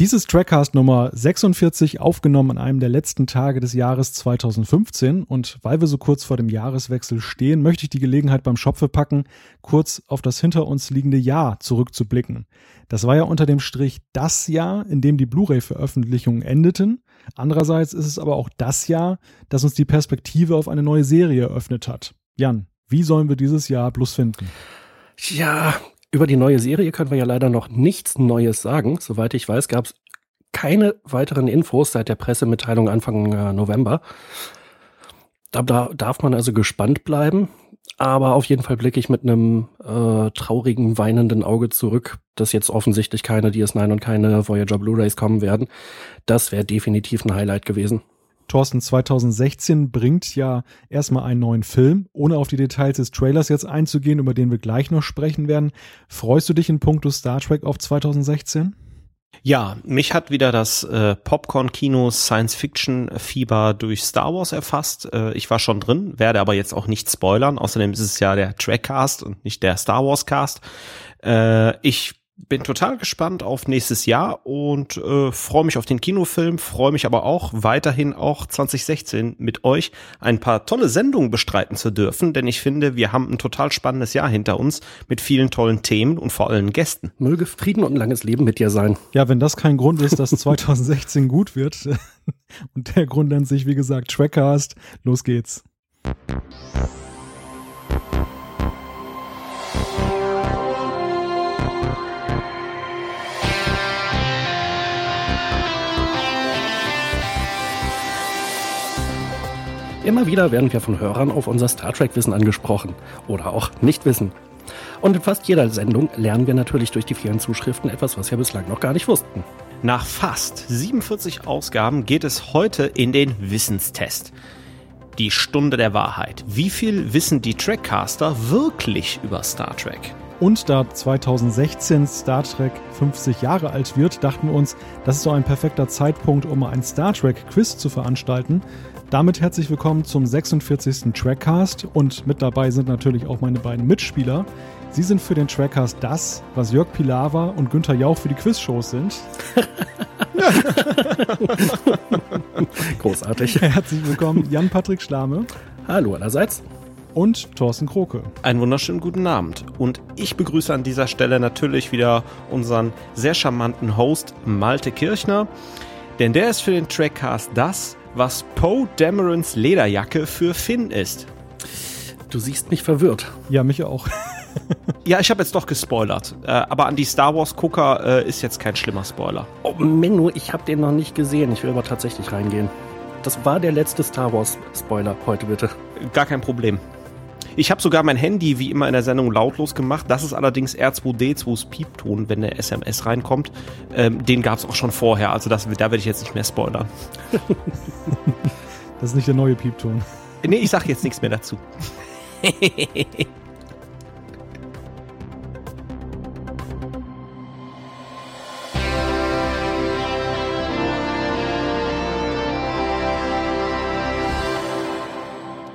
Dieses Trackcast Nummer 46 aufgenommen an einem der letzten Tage des Jahres 2015 und weil wir so kurz vor dem Jahreswechsel stehen, möchte ich die Gelegenheit beim Schopfe packen, kurz auf das hinter uns liegende Jahr zurückzublicken. Das war ja unter dem Strich das Jahr, in dem die Blu-ray-Veröffentlichungen endeten. Andererseits ist es aber auch das Jahr, das uns die Perspektive auf eine neue Serie eröffnet hat. Jan, wie sollen wir dieses Jahr bloß finden? Ja, über die neue Serie können wir ja leider noch nichts Neues sagen. Soweit ich weiß, gab es keine weiteren Infos seit der Pressemitteilung Anfang äh, November. Da, da, darf man also gespannt bleiben. Aber auf jeden Fall blicke ich mit einem äh, traurigen, weinenden Auge zurück, dass jetzt offensichtlich keine DS9 und keine Voyager Blu-rays kommen werden. Das wäre definitiv ein Highlight gewesen. Thorsten 2016 bringt ja erstmal einen neuen Film, ohne auf die Details des Trailers jetzt einzugehen, über den wir gleich noch sprechen werden. Freust du dich in puncto Star Trek auf 2016? Ja, mich hat wieder das äh, Popcorn-Kino Science-Fiction-Fieber durch Star Wars erfasst. Äh, ich war schon drin, werde aber jetzt auch nicht spoilern. Außerdem ist es ja der Trackcast und nicht der Star Wars-Cast. Äh, ich bin total gespannt auf nächstes Jahr und äh, freue mich auf den Kinofilm, freue mich aber auch weiterhin auch 2016 mit euch ein paar tolle Sendungen bestreiten zu dürfen, denn ich finde, wir haben ein total spannendes Jahr hinter uns mit vielen tollen Themen und vor allem Gästen. Möge Frieden und ein langes Leben mit dir sein. Ja, wenn das kein Grund ist, dass 2016 gut wird und der Grund nennt sich, wie gesagt, Trackcast, los geht's. Immer wieder werden wir von Hörern auf unser Star Trek-Wissen angesprochen oder auch Nichtwissen. Und in fast jeder Sendung lernen wir natürlich durch die vielen Zuschriften etwas, was wir bislang noch gar nicht wussten. Nach fast 47 Ausgaben geht es heute in den Wissenstest. Die Stunde der Wahrheit. Wie viel wissen die Trackcaster wirklich über Star Trek? Und da 2016 Star Trek 50 Jahre alt wird, dachten wir uns, das ist so ein perfekter Zeitpunkt, um ein Star Trek Quiz zu veranstalten. Damit herzlich willkommen zum 46. Trackcast und mit dabei sind natürlich auch meine beiden Mitspieler. Sie sind für den Trackcast das, was Jörg Pilawa und Günther Jauch für die Quizshows sind. Großartig. Herzlich willkommen Jan-Patrick Schlame. Hallo allerseits. Und Thorsten Kroke. Einen wunderschönen guten Abend. Und ich begrüße an dieser Stelle natürlich wieder unseren sehr charmanten Host Malte Kirchner. Denn der ist für den Trackcast das, was Poe Damerons Lederjacke für Finn ist. Du siehst mich verwirrt. Ja, mich auch. ja, ich habe jetzt doch gespoilert. Äh, aber an die Star Wars-Gucker äh, ist jetzt kein schlimmer Spoiler. Oh, Menno, ich habe den noch nicht gesehen. Ich will aber tatsächlich reingehen. Das war der letzte Star Wars-Spoiler heute bitte. Gar kein Problem. Ich habe sogar mein Handy wie immer in der Sendung lautlos gemacht. Das ist allerdings R2D2s Piepton, wenn der SMS reinkommt. Ähm, den gab es auch schon vorher, also das, da werde ich jetzt nicht mehr spoilern. das ist nicht der neue Piepton. Nee, ich sage jetzt nichts mehr dazu.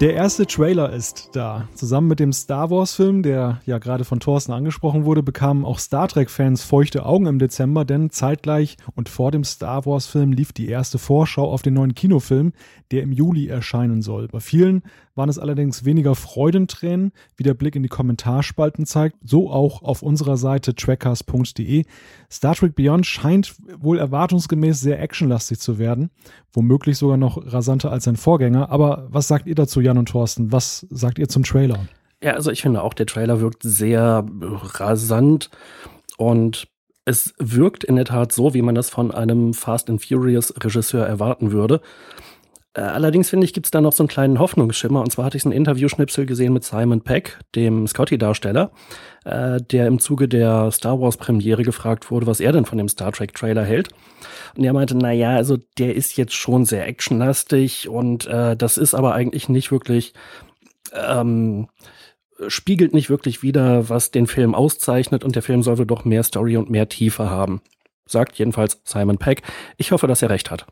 Der erste Trailer ist da. Zusammen mit dem Star Wars-Film, der ja gerade von Thorsten angesprochen wurde, bekamen auch Star Trek-Fans feuchte Augen im Dezember, denn zeitgleich und vor dem Star Wars-Film lief die erste Vorschau auf den neuen Kinofilm, der im Juli erscheinen soll. Bei vielen waren es allerdings weniger Freudentränen, wie der Blick in die Kommentarspalten zeigt, so auch auf unserer Seite trackers.de. Star Trek Beyond scheint wohl erwartungsgemäß sehr actionlastig zu werden, womöglich sogar noch rasanter als sein Vorgänger. Aber was sagt ihr dazu, Jan und Thorsten? Was sagt ihr zum Trailer? Ja, also ich finde auch, der Trailer wirkt sehr rasant und es wirkt in der Tat so, wie man das von einem Fast and Furious Regisseur erwarten würde. Äh, allerdings finde ich, gibt es da noch so einen kleinen Hoffnungsschimmer. Und zwar hatte ich ein Interviewschnipsel gesehen mit Simon Peck, dem Scotty-Darsteller, äh, der im Zuge der Star Wars-Premiere gefragt wurde, was er denn von dem Star Trek-Trailer hält. Und er meinte, na ja, also der ist jetzt schon sehr actionlastig und äh, das ist aber eigentlich nicht wirklich, ähm, spiegelt nicht wirklich wider, was den Film auszeichnet und der Film soll wohl doch mehr Story und mehr Tiefe haben. Sagt jedenfalls Simon Peck. Ich hoffe, dass er recht hat.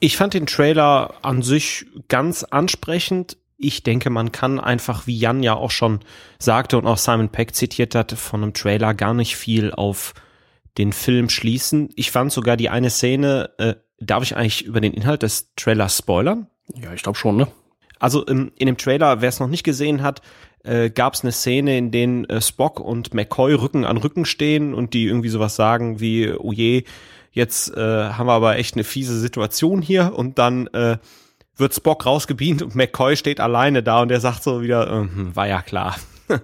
Ich fand den Trailer an sich ganz ansprechend. Ich denke, man kann einfach, wie Jan ja auch schon sagte und auch Simon Peck zitiert hat, von einem Trailer gar nicht viel auf den Film schließen. Ich fand sogar die eine Szene, äh, darf ich eigentlich über den Inhalt des Trailers spoilern? Ja, ich glaube schon, ne? Also im, in dem Trailer, wer es noch nicht gesehen hat, äh, gab es eine Szene, in denen äh, Spock und McCoy Rücken an Rücken stehen und die irgendwie sowas sagen wie, oh je, jetzt äh, haben wir aber echt eine fiese Situation hier und dann äh, wird Spock rausgebeamt und McCoy steht alleine da und der sagt so wieder, äh, war ja klar.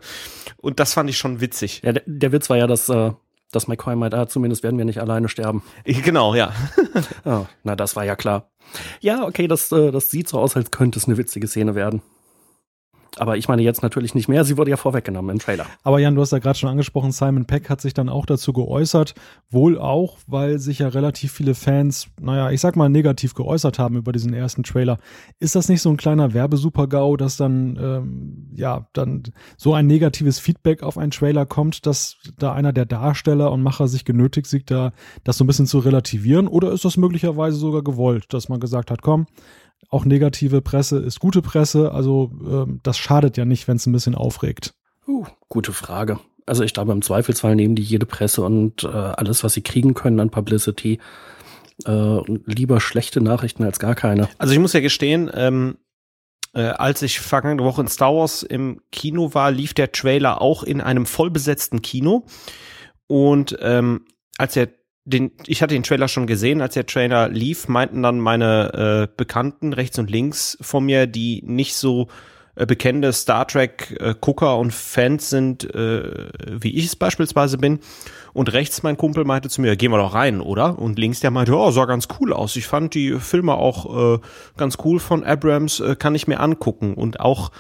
und das fand ich schon witzig. Ja, der, der Witz war ja, dass, äh, dass McCoy meint, ah, zumindest werden wir nicht alleine sterben. Genau, ja. oh, na, das war ja klar. Ja, okay, das, äh, das sieht so aus, als könnte es eine witzige Szene werden. Aber ich meine jetzt natürlich nicht mehr. Sie wurde ja vorweggenommen im Trailer. Aber Jan, du hast ja gerade schon angesprochen, Simon Peck hat sich dann auch dazu geäußert. Wohl auch, weil sich ja relativ viele Fans, naja, ich sag mal, negativ geäußert haben über diesen ersten Trailer. Ist das nicht so ein kleiner Werbesupergau, dass dann, ähm, ja, dann so ein negatives Feedback auf einen Trailer kommt, dass da einer der Darsteller und Macher sich genötigt sieht, da das so ein bisschen zu relativieren? Oder ist das möglicherweise sogar gewollt, dass man gesagt hat, komm, auch negative Presse ist gute Presse. Also ähm, das schadet ja nicht, wenn es ein bisschen aufregt. Uh, gute Frage. Also ich glaube, im Zweifelsfall nehmen die jede Presse und äh, alles, was sie kriegen können an Publicity. Äh, lieber schlechte Nachrichten als gar keine. Also ich muss ja gestehen, ähm, äh, als ich vergangene Woche in Star Wars im Kino war, lief der Trailer auch in einem vollbesetzten Kino. Und ähm, als der den, ich hatte den Trailer schon gesehen, als der Trailer lief, meinten dann meine äh, Bekannten rechts und links von mir, die nicht so äh, bekannte Star Trek äh, und Fans sind, äh, wie ich es beispielsweise bin. Und rechts mein Kumpel meinte zu mir, gehen wir doch rein, oder? Und links der meinte, oh, sah ganz cool aus. Ich fand die Filme auch äh, ganz cool von Abrams, äh, kann ich mir angucken. Und auch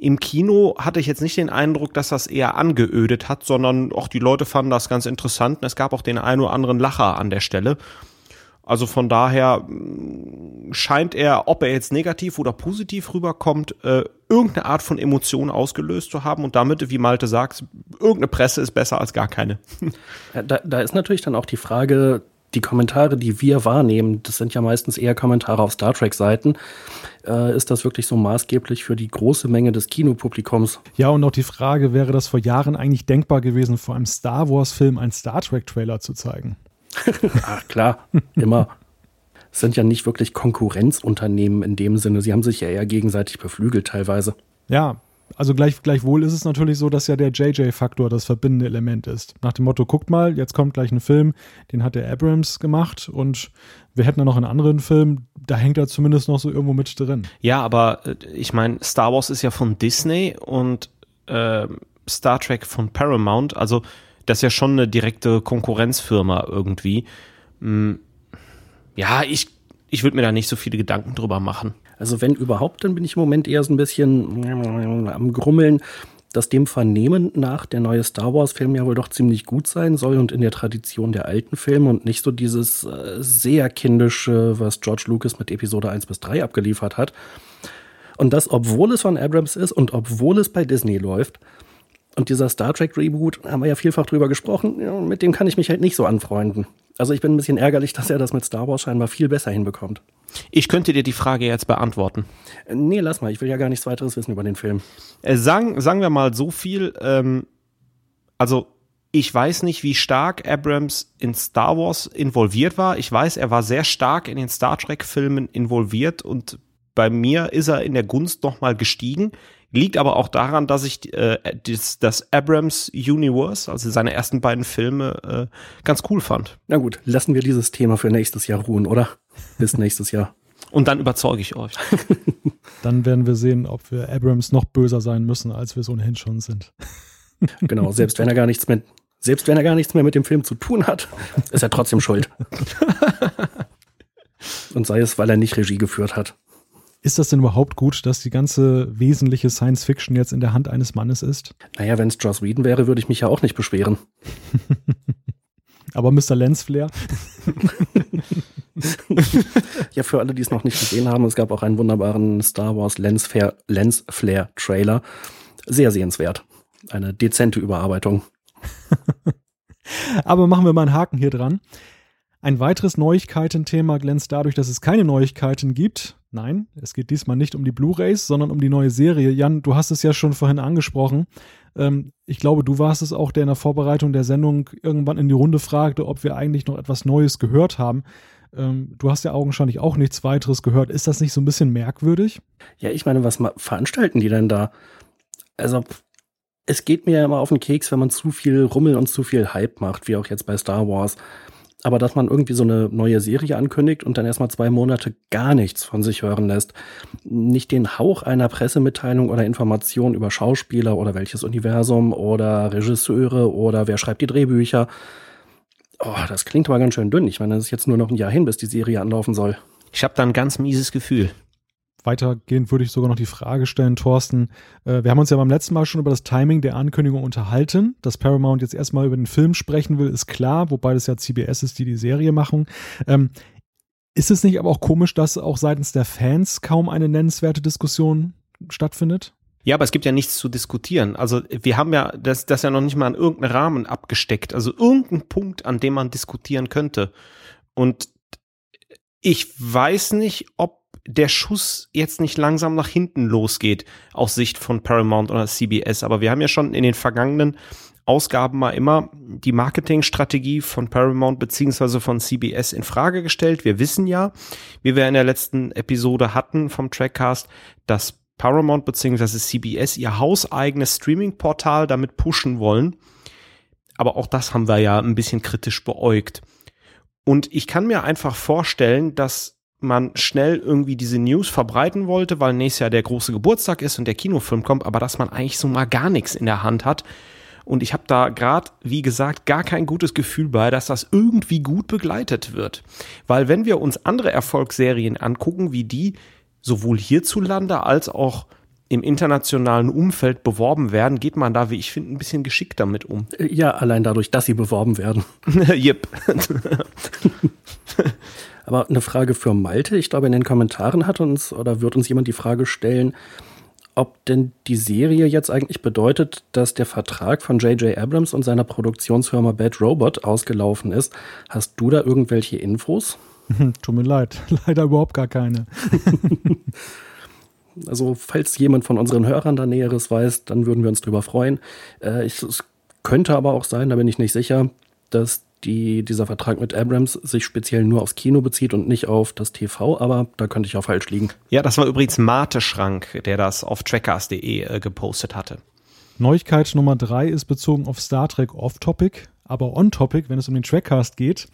im Kino hatte ich jetzt nicht den Eindruck, dass das eher angeödet hat, sondern auch die Leute fanden das ganz interessant und es gab auch den einen oder anderen Lacher an der Stelle. Also von daher mm, scheint er, ob er jetzt negativ oder positiv rüberkommt, äh, irgendeine Art von Emotion ausgelöst zu haben und damit, wie Malte sagt, irgendeine Presse ist besser als gar keine. Da, da ist natürlich dann auch die Frage, die Kommentare, die wir wahrnehmen, das sind ja meistens eher Kommentare auf Star Trek-Seiten. Äh, ist das wirklich so maßgeblich für die große Menge des Kinopublikums? Ja, und auch die Frage, wäre das vor Jahren eigentlich denkbar gewesen, vor einem Star Wars-Film einen Star Trek-Trailer zu zeigen? Ach klar, immer. Es sind ja nicht wirklich Konkurrenzunternehmen in dem Sinne. Sie haben sich ja eher gegenseitig beflügelt teilweise. Ja, also gleich, gleichwohl ist es natürlich so, dass ja der JJ-Faktor das verbindende Element ist. Nach dem Motto, guckt mal, jetzt kommt gleich ein Film, den hat der Abrams gemacht und wir hätten ja noch einen anderen Film, da hängt er zumindest noch so irgendwo mit drin. Ja, aber äh, ich meine, Star Wars ist ja von Disney und äh, Star Trek von Paramount, also das ist ja schon eine direkte Konkurrenzfirma irgendwie. Hm, ja, ich, ich würde mir da nicht so viele Gedanken drüber machen. Also wenn überhaupt, dann bin ich im Moment eher so ein bisschen am Grummeln, dass dem Vernehmen nach der neue Star Wars-Film ja wohl doch ziemlich gut sein soll und in der Tradition der alten Filme und nicht so dieses äh, sehr kindische, was George Lucas mit Episode 1 bis 3 abgeliefert hat. Und das, obwohl es von Abrams ist und obwohl es bei Disney läuft. Und dieser Star Trek Reboot, haben wir ja vielfach drüber gesprochen, mit dem kann ich mich halt nicht so anfreunden. Also ich bin ein bisschen ärgerlich, dass er das mit Star Wars scheinbar viel besser hinbekommt. Ich könnte dir die Frage jetzt beantworten. Nee, lass mal, ich will ja gar nichts weiteres wissen über den Film. Äh, sagen, sagen wir mal so viel, ähm, also ich weiß nicht, wie stark Abrams in Star Wars involviert war. Ich weiß, er war sehr stark in den Star Trek-Filmen involviert und bei mir ist er in der Gunst nochmal gestiegen. Liegt aber auch daran, dass ich äh, das, das Abrams Universe, also seine ersten beiden Filme, äh, ganz cool fand. Na gut, lassen wir dieses Thema für nächstes Jahr ruhen, oder? Bis nächstes Jahr. Und dann überzeuge ich euch. dann werden wir sehen, ob wir Abrams noch böser sein müssen, als wir es ohnehin schon sind. genau, selbst wenn er gar nichts mehr, selbst wenn er gar nichts mehr mit dem Film zu tun hat, ist er trotzdem schuld. Und sei es, weil er nicht Regie geführt hat. Ist das denn überhaupt gut, dass die ganze wesentliche Science Fiction jetzt in der Hand eines Mannes ist? Naja, wenn es Joss Whedon wäre, würde ich mich ja auch nicht beschweren. Aber Mr. Lensflare? ja, für alle, die es noch nicht gesehen haben, es gab auch einen wunderbaren Star Wars Lensflare, Lensflare Trailer. Sehr sehenswert. Eine dezente Überarbeitung. Aber machen wir mal einen Haken hier dran. Ein weiteres Neuigkeiten-Thema glänzt dadurch, dass es keine Neuigkeiten gibt. Nein, es geht diesmal nicht um die Blu-rays, sondern um die neue Serie. Jan, du hast es ja schon vorhin angesprochen. Ähm, ich glaube, du warst es auch, der in der Vorbereitung der Sendung irgendwann in die Runde fragte, ob wir eigentlich noch etwas Neues gehört haben. Ähm, du hast ja augenscheinlich auch nichts weiteres gehört. Ist das nicht so ein bisschen merkwürdig? Ja, ich meine, was veranstalten die denn da? Also, es geht mir ja immer auf den Keks, wenn man zu viel Rummel und zu viel Hype macht, wie auch jetzt bei Star Wars. Aber dass man irgendwie so eine neue Serie ankündigt und dann erstmal zwei Monate gar nichts von sich hören lässt, nicht den Hauch einer Pressemitteilung oder Information über Schauspieler oder welches Universum oder Regisseure oder wer schreibt die Drehbücher, Oh, das klingt aber ganz schön dünn. Ich meine, es ist jetzt nur noch ein Jahr hin, bis die Serie anlaufen soll. Ich habe da ein ganz mieses Gefühl. Weitergehend würde ich sogar noch die Frage stellen, Thorsten. Äh, wir haben uns ja beim letzten Mal schon über das Timing der Ankündigung unterhalten. Dass Paramount jetzt erstmal über den Film sprechen will, ist klar, wobei das ja CBS ist, die die Serie machen. Ähm, ist es nicht aber auch komisch, dass auch seitens der Fans kaum eine nennenswerte Diskussion stattfindet? Ja, aber es gibt ja nichts zu diskutieren. Also wir haben ja das, das ja noch nicht mal an irgendeinen Rahmen abgesteckt. Also irgendein Punkt, an dem man diskutieren könnte. Und ich weiß nicht, ob der Schuss jetzt nicht langsam nach hinten losgeht aus Sicht von Paramount oder CBS. Aber wir haben ja schon in den vergangenen Ausgaben mal immer die Marketingstrategie von Paramount beziehungsweise von CBS in Frage gestellt. Wir wissen ja, wie wir in der letzten Episode hatten vom Trackcast, dass Paramount bzw. CBS ihr hauseigenes Streaming-Portal damit pushen wollen. Aber auch das haben wir ja ein bisschen kritisch beäugt. Und ich kann mir einfach vorstellen, dass man schnell irgendwie diese News verbreiten wollte, weil nächstes Jahr der große Geburtstag ist und der Kinofilm kommt, aber dass man eigentlich so mal gar nichts in der Hand hat. Und ich habe da gerade, wie gesagt, gar kein gutes Gefühl bei, dass das irgendwie gut begleitet wird. Weil wenn wir uns andere Erfolgsserien angucken, wie die, sowohl hierzulande als auch im internationalen Umfeld beworben werden, geht man da, wie ich finde, ein bisschen geschickt damit um. Ja, allein dadurch, dass sie beworben werden. Yep. Aber eine Frage für Malte. Ich glaube, in den Kommentaren hat uns oder wird uns jemand die Frage stellen, ob denn die Serie jetzt eigentlich bedeutet, dass der Vertrag von J.J. Abrams und seiner Produktionsfirma Bad Robot ausgelaufen ist. Hast du da irgendwelche Infos? Tut mir leid, leider überhaupt gar keine. also, falls jemand von unseren Hörern da Näheres weiß, dann würden wir uns drüber freuen. Äh, ich, es könnte aber auch sein, da bin ich nicht sicher, dass die, dieser Vertrag mit Abrams sich speziell nur aufs Kino bezieht und nicht auf das TV, aber da könnte ich auch falsch liegen. Ja, das war übrigens Mate Schrank, der das auf trackers.de äh, gepostet hatte. Neuigkeit Nummer drei ist bezogen auf Star Trek Off-Topic, aber on-Topic, wenn es um den Trackcast geht.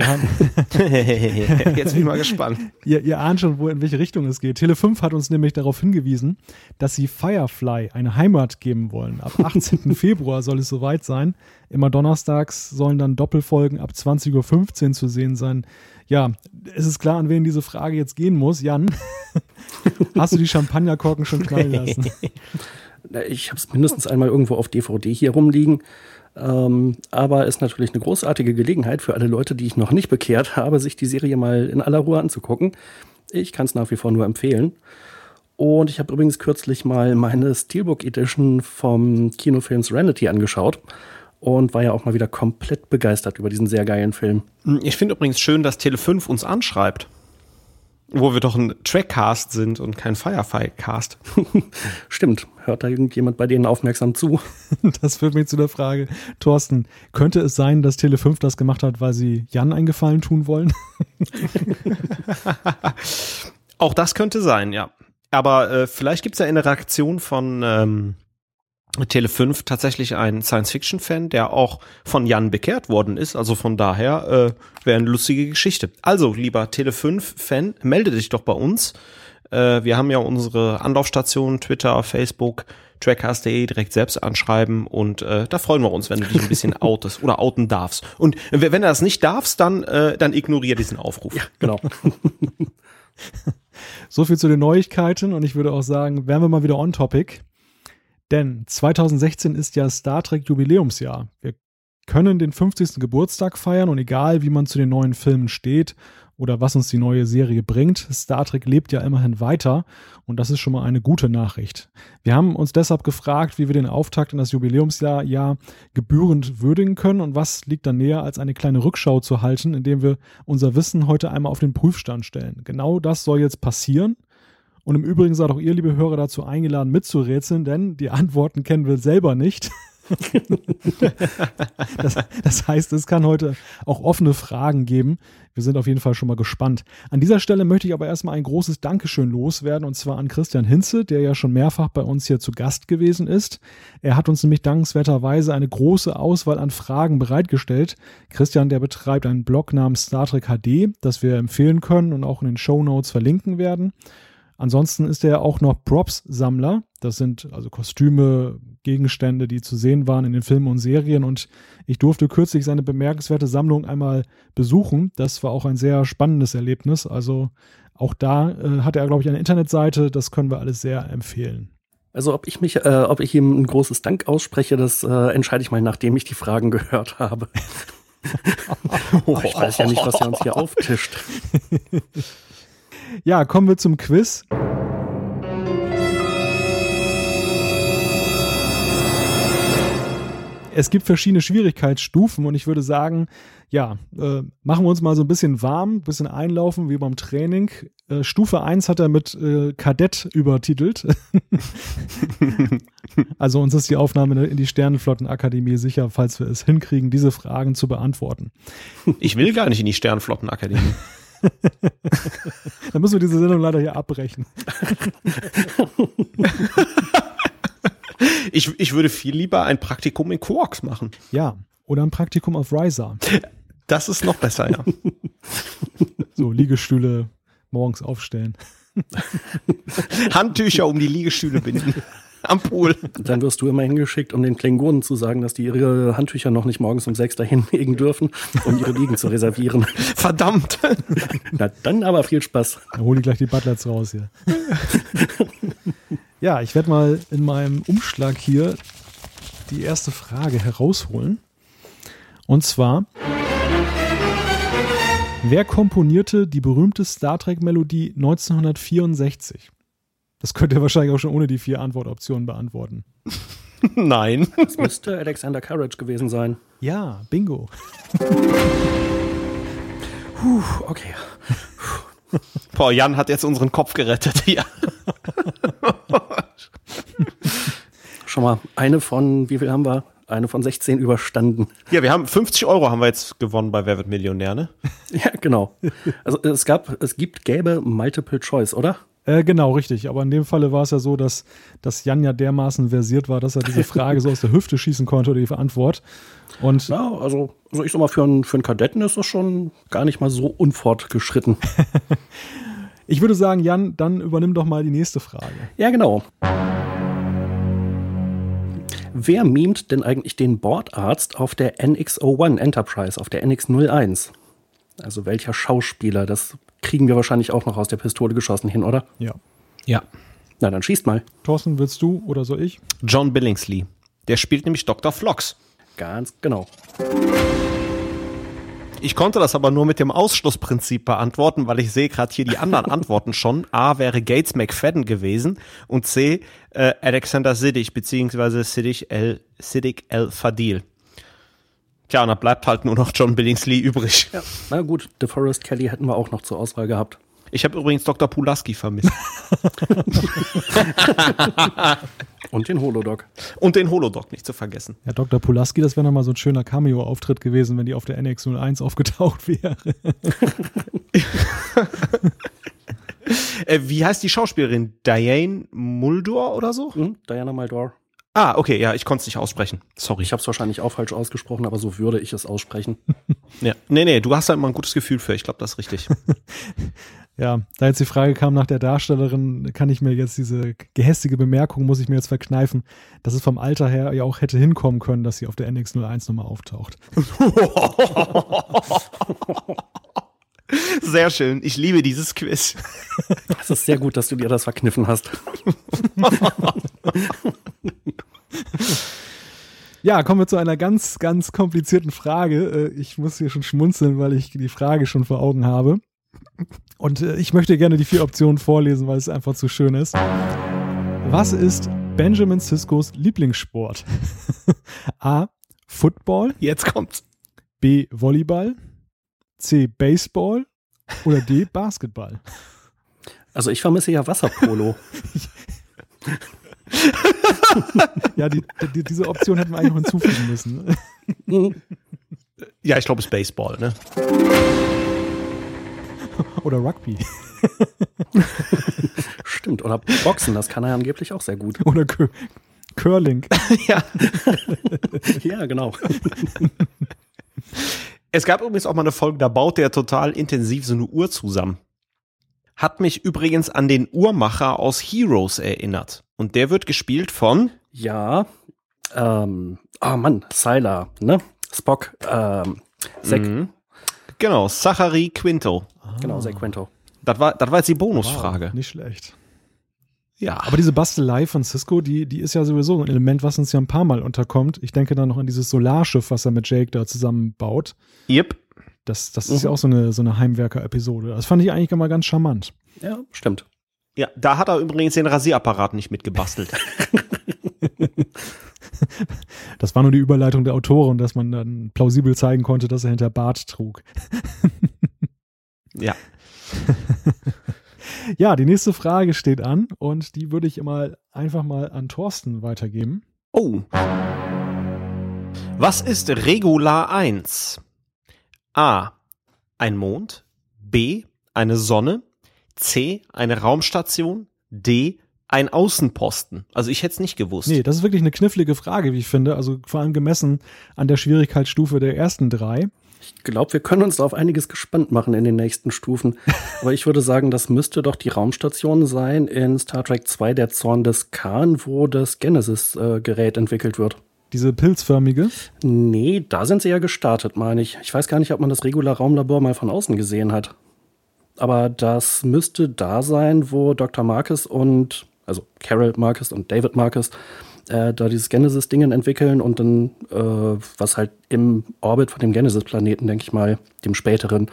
Haben Jetzt bin ich mal gespannt. ihr, ihr ahnt schon, wo in welche Richtung es geht. Tele 5 hat uns nämlich darauf hingewiesen, dass sie Firefly eine Heimat geben wollen. Ab 18. Februar soll es soweit sein. Immer donnerstags sollen dann Doppelfolgen ab 20.15 Uhr zu sehen sein. Ja, es ist klar, an wen diese Frage jetzt gehen muss. Jan, hast du die Champagnerkorken schon knallen lassen? Ich habe es mindestens einmal irgendwo auf DVD hier rumliegen. Ähm, aber ist natürlich eine großartige Gelegenheit für alle Leute, die ich noch nicht bekehrt habe, sich die Serie mal in aller Ruhe anzugucken. Ich kann es nach wie vor nur empfehlen. Und ich habe übrigens kürzlich mal meine Steelbook Edition vom Kinofilm Serenity angeschaut und war ja auch mal wieder komplett begeistert über diesen sehr geilen Film. Ich finde übrigens schön, dass Tele5 uns anschreibt. Wo wir doch ein Trackcast sind und kein Firefly-Cast. Stimmt. Hört da irgendjemand bei denen aufmerksam zu? Das führt mich zu der Frage, Thorsten, könnte es sein, dass Tele5 das gemacht hat, weil sie Jan einen Gefallen tun wollen? Auch das könnte sein, ja. Aber äh, vielleicht gibt es ja eine Reaktion von ähm, Tele 5 tatsächlich ein Science-Fiction-Fan, der auch von Jan bekehrt worden ist. Also von daher äh, wäre eine lustige Geschichte. Also, lieber Tele 5-Fan, melde dich doch bei uns. Äh, wir haben ja unsere Anlaufstation, Twitter, Facebook, trackcast.de direkt selbst anschreiben und äh, da freuen wir uns, wenn du dich ein bisschen outest oder outen darfst. Und wenn du das nicht darfst, dann, äh, dann ignoriere diesen Aufruf. Ja, genau. so viel zu den Neuigkeiten und ich würde auch sagen, wären wir mal wieder on topic. Denn 2016 ist ja Star Trek Jubiläumsjahr. Wir können den 50. Geburtstag feiern und egal wie man zu den neuen Filmen steht, oder was uns die neue Serie bringt. Star Trek lebt ja immerhin weiter und das ist schon mal eine gute Nachricht. Wir haben uns deshalb gefragt, wie wir den Auftakt in das Jubiläumsjahr ja gebührend würdigen können und was liegt da näher, als eine kleine Rückschau zu halten, indem wir unser Wissen heute einmal auf den Prüfstand stellen. Genau das soll jetzt passieren. Und im Übrigen seid auch ihr, liebe Hörer, dazu eingeladen, mitzurätseln, denn die Antworten kennen wir selber nicht. das, das, heißt, es kann heute auch offene Fragen geben. Wir sind auf jeden Fall schon mal gespannt. An dieser Stelle möchte ich aber erstmal ein großes Dankeschön loswerden und zwar an Christian Hinze, der ja schon mehrfach bei uns hier zu Gast gewesen ist. Er hat uns nämlich dankenswerterweise eine große Auswahl an Fragen bereitgestellt. Christian, der betreibt einen Blog namens Star Trek HD, das wir empfehlen können und auch in den Show Notes verlinken werden. Ansonsten ist er auch noch Props-Sammler. Das sind also Kostüme, Gegenstände, die zu sehen waren in den Filmen und Serien. Und ich durfte kürzlich seine bemerkenswerte Sammlung einmal besuchen. Das war auch ein sehr spannendes Erlebnis. Also auch da äh, hat er, glaube ich, eine Internetseite. Das können wir alles sehr empfehlen. Also ob ich mich, äh, ob ich ihm ein großes Dank ausspreche, das äh, entscheide ich mal, nachdem ich die Fragen gehört habe. oh, ich weiß ja nicht, was er uns hier auftischt. Ja, kommen wir zum Quiz. Es gibt verschiedene Schwierigkeitsstufen und ich würde sagen, ja, äh, machen wir uns mal so ein bisschen warm, ein bisschen einlaufen wie beim Training. Äh, Stufe 1 hat er mit äh, Kadett übertitelt. also uns ist die Aufnahme in die Sternenflottenakademie sicher, falls wir es hinkriegen, diese Fragen zu beantworten. Ich will gar nicht in die Sternenflottenakademie. Dann müssen wir diese Sendung leider hier abbrechen. ich, ich würde viel lieber ein Praktikum in Quarks machen. Ja, oder ein Praktikum auf Riser. Das ist noch besser, ja. so, Liegestühle morgens aufstellen. Handtücher um die Liegestühle binden am Pool. Dann wirst du immer hingeschickt, um den Klingonen zu sagen, dass die ihre Handtücher noch nicht morgens um sechs dahin legen dürfen, um ihre Liegen zu reservieren. Verdammt. Na dann aber viel Spaß. Dann hol ich gleich die Butlers raus hier. ja, ich werde mal in meinem Umschlag hier die erste Frage herausholen. Und zwar, wer komponierte die berühmte Star Trek-Melodie 1964? Das könnt ihr wahrscheinlich auch schon ohne die vier Antwortoptionen beantworten. Nein. Das müsste Alexander Courage gewesen sein. Ja, bingo. Puh, okay. Boah, Jan hat jetzt unseren Kopf gerettet hier. Schon mal eine von, wie viel haben wir? Eine von 16 überstanden. Ja, wir haben 50 Euro haben wir jetzt gewonnen bei Wer wird Millionär, ne? ja, genau. Also es gab, es gibt, gäbe Multiple Choice, oder? Äh, genau, richtig. Aber in dem Falle war es ja so, dass, dass Jan ja dermaßen versiert war, dass er diese Frage so aus der Hüfte schießen konnte oder die Antwort. Und ja, also, also ich sag mal, für einen, für einen Kadetten ist das schon gar nicht mal so unfortgeschritten. ich würde sagen, Jan, dann übernimm doch mal die nächste Frage. Ja, genau. Wer mimt denn eigentlich den Bordarzt auf der NX-01 Enterprise, auf der NX-01? Also welcher Schauspieler? Das kriegen wir wahrscheinlich auch noch aus der Pistole geschossen hin, oder? Ja. Ja. Na, dann schießt mal. Thorsten, willst du oder soll ich? John Billingsley. Der spielt nämlich Dr. Flox. Ganz genau. Ich konnte das aber nur mit dem Ausschlussprinzip beantworten, weil ich sehe gerade hier die anderen Antworten schon. A wäre Gates McFadden gewesen und C äh, Alexander Siddig beziehungsweise Siddig El, Siddig El Fadil. Tja, und da bleibt halt nur noch John Billingsley übrig. Ja, na gut, DeForest Kelly hätten wir auch noch zur Auswahl gehabt. Ich habe übrigens Dr. Pulaski vermisst. Und den Holodoc. Und den Holodoc nicht zu vergessen. Ja, Dr. Pulaski, das wäre nochmal so ein schöner Cameo-Auftritt gewesen, wenn die auf der NX01 aufgetaucht wäre. äh, wie heißt die Schauspielerin? Diane Muldur oder so? Mhm, Diana Muldur. Ah, okay, ja, ich konnte es nicht aussprechen. Sorry. Ich habe es wahrscheinlich auch falsch ausgesprochen, aber so würde ich es aussprechen. ja. Nee, nee, du hast da immer ein gutes Gefühl für. Ich glaube, das ist richtig. ja, da jetzt die Frage kam nach der Darstellerin, kann ich mir jetzt diese gehässige Bemerkung, muss ich mir jetzt verkneifen, dass es vom Alter her ja auch hätte hinkommen können, dass sie auf der NX01 nochmal auftaucht. Sehr schön. Ich liebe dieses Quiz. Es ist sehr gut, dass du dir das verkniffen hast. Ja, kommen wir zu einer ganz, ganz komplizierten Frage. Äh, ich muss hier schon schmunzeln, weil ich die Frage schon vor Augen habe. Und äh, ich möchte gerne die vier Optionen vorlesen, weil es einfach zu schön ist. Was ist Benjamin Siskos Lieblingssport? A. Football. Jetzt kommt's. B. Volleyball. C. Baseball. Oder D. Basketball. Also ich vermisse ja Wasserpolo. ja, die, die, diese Option hätten wir eigentlich noch hinzufügen müssen. ja, ich glaube, es ist Baseball, ne? Oder Rugby. Stimmt, oder Boxen, das kann er angeblich auch sehr gut. Oder Cur Curling. ja. ja, genau. Es gab übrigens auch mal eine Folge, da baut der total intensiv so eine Uhr zusammen. Hat mich übrigens an den Uhrmacher aus Heroes erinnert. Und der wird gespielt von. Ja. Ähm, oh Mann, Sylar, ne? Spock, ähm, Zack. Mhm. Genau, Zachary Quinto. Genau, Zack Quinto. Das war, das war jetzt die Bonusfrage. Wow, nicht schlecht. Ja. Aber diese Bastelei von Cisco, die, die ist ja sowieso ein Element, was uns ja ein paar Mal unterkommt. Ich denke da noch an dieses Solarschiff, was er mit Jake da zusammenbaut. Yep. Das, das ist mhm. ja auch so eine, so eine Heimwerker-Episode. Das fand ich eigentlich immer ganz charmant. Ja, stimmt. Ja, da hat er übrigens den Rasierapparat nicht mitgebastelt. das war nur die Überleitung der Autorin, dass man dann plausibel zeigen konnte, dass er hinter Bart trug. ja. ja, die nächste Frage steht an und die würde ich immer einfach mal an Thorsten weitergeben. Oh. Was ist Regular 1? A. Ein Mond. B. Eine Sonne. C. Eine Raumstation. D. Ein Außenposten. Also ich hätte es nicht gewusst. Nee, das ist wirklich eine knifflige Frage, wie ich finde. Also vor allem gemessen an der Schwierigkeitsstufe der ersten drei. Ich glaube, wir können uns da auf einiges gespannt machen in den nächsten Stufen. Aber ich würde sagen, das müsste doch die Raumstation sein in Star Trek 2, der Zorn des Khan, wo das Genesis-Gerät äh, entwickelt wird. Diese pilzförmige? Nee, da sind sie ja gestartet, meine ich. Ich weiß gar nicht, ob man das Regular Raumlabor mal von außen gesehen hat. Aber das müsste da sein, wo Dr. Marcus und, also Carol Marcus und David Marcus, äh, da dieses Genesis-Dingen entwickeln und dann, äh, was halt im Orbit von dem Genesis-Planeten, denke ich mal, dem späteren,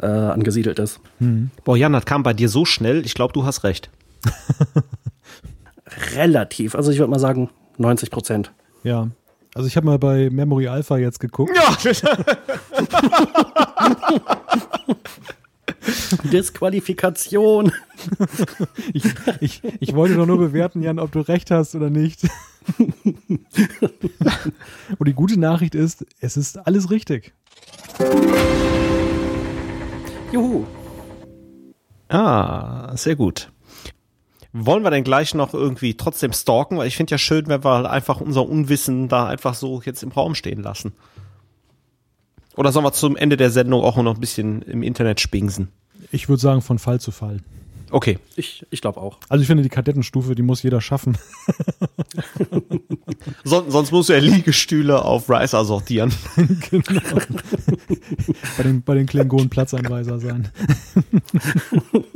äh, angesiedelt ist. Hm. Boah, Jan, das kam bei dir so schnell. Ich glaube, du hast recht. Relativ. Also ich würde mal sagen, 90 Prozent. Ja. Also ich habe mal bei Memory Alpha jetzt geguckt. Ja. Disqualifikation. Ich, ich, ich wollte doch nur bewerten, Jan, ob du recht hast oder nicht. Und die gute Nachricht ist, es ist alles richtig. Juhu. Ah, sehr gut. Wollen wir denn gleich noch irgendwie trotzdem stalken? Weil ich finde ja schön, wenn wir halt einfach unser Unwissen da einfach so jetzt im Raum stehen lassen. Oder sollen wir zum Ende der Sendung auch noch ein bisschen im Internet spingsen? Ich würde sagen, von Fall zu Fall. Okay. Ich, ich glaube auch. Also ich finde, die Kadettenstufe, die muss jeder schaffen. Son sonst muss er Liegestühle auf Riser sortieren. genau. bei den, bei den Klingonen Platzanweiser sein.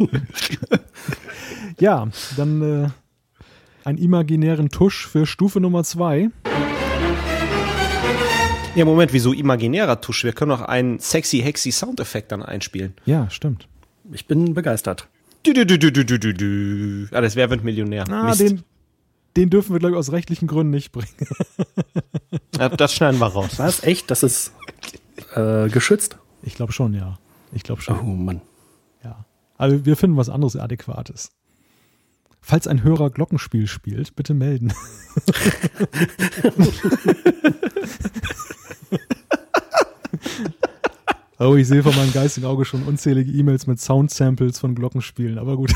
ja, dann äh, einen imaginären Tusch für Stufe Nummer zwei. Ja, Moment, wieso imaginärer Tusch? Wir können doch einen sexy, hexy Soundeffekt dann einspielen. Ja, stimmt. Ich bin begeistert. Du, du, du, du, du, du, du. Ah, das wäre Millionär. Ah, den, den dürfen wir, glaube ich, aus rechtlichen Gründen nicht bringen. ja, das schneiden wir raus. Was? Echt? Das ist äh, geschützt? Ich glaube schon, ja. Ich glaube schon. Oh Mann. Ja. Aber wir finden was anderes Adäquates. Falls ein Hörer Glockenspiel spielt, bitte melden. Oh, ich sehe vor meinem geistigen Auge schon unzählige E-Mails mit Sound-Samples von Glockenspielen, aber gut.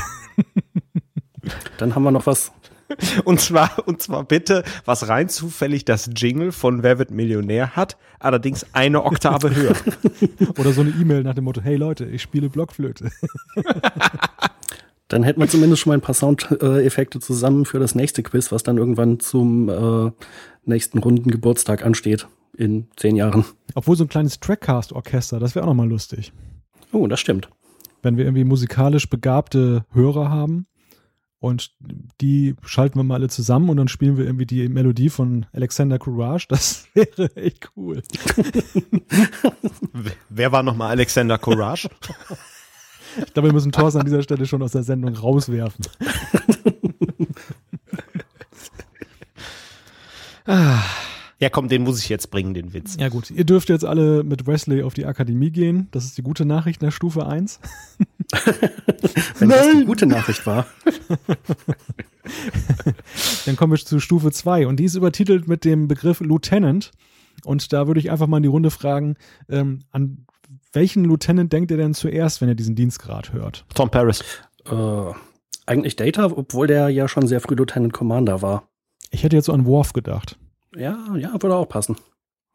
Dann haben wir noch was. Und zwar, und zwar bitte, was rein zufällig das Jingle von Wer wird Millionär hat, allerdings eine Oktave höher. Oder so eine E-Mail nach dem Motto, hey Leute, ich spiele Blockflöte. Dann hätten wir zumindest schon mal ein paar Soundeffekte zusammen für das nächste Quiz, was dann irgendwann zum äh, nächsten Runden Geburtstag ansteht in zehn Jahren. Obwohl so ein kleines Trackcast-Orchester, das wäre auch nochmal lustig. Oh, das stimmt. Wenn wir irgendwie musikalisch begabte Hörer haben und die schalten wir mal alle zusammen und dann spielen wir irgendwie die Melodie von Alexander Courage, das wäre echt cool. Wer war nochmal Alexander Courage? Ich glaube, wir müssen Thorsten an dieser Stelle schon aus der Sendung rauswerfen. Ja, komm, den muss ich jetzt bringen, den Witz. Ja gut, ihr dürft jetzt alle mit Wesley auf die Akademie gehen. Das ist die gute Nachricht nach Stufe 1. Wenn das die gute Nachricht war. Dann kommen wir zu Stufe 2 und die ist übertitelt mit dem Begriff Lieutenant. Und da würde ich einfach mal in die Runde fragen, ähm, an welchen Lieutenant denkt ihr denn zuerst, wenn ihr diesen Dienstgrad hört? Tom Paris. Äh, eigentlich Data, obwohl der ja schon sehr früh Lieutenant Commander war. Ich hätte jetzt so an Worf gedacht. Ja, ja, würde auch passen.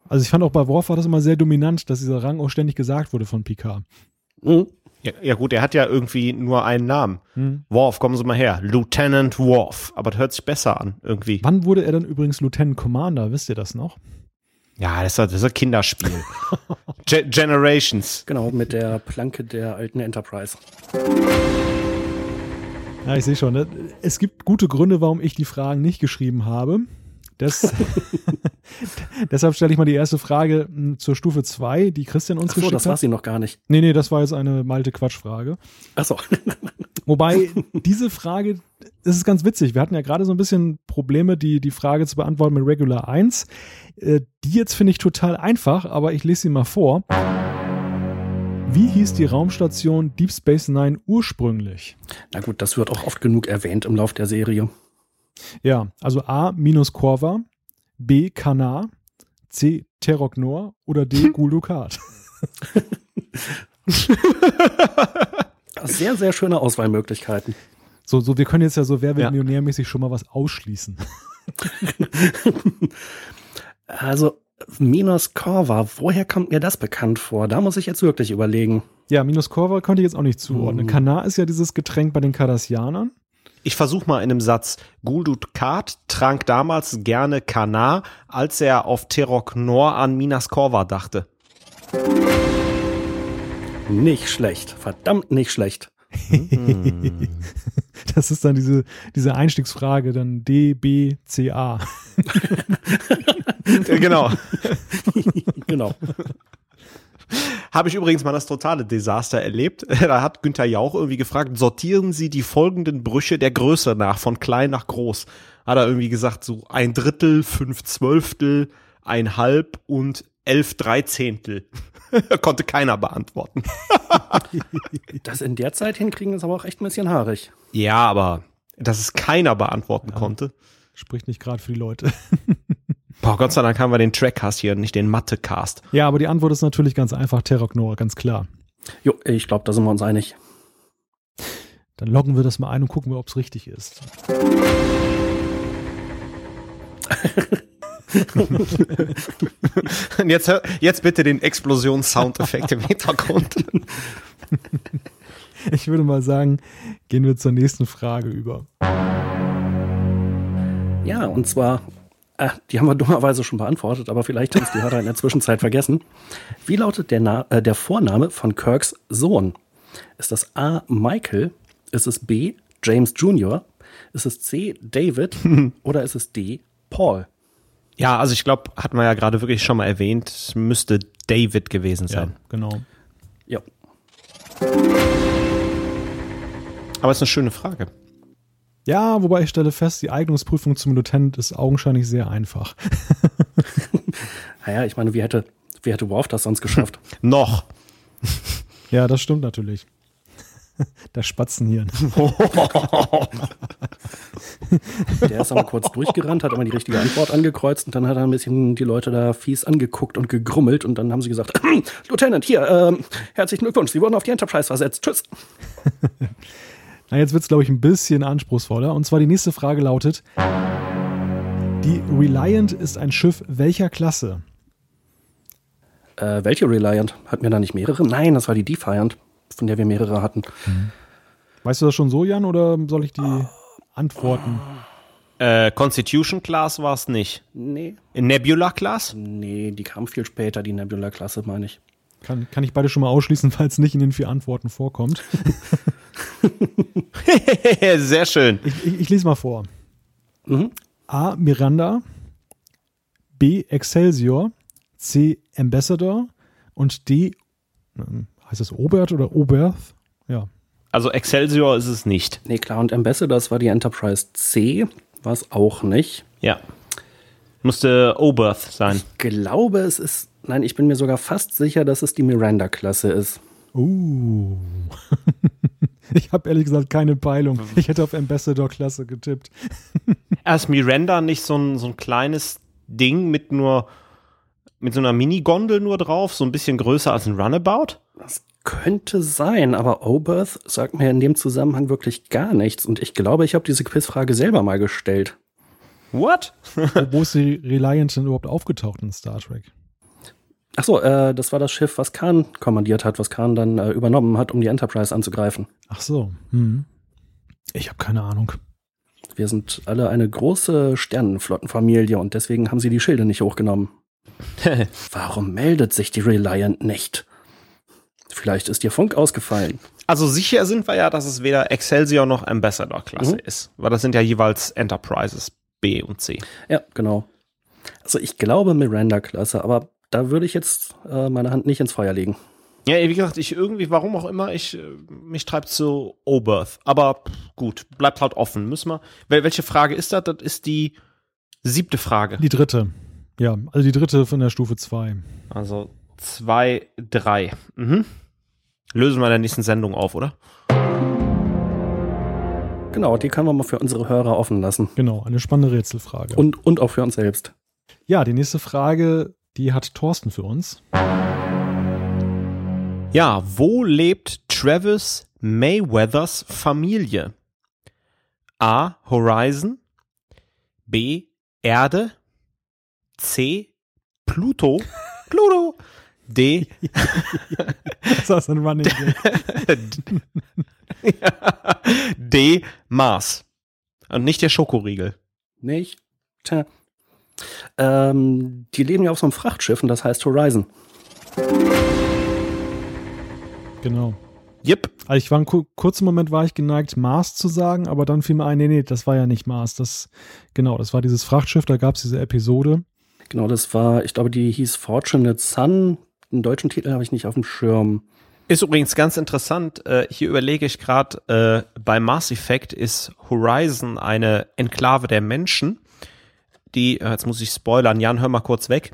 Also ich fand auch bei Worf war das immer sehr dominant, dass dieser Rang auch ständig gesagt wurde von Picard. Mhm. Ja, ja gut, er hat ja irgendwie nur einen Namen. Hm. Worf, kommen Sie mal her. Lieutenant Worf. Aber das hört sich besser an, irgendwie. Wann wurde er dann übrigens Lieutenant Commander? Wisst ihr das noch? Ja, das ist, das ist ein Kinderspiel. Ge Generations. Genau, mit der Planke der alten Enterprise. Ja, ich sehe schon. Ne? Es gibt gute Gründe, warum ich die Fragen nicht geschrieben habe. Das, deshalb stelle ich mal die erste Frage m, zur Stufe 2, die Christian uns Ach so, geschickt das war hat. sie noch gar nicht. Nee, nee, das war jetzt eine malte Quatschfrage. Achso. Wobei diese Frage, das ist ganz witzig. Wir hatten ja gerade so ein bisschen Probleme, die, die Frage zu beantworten mit Regular 1. Äh, die jetzt finde ich total einfach, aber ich lese sie mal vor. Wie hieß die Raumstation Deep Space Nine ursprünglich? Na gut, das wird auch oft genug erwähnt im Lauf der Serie. Ja, also A minus Corva, B Kanar, C Teroknor oder D Gulukat. Sehr, sehr schöne Auswahlmöglichkeiten. So, so, wir können jetzt ja so Wer wird Ja. millionärmäßig schon mal was ausschließen. Also, Minos Corva, woher kommt mir das bekannt vor? Da muss ich jetzt wirklich überlegen. Ja, minus Corva konnte ich jetzt auch nicht zuordnen. Mhm. Kanar ist ja dieses Getränk bei den Kardassianern. Ich versuche mal in einem Satz. Guldut Kat trank damals gerne Kanar, als er auf Terok Nor an Minas Korva dachte. Nicht schlecht. Verdammt nicht schlecht. Das ist dann diese, diese Einstiegsfrage, dann D, B, C, A. genau. genau. Habe ich übrigens mal das totale Desaster erlebt. Da hat Günther Jauch irgendwie gefragt, sortieren Sie die folgenden Brüche der Größe nach, von klein nach groß. Hat er irgendwie gesagt, so ein Drittel, fünf Zwölftel, ein Halb und elf Dreizehntel. Konnte keiner beantworten. Das in der Zeit hinkriegen ist aber auch echt ein bisschen haarig. Ja, aber dass es keiner beantworten konnte. Spricht nicht gerade für die Leute. Boah, Gott sei Dank haben wir den Trackcast hier, nicht den Mathe-Cast. Ja, aber die Antwort ist natürlich ganz einfach Teroknor, ganz klar. Jo, ich glaube, da sind wir uns einig. Dann loggen wir das mal ein und gucken wir, ob es richtig ist. Und jetzt, jetzt bitte den Explosions-Soundeffekt im Hintergrund. Ich würde mal sagen, gehen wir zur nächsten Frage über. Ja, und zwar, äh, die haben wir dummerweise schon beantwortet, aber vielleicht haben es die Hörer in der Zwischenzeit vergessen. Wie lautet der, Na äh, der Vorname von Kirks Sohn? Ist das A. Michael? Ist es B. James Jr.? Ist es C. David? oder ist es D. Paul? Ja, also ich glaube, hatten wir ja gerade wirklich schon mal erwähnt, es müsste David gewesen sein. genau. Ja. Aber es ist eine schöne Frage. Ja, wobei ich stelle fest, die Eignungsprüfung zum Lieutenant ist augenscheinlich sehr einfach. Naja, ich meine, wie hätte, wie hätte Worf das sonst geschafft? Noch. Ja, das stimmt natürlich. Der Spatzenhirn. Der ist aber kurz durchgerannt, hat immer die richtige Antwort angekreuzt und dann hat er ein bisschen die Leute da fies angeguckt und gegrummelt und dann haben sie gesagt, Lieutenant, hier, ähm, herzlichen Glückwunsch, Sie wurden auf die Enterprise versetzt. Tschüss. Na, jetzt wird es, glaube ich, ein bisschen anspruchsvoller. Und zwar die nächste Frage lautet: Die Reliant ist ein Schiff welcher Klasse? Äh, welche Reliant? Hatten wir da nicht mehrere? Nein, das war die Defiant, von der wir mehrere hatten. Weißt du das schon so, Jan, oder soll ich die antworten? Äh, Constitution Class war es nicht. Nee. Nebula Class? Nee, die kam viel später, die Nebula-Klasse, meine ich. Kann, kann ich beide schon mal ausschließen, falls nicht in den vier Antworten vorkommt. Sehr schön. Ich, ich, ich lese mal vor. Mhm. A. Miranda, B. Excelsior, C. Ambassador und D. ähm, Heißt das Obert oder Oberth? ja. Also Excelsior ist es nicht. Nee, klar, und Ambassador, das war die Enterprise C, war es auch nicht. Ja. Musste Oberth sein. Ich glaube, es ist, nein, ich bin mir sogar fast sicher, dass es die Miranda-Klasse ist. Uh. ich habe ehrlich gesagt keine Peilung. Ich hätte auf Ambassador-Klasse getippt. Erst Miranda nicht so ein, so ein kleines Ding mit nur mit so einer Mini-Gondel nur drauf, so ein bisschen größer als ein Runabout? Das könnte sein, aber Oberth sagt mir in dem Zusammenhang wirklich gar nichts. Und ich glaube, ich habe diese Quizfrage selber mal gestellt. What? Wo ist die Reliant denn überhaupt aufgetaucht in Star Trek? Ach so, äh, das war das Schiff, was Khan kommandiert hat, was Khan dann äh, übernommen hat, um die Enterprise anzugreifen. Ach so. Hm. Ich habe keine Ahnung. Wir sind alle eine große Sternenflottenfamilie und deswegen haben sie die Schilde nicht hochgenommen. Warum meldet sich die Reliant nicht? Vielleicht ist ihr Funk ausgefallen. Also sicher sind wir ja, dass es weder Excelsior noch Ambassador-Klasse Mhm. ist. Weil das sind ja jeweils Enterprises B und C. Ja, genau. Also ich glaube Miranda-Klasse, aber da würde ich jetzt äh, meine Hand nicht ins Feuer legen. Ja, wie gesagt, ich irgendwie, warum auch immer, ich, äh, mich treibt zu Oberth. Aber gut, bleibt halt offen. Müssen wir. Wel welche Frage ist das? Das ist die siebte Frage. Die dritte. Ja, also die dritte von der Stufe 2. Also zwei, drei. Mhm. Lösen wir in der nächsten Sendung auf, oder? Genau, die können wir mal für unsere Hörer offen lassen. Genau, eine spannende Rätselfrage. Und, und auch für uns selbst. ja, die nächste Frage, die hat Thorsten für uns. Ja, wo lebt Travis Mayweathers Familie? A. Horizon. B. Erde. C. Pluto. Pluto. D. Das ist ein Running. D. Mars. Und nicht der Schokoriegel. Nicht? Ähm, die leben ja auf so einem Frachtschiff und das heißt Horizon. Genau. Yep. Also ich war einen ku- kurzen Moment war ich geneigt, Mars zu sagen, aber dann fiel mir ein, nee, nee, das war ja nicht Mars. Das, genau, das war dieses Frachtschiff, da gab es diese Episode. Genau, das war, ich glaube, die hieß Fortunate Sun. Den deutschen Titel habe ich nicht auf dem Schirm. Ist übrigens ganz interessant. Äh, hier überlege ich gerade, äh, bei Mass Effect ist Horizon eine Enklave der Menschen, die, äh, jetzt muss ich spoilern, Jan, hör mal kurz weg,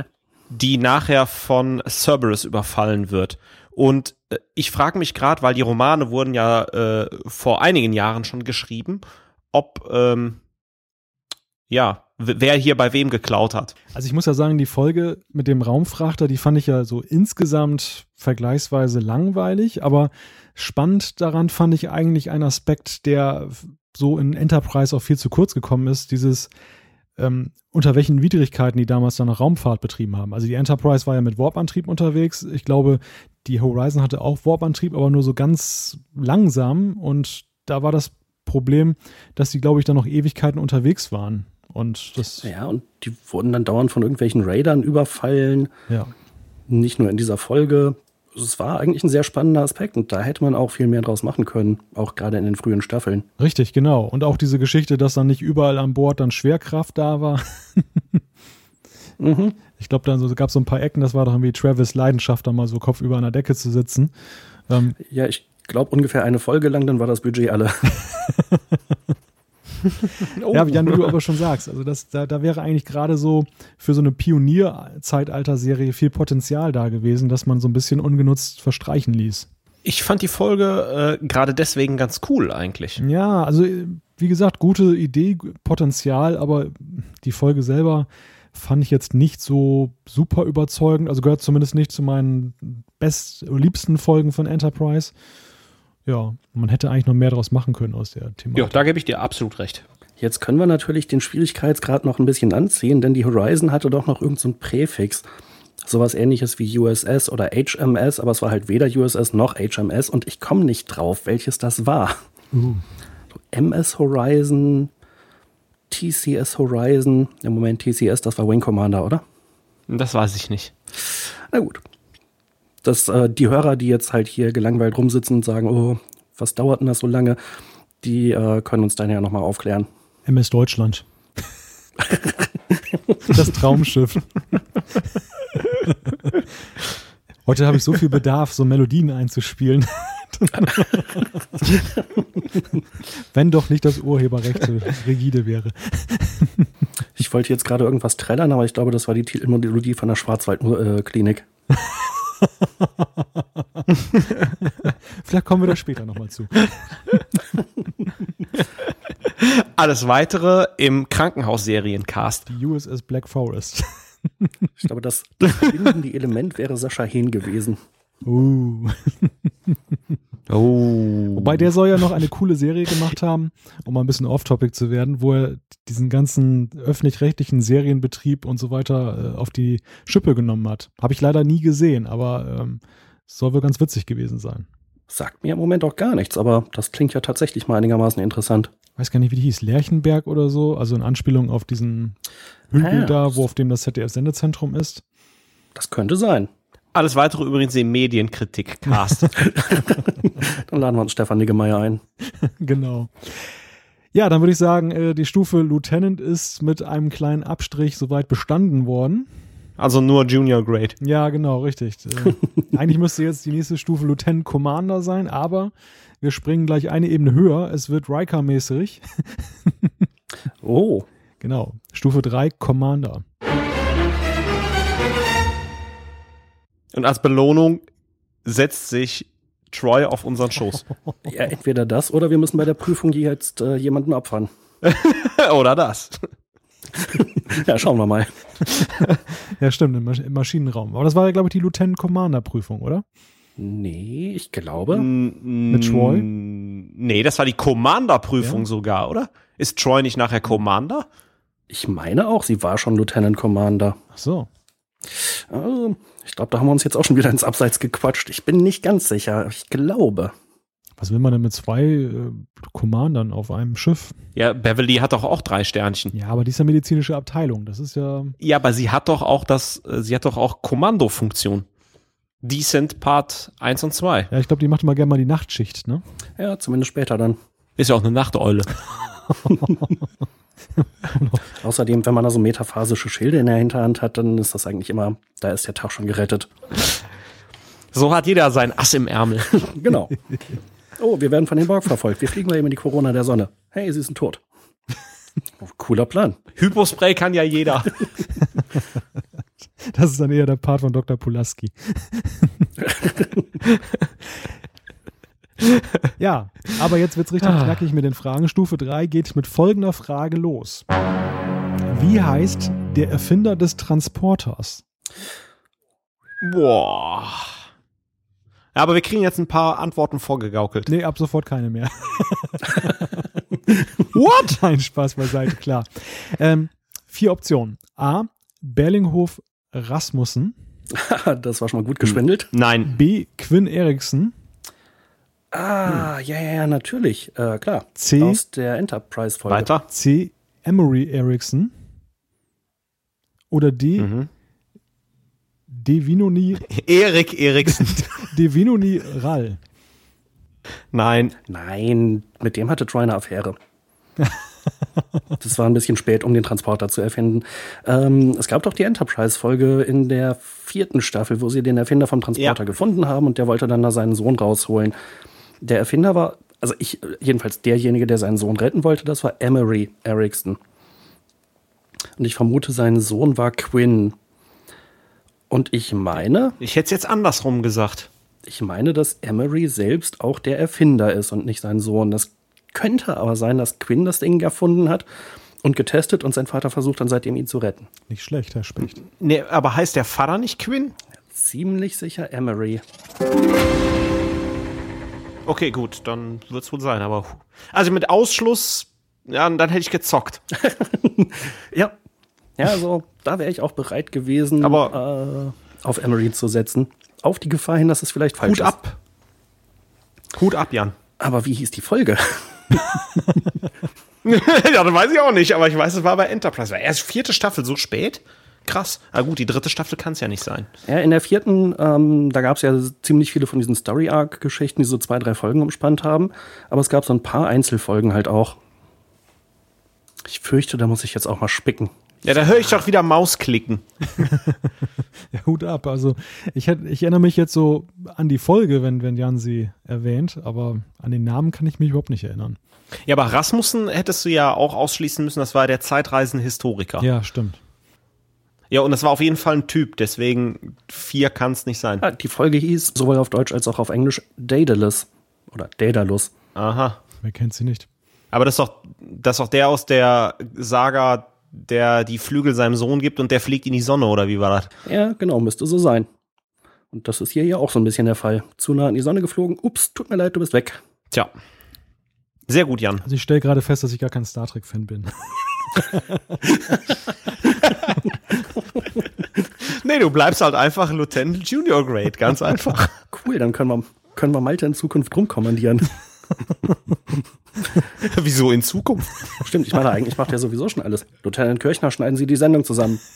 Äh, die nachher von Cerberus überfallen wird. Und äh, ich frage mich gerade, weil die Romane wurden ja äh, vor einigen Jahren schon geschrieben, ob, ähm, ja, wer hier bei wem geklaut hat. Also ich muss ja sagen, die Folge mit dem Raumfrachter, die fand ich ja so insgesamt vergleichsweise langweilig, aber spannend daran fand ich eigentlich einen Aspekt, der so in Enterprise auch viel zu kurz gekommen ist, dieses ähm, unter welchen Widrigkeiten die damals dann Raumfahrt betrieben haben. Also die Enterprise war ja mit Warp-Antrieb unterwegs. Ich glaube, die Horizon hatte auch Warp-Antrieb, aber nur so ganz langsam. Und da war das Problem, dass die, glaube ich, dann noch Ewigkeiten unterwegs waren. Und das, Ja, und die wurden dann dauernd von irgendwelchen Raidern überfallen. ja. Nicht nur in dieser Folge. Es war eigentlich ein sehr spannender Aspekt und da hätte man auch viel mehr draus machen können, auch gerade in den frühen Staffeln. Richtig, genau. Und auch diese Geschichte, dass dann nicht überall an Bord dann Schwerkraft da war. Mhm. Ich glaube, dann so, gab es so ein paar Ecken, das war doch irgendwie Travis Leidenschaft, da mal so Kopf über einer Decke zu sitzen. Ähm, Ja, ich glaube ungefähr eine Folge lang, dann war das Budget alle. Ja, Jan, wie du aber schon sagst, also das, da, da wäre eigentlich gerade so für so eine Pionier-Zeitalter-Serie viel Potenzial da gewesen, dass man so ein bisschen ungenutzt verstreichen ließ. Ich fand die Folge äh, gerade deswegen ganz cool eigentlich. Ja, also äh, wie gesagt, gute Idee, Potenzial, aber die Folge selber fand ich jetzt nicht so super überzeugend. Also gehört zumindest nicht zu meinen best liebsten Folgen von Enterprise. Ja, man hätte eigentlich noch mehr daraus machen können aus der Thematik. Ja, da gebe ich dir absolut recht. Jetzt können wir natürlich den Schwierigkeitsgrad noch ein bisschen anziehen, denn die Horizon hatte doch noch irgendein so ein Präfix. Sowas ähnliches wie USS oder HMS, aber es war halt weder USS noch HMS und ich komme nicht drauf, welches das war. Uh. MS Horizon, TCS Horizon. Im Moment TCS, das war Wing Commander, oder? Das weiß ich nicht. Na gut. Das, äh, die Hörer, die jetzt halt hier gelangweilt rumsitzen und sagen, oh, was dauert denn das so lange, die äh, können uns dann ja nochmal aufklären. MS Deutschland. das Traumschiff. Heute habe ich so viel Bedarf, so Melodien einzuspielen. Wenn doch nicht das Urheberrecht rigide wäre. Ich wollte jetzt gerade irgendwas trällern, aber ich glaube, das war die Titelmelodie von der Schwarzwaldklinik. Vielleicht kommen wir da später nochmal zu. Alles weitere im Krankenhausseriencast. Die USS Black Forest. Ich glaube, das verbindende Element wäre Sascha Hehn gewesen. Uh. Oh. Wobei der soll ja noch eine coole Serie gemacht haben, um mal ein bisschen off-topic zu werden, wo er diesen ganzen öffentlich-rechtlichen Serienbetrieb und so weiter äh, auf die Schippe genommen hat. Habe ich leider nie gesehen, aber ähm, soll wohl ganz witzig gewesen sein. Sagt mir im Moment auch gar nichts, aber das klingt ja tatsächlich mal einigermaßen interessant. Weiß gar nicht, wie die hieß, Lerchenberg oder so, also in Anspielung auf diesen Hügel Ah. da, wo auf dem das ZDF-Sendezentrum ist. Das könnte sein. Alles weitere übrigens im Medienkritik-Cast. Dann laden wir uns Stefan Niggemeier ein. genau. Ja, dann würde ich sagen, äh, die Stufe Lieutenant ist mit einem kleinen Abstrich soweit bestanden worden. also nur Junior Grade. Ja, genau, richtig. Äh, eigentlich müsste jetzt die nächste Stufe Lieutenant Commander sein, aber wir springen gleich eine Ebene höher. Es wird Riker-mäßig. Oh, Genau. Stufe 3 Commander. Und als Belohnung setzt sich Troy auf unseren Schoß. ja, entweder das oder wir müssen bei der Prüfung jetzt äh, jemanden opfern. Oder das. Ja, schauen wir mal. Ja, stimmt, im, Masch im Maschinenraum. Aber das war ja, glaube ich, die Lieutenant Commander Prüfung, oder? Nee, ich glaube. Mit Troy? Nee, das war die Commander-Prüfung Ja. sogar, oder? Ist Troy nicht nachher Commander? Ich meine auch, sie war schon Lieutenant Commander. Ach so. Also, ich glaube, da haben wir uns jetzt auch schon wieder ins Abseits gequatscht. Ich bin nicht ganz sicher. Ich glaube. Was will man denn mit zwei äh, Commandern auf einem Schiff? Ja, Beverly hat doch auch drei Sternchen. Ja, aber die ist ja medizinische Abteilung. Das ist ja. Ja, aber sie hat doch auch das, äh, sie hat doch auch Kommandofunktion. Decent Part 1 und 2. Ja, ich glaube, die macht immer gerne mal die Nachtschicht, ne? Ja, zumindest später dann. Ist ja auch eine Nachteule. Außerdem, wenn man da so metaphasische Schilde in der Hinterhand hat, dann ist das eigentlich immer, da ist der Tag schon gerettet. So hat jeder sein Ass im Ärmel. Genau. Oh, wir werden von den Borg verfolgt. Wir fliegen mal eben in die Corona der Sonne. Hey, sie sind tot. Oh, cooler Plan. Hypospray kann ja jeder. Das ist dann eher der Part von Dr. Pulaski. ja, aber jetzt wird's richtig knackig mit den Fragen. Stufe 3 geht mit folgender Frage los. Wie heißt der Erfinder des Transporters? Boah. Ja, aber wir kriegen jetzt ein paar Antworten vorgegaukelt. Nee, ab sofort keine mehr. What? Nein, Spaß beiseite, klar. Ähm, vier Optionen. A. Berlinghof Rasmussen. das war schon mal gut geschwindelt. Nein. B. Quinn Eriksson. Ah, ja, ja, ja, natürlich. Äh, klar. C. Aus der Enterprise-Folge. Weiter. C. Emery Eriksson. Oder D. Mhm. Devinoni, Erik Eriksen. Devinoni Rall. Nein. Nein, mit dem hatte Troy eine Affäre. das war ein bisschen spät, um den Transporter zu erfinden. Ähm, es gab doch die Enterprise-Folge in der vierten Staffel, wo sie den Erfinder vom Transporter Ja. gefunden haben und der wollte dann da seinen Sohn rausholen. Der Erfinder war, also ich, jedenfalls derjenige, der seinen Sohn retten wollte, das war Emery Erickson. Und ich vermute, sein Sohn war Quinn. Und ich meine, Ich hätte es jetzt andersrum gesagt. ich meine, dass Emery selbst auch der Erfinder ist und nicht sein Sohn. Das könnte aber sein, dass Quinn das Ding erfunden hat und getestet und sein Vater versucht dann seitdem ihn zu retten. Nicht schlecht, Herr Specht. Nee, aber heißt der Vater nicht Quinn? Ziemlich sicher Emery. Okay, gut, dann wird es wohl sein. Aber also mit Ausschluss, ja, dann hätte ich gezockt. Ja. Ja, also da wäre ich auch bereit gewesen, Aber- äh, auf Emery zu setzen. Auf die Gefahr hin, dass es vielleicht falsch Hut ist. ab. Hut ab, Jan. Aber wie hieß die Folge? ja, das weiß ich auch nicht, aber ich weiß, es war bei Enterprise. War erst vierte Staffel so spät? Krass. Na gut, die dritte Staffel kann es ja nicht sein. Ja, in der vierten, ähm, da gab es ja ziemlich viele von diesen Story-Arc-Geschichten, die so zwei, drei Folgen umspannt haben. Aber es gab so ein paar Einzelfolgen halt auch. Ich fürchte, da muss ich jetzt auch mal spicken. Ja, da höre ich doch wieder Mausklicken. Ja, Hut ab. Also ich, hätt, ich erinnere mich jetzt so an die Folge, wenn, wenn Jan sie erwähnt, aber an den Namen kann ich mich überhaupt nicht erinnern. Ja, aber Rasmussen hättest du ja auch ausschließen müssen, das war der Zeitreisen-Historiker. Ja, stimmt. Ja, und das war auf jeden Fall ein Typ, deswegen vier kann es nicht sein. Ja, die Folge hieß sowohl auf Deutsch als auch auf Englisch Daedalus oder Daedalus. Aha. Wer kennt sie nicht? Aber das ist doch, das ist doch der aus der Saga, der die Flügel seinem Sohn gibt und der fliegt in die Sonne, oder wie war das? Ja, genau, müsste so sein. Und das ist hier ja auch so ein bisschen der Fall. Zu nah in die Sonne geflogen. Ups, tut mir leid, du bist weg. Tja. Sehr gut, Jan. Also ich stelle gerade fest, dass ich gar kein Star Trek-Fan bin. Nee, du bleibst halt einfach Lieutenant Junior Grade, ganz einfach. Cool, dann können wir, können wir Malte in Zukunft rumkommandieren. Wieso in Zukunft? Stimmt, ich meine, eigentlich macht er sowieso schon alles. Lieutenant Kirchner, schneiden Sie die Sendung zusammen.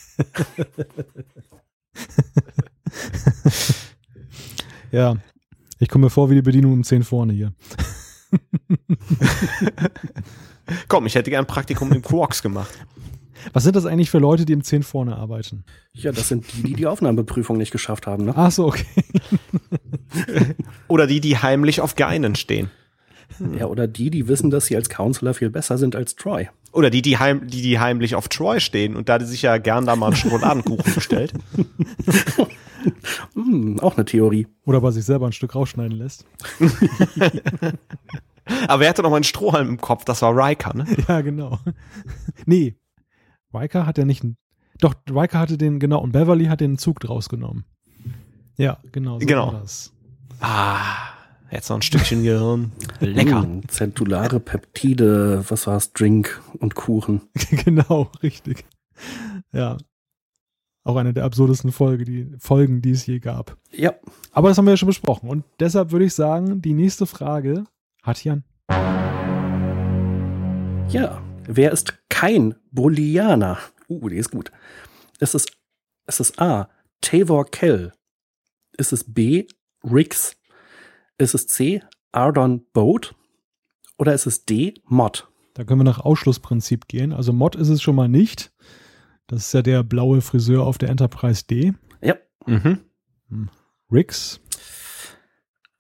Ja. Ich komme mir vor wie die Bedienung um 10 vorne hier. Komm, ich hätte gern ein Praktikum im Quarks gemacht. Was sind das eigentlich für Leute, die im 10 vorne arbeiten? Ja, das sind die, die die Aufnahmeprüfung nicht geschafft haben. Ne? Ach so, okay. Oder die, die heimlich auf Geinen stehen. Ja, oder die, die wissen, dass sie als Counselor viel besser sind als Troy. Oder die, die, heim, die, die heimlich auf Troy stehen und da die sich ja gern da mal einen Schokoladenkuchen bestellt. Hm, auch eine Theorie. Oder bei sich selber ein Stück rausschneiden lässt. Aber wer hatte noch mal einen Strohhalm im Kopf? Das war Riker, ne? Ja, genau. Nee, Riker hat ja nicht einen. Doch, Riker hatte den, genau, und Beverly hat den Zug draus genommen. Ja, genau. So Genau. war das. Ah, jetzt noch ein Stückchen Gehirn. Lecker. Hm, zentulare Peptide, was war's, Drink und Kuchen. genau, richtig. Ja. Auch eine der absurdesten Folge, die, Folgen, die es je gab. Ja, Aber das haben wir ja schon besprochen. Und deshalb würde ich sagen, die nächste Frage hat Jan. ja. Wer ist kein Bolianer? Uh, die ist gut. Ist es, ist es A. Tavor Kell? Ist es B. Rix? Ist es C. Ardon Boat? Oder ist es D. Mod? Da können wir nach Ausschlussprinzip gehen. Also Mod ist es schon mal nicht. Das ist ja der blaue Friseur auf der Enterprise D. Ja. Mhm. Rix.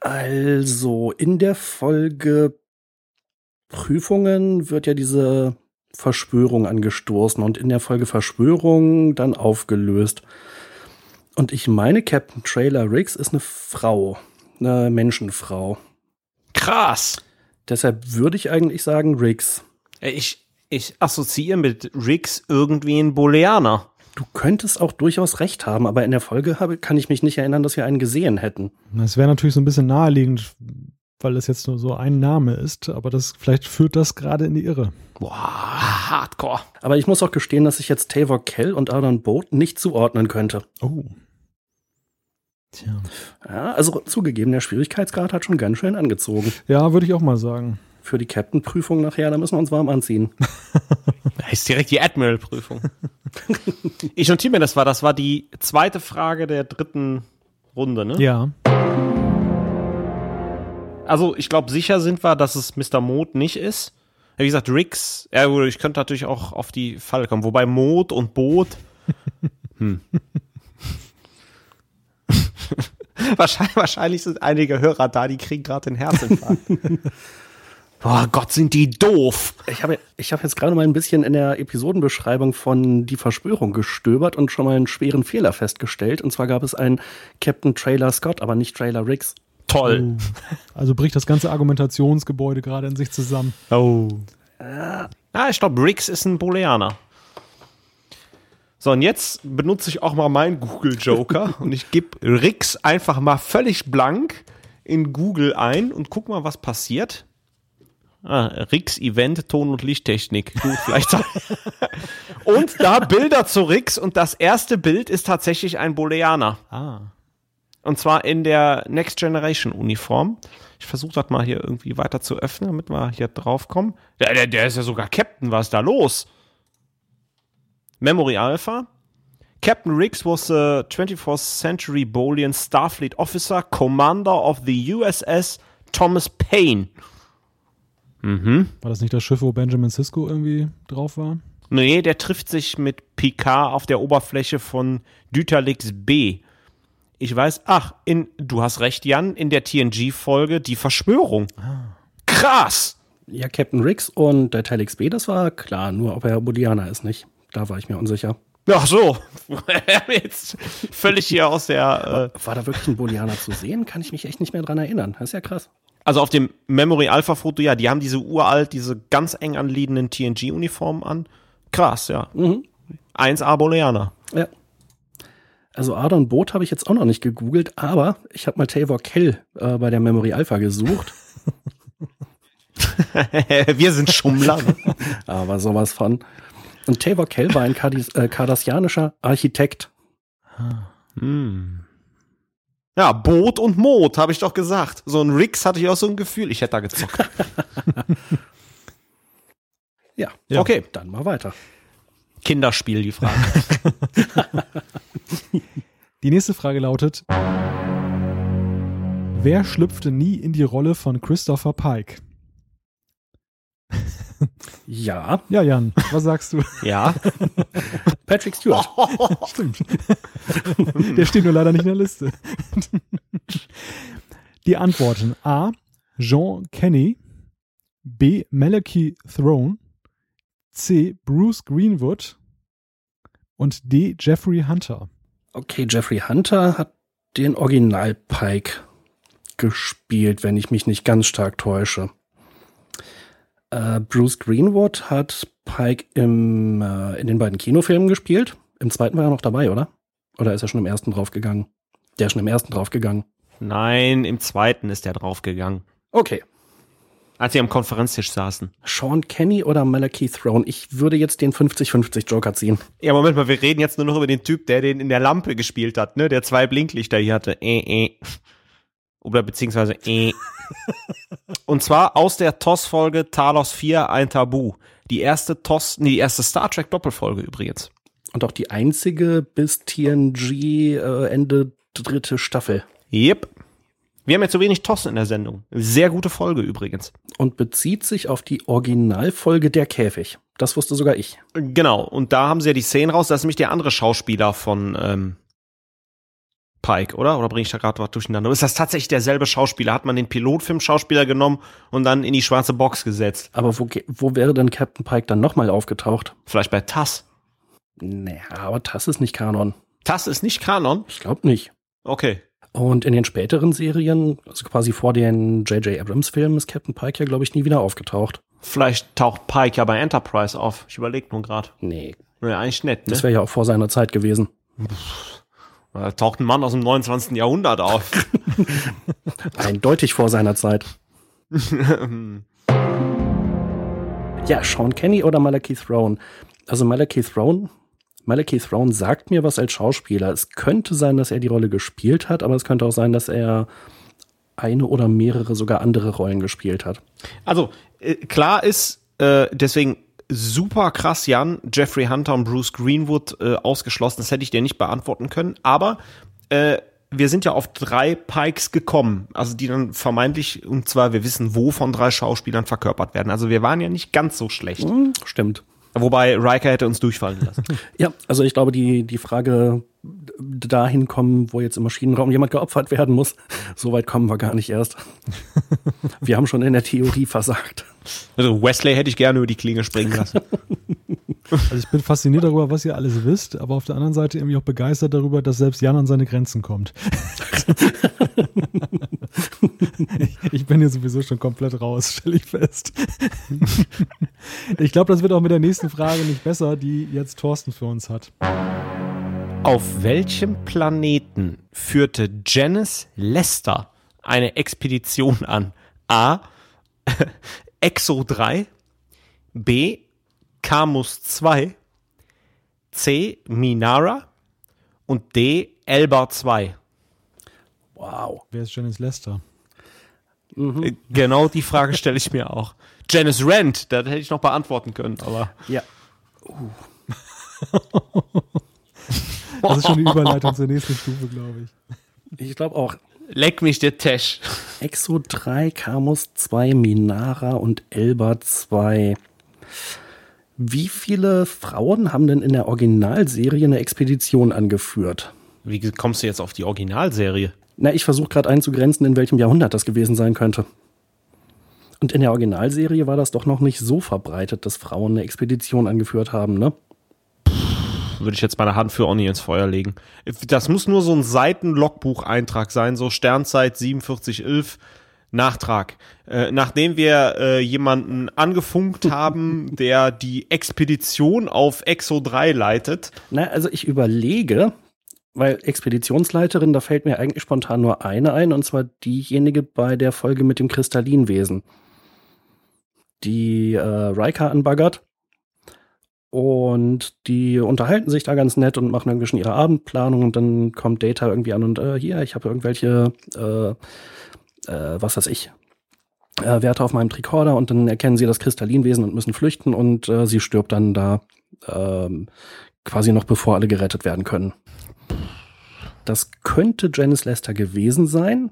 Also in der Folge Prüfungen wird ja diese Verschwörung angestoßen und in der Folge Verschwörung dann aufgelöst. Und ich meine, Captain Trailer Riggs ist eine Frau, eine Menschenfrau. Krass. Deshalb würde ich eigentlich sagen Riggs. Ich, ich assoziiere mit Riggs irgendwie einen Booleaner. Du könntest auch durchaus recht haben, aber in der Folge habe, kann ich mich nicht erinnern, dass wir einen gesehen hätten. Das wäre natürlich so ein bisschen naheliegend, weil es jetzt nur so ein Name ist, aber das vielleicht führt das gerade in die Irre. Boah, Hardcore. Aber ich muss auch gestehen, dass ich jetzt Tavor Kell und Ardon Boat nicht zuordnen könnte. Oh. Tja. Ja, also zugegeben, der Schwierigkeitsgrad hat schon ganz schön angezogen. Ja, würde ich auch mal sagen. Für die Captain-Prüfung nachher, da müssen wir uns warm anziehen. Da ist direkt die Admiral-Prüfung. ich notiere mir, das war, das war die zweite Frage der dritten Runde, ne? Ja. Also, ich glaube, sicher sind wir, dass es Mr. Mode nicht ist. Wie gesagt, Riggs, ja, gut, ich könnte natürlich auch auf die Falle kommen. Wobei Mode und Boot. Hm. wahrscheinlich, wahrscheinlich sind einige Hörer da, die kriegen gerade den Herzinfarkt. Boah, Gott, sind die doof. Ich habe ich hab jetzt gerade mal ein bisschen in der Episodenbeschreibung von Die Verschwörung gestöbert und schon mal einen schweren Fehler festgestellt. Und zwar gab es einen Captain Trailer Scott, aber nicht Trailer Riggs. Toll. Also bricht das ganze Argumentationsgebäude gerade in sich zusammen. Oh. Ah, ich glaube, Riggs ist ein Booleaner. So, und jetzt benutze ich auch mal meinen Google Joker und ich gebe Riggs einfach mal völlig blank in Google ein und guck mal, was passiert. Ah, Riggs Event, Ton- und Lichttechnik. Gut, vielleicht. und da Bilder zu Riggs und das erste Bild ist tatsächlich ein Booleaner. Ah. Und zwar in der Next Generation Uniform. Ich versuche das mal hier irgendwie weiter zu öffnen, damit wir hier drauf kommen. Der, der, der ist ja sogar Captain. Was ist da los? Memory Alpha. Captain Riggs was a 24th century Bolian Starfleet officer, commander of the USS Thomas Paine. Mhm. War das nicht das Schiff, wo Benjamin Sisko irgendwie drauf war? Nee, der trifft sich mit Picard auf der Oberfläche von Dytalix B. Ich weiß, ach, in, du hast recht, Jan, in der TNG-Folge die Verschwörung. Krass! Ja, Captain Riggs und der Telix B, das war klar, nur ob er Bodianer ist, nicht? Da war ich mir unsicher. Ach so, jetzt völlig hier aus der. Äh War da wirklich ein Bolianer zu sehen? Kann ich mich echt nicht mehr dran erinnern. Das ist ja krass. also auf dem Memory Alpha Foto, ja, die haben diese uralt, diese ganz eng anliegenden TNG-Uniformen an. Krass, ja. Mhm. 1A Booleaner. Ja. Also Adon Boot habe ich jetzt auch noch nicht gegoogelt, aber ich habe mal Tavor Kell äh, bei der Memory Alpha gesucht. Wir sind Schummler. ne? aber sowas von. Und Tavor Kell war ein Kardis, äh, kardassianischer Architekt. Hm. Ja, Boot und Mod, habe ich doch gesagt. So ein Rix hatte ich auch so ein Gefühl, ich hätte da gezockt. Ja, Ja. Okay, dann mal weiter. Kinderspiel, die Frage. Die nächste Frage lautet: Wer schlüpfte nie in die Rolle von Christopher Pike? Ja, Ja, Jan, was sagst du? ja. Patrick Stewart. Stimmt. Der steht nur leider nicht in der Liste. Die Antworten: A. Jean Kenny, B. Malachi Throne, C. Bruce Greenwood und D. Jeffrey Hunter. Okay, Jeffrey Hunter hat den Original Pike gespielt, wenn ich mich nicht ganz stark täusche. Äh, Bruce Greenwood hat Pike im, äh, in den beiden Kinofilmen gespielt. Im zweiten war er noch dabei, oder? Oder ist er schon im ersten draufgegangen? Der ist schon im ersten draufgegangen. Nein, im zweiten ist er draufgegangen. Okay. Als sie am Konferenztisch saßen. Sean Kenny oder Malachi Throne? Ich würde jetzt den 50-50 Joker ziehen. Ja, Moment mal, wir reden jetzt nur noch über den Typ, der den in der Lampe gespielt hat, ne? Der zwei Blinklichter hier hatte. Äh, äh. Oder beziehungsweise äh. Und zwar aus der TOS-Folge Talos 4 ein Tabu. Die erste TOS, nee, die erste Star Trek Doppelfolge übrigens. Und auch die einzige bis TNG äh, Ende dritte Staffel. Yep. Wir haben ja zu wenig TOS in der Sendung. Sehr gute Folge übrigens. Und bezieht sich auf die Originalfolge Der Käfig. Das wusste sogar ich. Genau. Und da haben sie ja die Szenen raus. Das ist nämlich der andere Schauspieler von ähm, Pike, oder? Oder bringe ich da gerade was durcheinander? Ist das tatsächlich derselbe Schauspieler? Hat man den Pilotfilm-Schauspieler genommen und dann in die schwarze Box gesetzt? Aber wo, wo wäre denn Captain Pike dann nochmal aufgetaucht? Vielleicht bei TAS. Naja, aber das ist nicht Kanon. TAS ist nicht Kanon? Ich glaube nicht. Okay. Und in den späteren Serien, also quasi vor den J.J. Abrams-Filmen, ist Captain Pike ja, glaube ich, nie wieder aufgetaucht. Vielleicht taucht Pike ja bei Enterprise auf. Ich überlege nur gerade. Nee, Ja, eigentlich nett, ne? das wäre ja auch vor seiner Zeit gewesen. Da taucht ein Mann aus dem 29. Jahrhundert auf. Eindeutig vor seiner Zeit. Ja, Sean Kenny oder Malachi Throne? Also Malachi Throne, Malachi Throne sagt mir was als Schauspieler. Es könnte sein, dass er die Rolle gespielt hat, aber es könnte auch sein, dass er eine oder mehrere sogar andere Rollen gespielt hat. Also, äh, klar ist, äh, deswegen super krass, Jan, Jeffrey Hunter und Bruce Greenwood äh, ausgeschlossen. Das hätte ich dir nicht beantworten können. Aber äh, wir sind ja auf drei Pikes gekommen, also die dann vermeintlich, und zwar wir wissen, wo von drei Schauspielern verkörpert werden. Also wir waren ja nicht ganz so schlecht. Hm, stimmt. Wobei Riker hätte uns durchfallen lassen. Ja, also ich glaube, die, die Frage dahin kommen, wo jetzt im Maschinenraum jemand geopfert werden muss, so weit kommen wir gar nicht erst. Wir haben schon in der Theorie versagt. Also Wesley hätte ich gerne über die Klinge springen lassen. Also ich bin fasziniert darüber, was ihr alles wisst, aber auf der anderen Seite irgendwie auch begeistert darüber, dass selbst Jan an seine Grenzen kommt. ich, ich bin hier sowieso schon komplett raus, stelle ich fest. ich glaube, das wird auch mit der nächsten Frage nicht besser, die jetzt Thorsten für uns hat. Auf welchem Planeten führte Janice Lester eine Expedition an? A. Exo 3, B. Camus 2, C. Minara und D. Elba 2. Wow. Wer ist Janice Lester? Äh, Genau die Frage stelle ich mir auch. Janice Rent, das hätte ich noch beantworten können, aber Ja. Das ist schon die Überleitung zur nächsten Stufe, glaube ich. Ich glaube auch. Leck mich der Tesch. Exo 3, Camus 2, Minara und Elba 2. Wie viele Frauen haben denn in der Originalserie eine Expedition angeführt? Wie kommst du jetzt auf die Originalserie? Na, ich versuche gerade einzugrenzen, in welchem Jahrhundert das gewesen sein könnte. Und in der Originalserie war das doch noch nicht so verbreitet, dass Frauen eine Expedition angeführt haben, ne? Würde ich jetzt meine Hand für Onny ins Feuer legen. Das muss nur so ein Seiten-Logbucheintrag sein, so Sternzeit 4711. Nachtrag. Äh, nachdem wir äh, jemanden angefunkt haben, der die Expedition auf Exo 3 leitet. Na, also ich überlege, weil Expeditionsleiterin, da fällt mir eigentlich spontan nur eine ein, und zwar diejenige bei der Folge mit dem Kristallinwesen. Die äh, Riker anbaggert. Und die unterhalten sich da ganz nett und machen irgendwie schon ihre Abendplanung und dann kommt Data irgendwie an und äh, hier, ich habe irgendwelche äh, äh, was weiß ich, äh, Werte auf meinem Tricorder und dann erkennen sie das Kristallinwesen und müssen flüchten und äh, sie stirbt dann da ähm, quasi noch bevor alle gerettet werden können. Das könnte Janice Lester gewesen sein.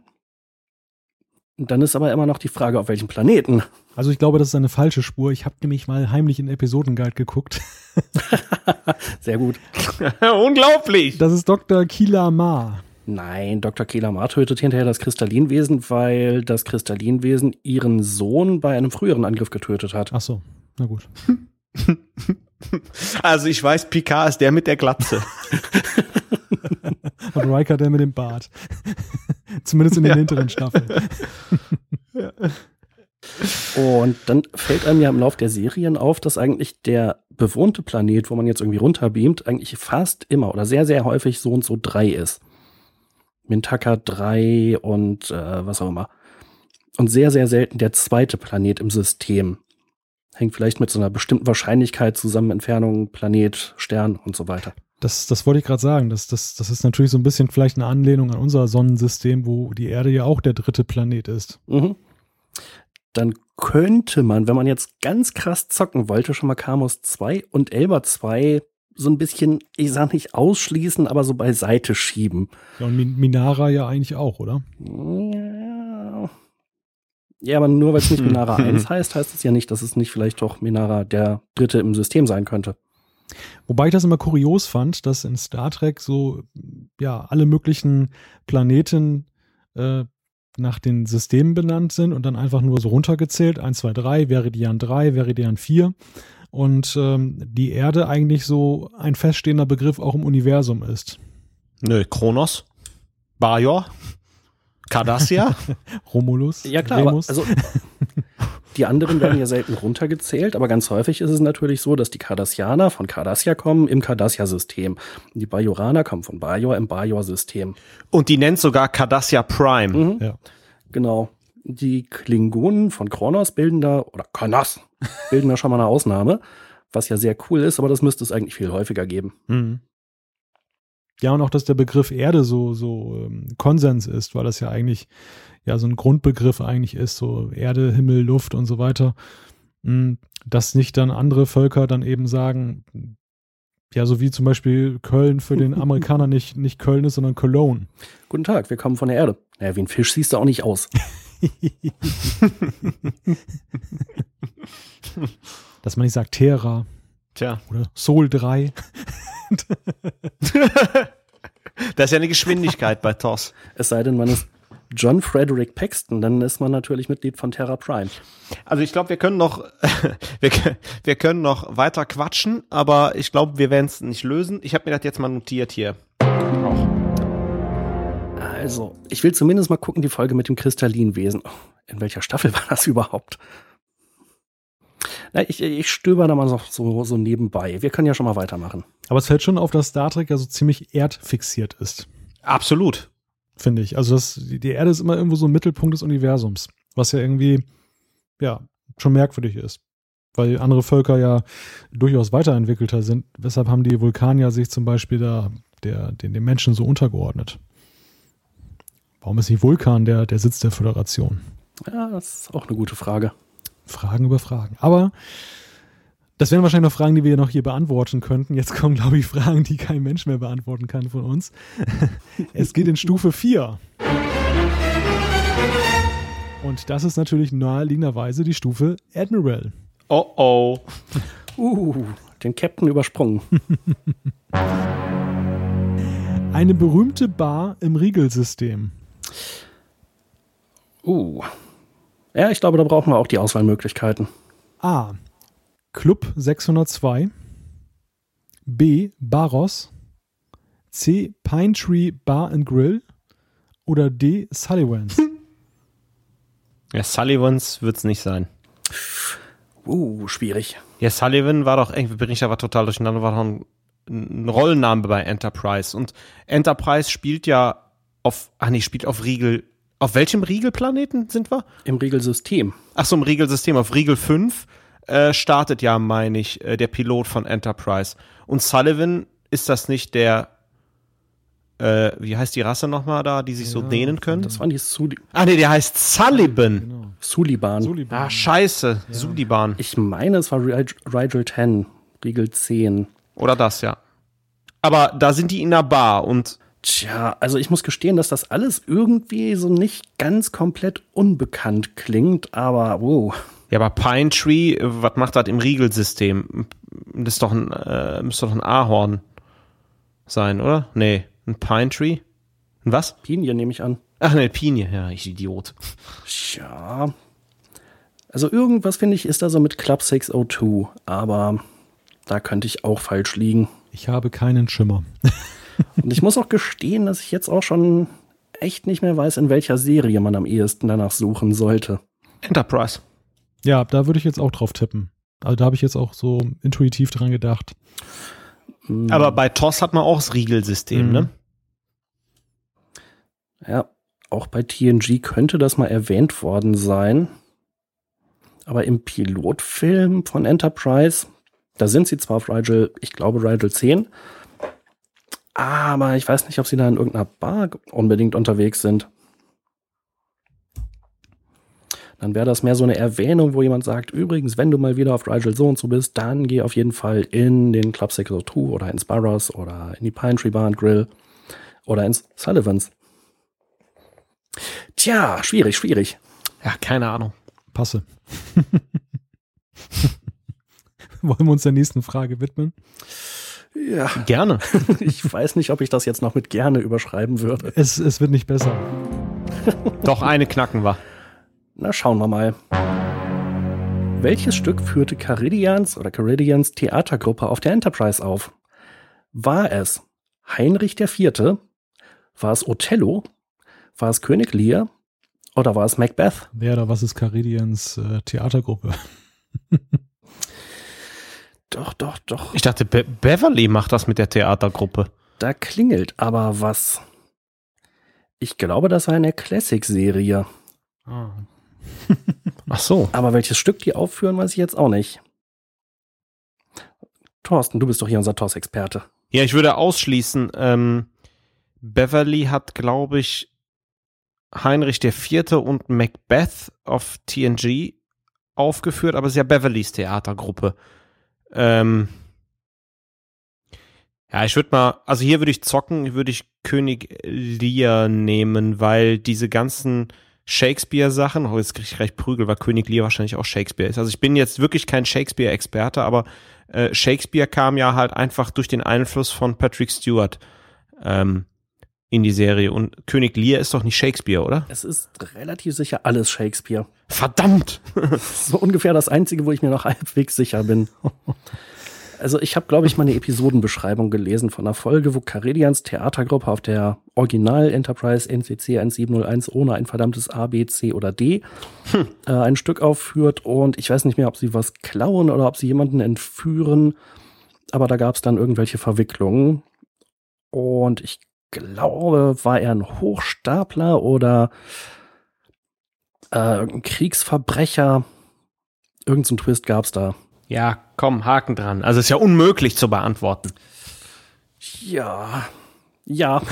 Dann ist aber immer noch die Frage, auf welchem Planeten. Also ich glaube, das ist eine falsche Spur. Ich habe nämlich mal heimlich in Episodenguide geguckt. Sehr gut. Unglaublich. Das ist Dr. Kila Ma. Nein, Dr. Kelamar tötet hinterher das Kristallinwesen, weil das Kristallinwesen ihren Sohn bei einem früheren Angriff getötet hat. Ach so, na gut. Also ich weiß, Picard ist der mit der Glatze. Und Riker der mit dem Bart. Zumindest in den ja. hinteren Staffeln. ja. Und dann fällt einem ja im Lauf der Serien auf, dass eigentlich der bewohnte Planet, wo man jetzt irgendwie runterbeamt, eigentlich fast immer oder sehr, sehr häufig so und so drei ist. Mintaka 3 und äh, was auch immer. Und sehr, sehr selten der zweite Planet im System. Hängt vielleicht mit so einer bestimmten Wahrscheinlichkeit zusammen, Entfernung, Planet, Stern und so weiter. Das, das wollte ich gerade sagen. Das, das, das ist natürlich so ein bisschen vielleicht eine Anlehnung an unser Sonnensystem, wo die Erde ja auch der dritte Planet ist. Mhm. Dann könnte man, wenn man jetzt ganz krass zocken wollte, schon mal Kamos 2 und Elba 2 so ein bisschen, ich sag nicht ausschließen, aber so beiseite schieben. Ja, und Minara ja eigentlich auch, oder? Ja, ja aber nur weil es nicht Minara 1 heißt, heißt es ja nicht, dass es nicht vielleicht doch Minara der dritte im System sein könnte. Wobei ich das immer kurios fand, dass in Star Trek so, ja, alle möglichen Planeten äh, nach den Systemen benannt sind und dann einfach nur so runtergezählt. 1, 2, 3, Veridian 3, Veridian 4 und ähm, die Erde eigentlich so ein feststehender Begriff auch im Universum ist. Nö, Kronos, Bajor, Cardassia, Romulus, ja klar, Remus. also die anderen werden ja selten runtergezählt, aber ganz häufig ist es natürlich so, dass die Cardassianer von Cardassia kommen im Cardassia-System. Die Bajoraner kommen von Bajor im Bajor-System. Und die nennt sogar Cardassia Prime. Mhm. Ja. Genau. Die Klingonen von Kronos bilden da, oder Karnas, bilden da schon mal eine Ausnahme, was ja sehr cool ist, aber das müsste es eigentlich viel häufiger geben. Mhm. Ja, und auch, dass der Begriff Erde so, so ähm, Konsens ist, weil das ja eigentlich ja so ein Grundbegriff eigentlich ist, so Erde, Himmel, Luft und so weiter. Mhm. Dass nicht dann andere Völker dann eben sagen, ja, so wie zum Beispiel Köln für den Amerikaner nicht, nicht Köln ist, sondern Cologne. Guten Tag, wir kommen von der Erde. Naja, wie ein Fisch siehst du auch nicht aus. Dass man nicht sagt Terra. Tja. Oder Sol 3. das ist ja eine Geschwindigkeit bei TOS. Es sei denn, man ist John Frederick Paxton, dann ist man natürlich Mitglied von Terra Prime. Also ich glaube, wir können noch, wir, wir, können noch weiter quatschen, aber ich glaube, wir werden es nicht lösen. Ich habe mir das jetzt mal notiert hier. Auch. Also, ich will zumindest mal gucken, die Folge mit dem Kristallinwesen. In welcher Staffel war das überhaupt? Na, ich, ich stöber da mal so, so, so nebenbei. Wir können ja schon mal weitermachen. Aber es fällt schon auf, dass Star Trek ja so ziemlich erdfixiert ist. Absolut. Finde ich. Also das, die Erde ist immer irgendwo so ein Mittelpunkt des Universums. Was ja irgendwie, ja, schon merkwürdig ist. Weil andere Völker ja durchaus weiterentwickelter sind. Weshalb haben die Vulkanier sich zum Beispiel da der, den, den Menschen so untergeordnet? Warum ist nicht Vulkan der, der Sitz der Föderation? Ja, das ist auch eine gute Frage. Fragen über Fragen. Aber das wären wahrscheinlich noch Fragen, die wir noch hier beantworten könnten. Jetzt kommen, glaube ich, Fragen, die kein Mensch mehr beantworten kann von uns. Es geht in Stufe 4. Und das ist natürlich naheliegenderweise die Stufe Admiral. Oh oh. Uh, den Captain übersprungen. Eine berühmte Bar im Riegelsystem. Uh. Ja, ich glaube, da brauchen wir auch die Auswahlmöglichkeiten. A. Club 602. B. Baros. C. Pine Tree Bar and Grill. Oder D. Sullivans. Ja, Sullivans wird es nicht sein. Uh, schwierig. Ja, Sullivan war doch, irgendwie bin ich aber total durcheinander, war doch ein, ein Rollenname bei Enterprise. Und Enterprise spielt ja auf, ach nee, spielt auf Riegel. Auf welchem Riegelplaneten sind wir? Im Regelsystem. Ach so, im Riegelsystem. Auf Riegel 5 äh, startet ja, meine ich, äh, der Pilot von Enterprise. Und Sullivan, ist das nicht der, äh, wie heißt die Rasse nochmal da, die sich so dehnen können? Das waren die Suli ah nee, der heißt Sullivan. Genau. Suliban. Suliban. Ah, scheiße. Suliban. Ich meine, es war Rig- Rigel 10, Riegel 10. Oder das, ja. Aber da sind die in der Bar und Tja, also ich muss gestehen, dass das alles irgendwie so nicht ganz komplett unbekannt klingt, aber wow. Ja, aber Pine Tree, was macht das im Riegelsystem? Das ist doch ein, äh, müsste doch ein Ahorn sein, oder? Nee, ein Pine Tree? Ein was? Pinie nehme ich an. Ach nee, Pinie, ja, ich Idiot. Tja. Also irgendwas finde ich ist da so mit Club 602, aber da könnte ich auch falsch liegen. Ich habe keinen Schimmer. Und ich muss auch gestehen, dass ich jetzt auch schon echt nicht mehr weiß, in welcher Serie man am ehesten danach suchen sollte. Enterprise. Ja, da würde ich jetzt auch drauf tippen. Also da habe ich jetzt auch so intuitiv dran gedacht. Aber bei TOS hat man auch das Riegelsystem, Mhm. ne? Ja, auch bei TNG könnte das mal erwähnt worden sein. Aber im Pilotfilm von Enterprise, da sind sie zwar auf Rigel, ich glaube Rigel 10, aber ich weiß nicht, ob sie da in irgendeiner Bar unbedingt unterwegs sind. Dann wäre das mehr so eine Erwähnung, wo jemand sagt, übrigens, wenn du mal wieder auf Rigel so und so bist, dann geh auf jeden Fall in den Club 602 oder ins Barrows oder in die Pine Tree Bar and Grill oder ins Sullivans. Tja, schwierig, schwierig. Ja, keine Ahnung. Passe. Wollen wir uns der nächsten Frage widmen? Ja, Gerne. ich weiß nicht, ob ich das jetzt noch mit gerne überschreiben würde. Es, es wird nicht besser. Doch eine knacken wir. Na, schauen wir mal. Welches Stück führte Caridians oder Caridians Theatergruppe auf der Enterprise auf? War es Heinrich IV., war es Othello, war es König Lear oder war es Macbeth? Wer oder was ist Caridians äh, Theatergruppe? Doch, doch, doch. Ich dachte, Be Beverly macht das mit der Theatergruppe. Da klingelt aber was. Ich glaube, das war eine Classic-Serie. Ah. Ach so. Aber welches Stück die aufführen, weiß ich jetzt auch nicht. Thorsten, du bist doch hier unser TOS-Experte. Ja, ich würde ausschließen, ähm, Beverly hat, glaube ich, Heinrich IV. und Macbeth auf TNG aufgeführt, aber es ist ja Beverlys Theatergruppe. Ähm, ja, ich würde mal, also hier würde ich zocken, würde ich König Lear nehmen, weil diese ganzen Shakespeare-Sachen, oh, jetzt kriege ich gleich Prügel, weil König Lear wahrscheinlich auch Shakespeare ist. Also ich bin jetzt wirklich kein Shakespeare-Experte, aber äh, Shakespeare kam ja halt einfach durch den Einfluss von Patrick Stewart ähm, in die Serie. Und König Lear ist doch nicht Shakespeare, oder? Es ist relativ sicher alles Shakespeare. Verdammt! So ungefähr das Einzige, wo ich mir noch halbwegs sicher bin. Also ich habe, glaube ich, mal eine Episodenbeschreibung gelesen von einer Folge, wo Caridians Theatergruppe auf der Original Enterprise NCC 1701 ohne ein verdammtes A, B, C oder D äh, ein Stück aufführt. Und ich weiß nicht mehr, ob sie was klauen oder ob sie jemanden entführen. Aber da gab es dann irgendwelche Verwicklungen. Und ich glaube, war er ein Hochstapler oder äh, irgendein Kriegsverbrecher. Irgend so einen Twist gab's da. Ja, komm, Haken dran. Also ist ja unmöglich zu beantworten. Ja. Ja.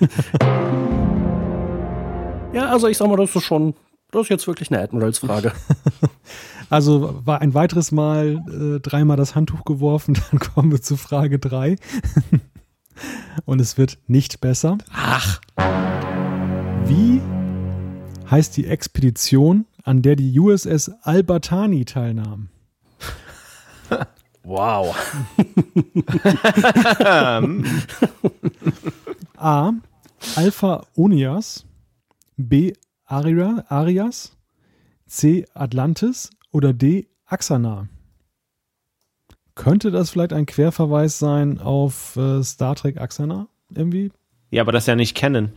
ja, also ich sag mal, das ist schon, das ist jetzt wirklich eine Admirals-Frage. Also war ein weiteres Mal äh, dreimal das Handtuch geworfen, dann kommen wir zu Frage 3. Und es wird nicht besser. Ach, Wie heißt die Expedition, an der die USS Albertani teilnahm? Wow. A. Alpha Onias. B. Aria, Arias. C. Atlantis. Oder D. Axana. Könnte das vielleicht ein Querverweis sein auf äh, Star Trek Axana? Irgendwie? Ja, aber das ja nicht kennen.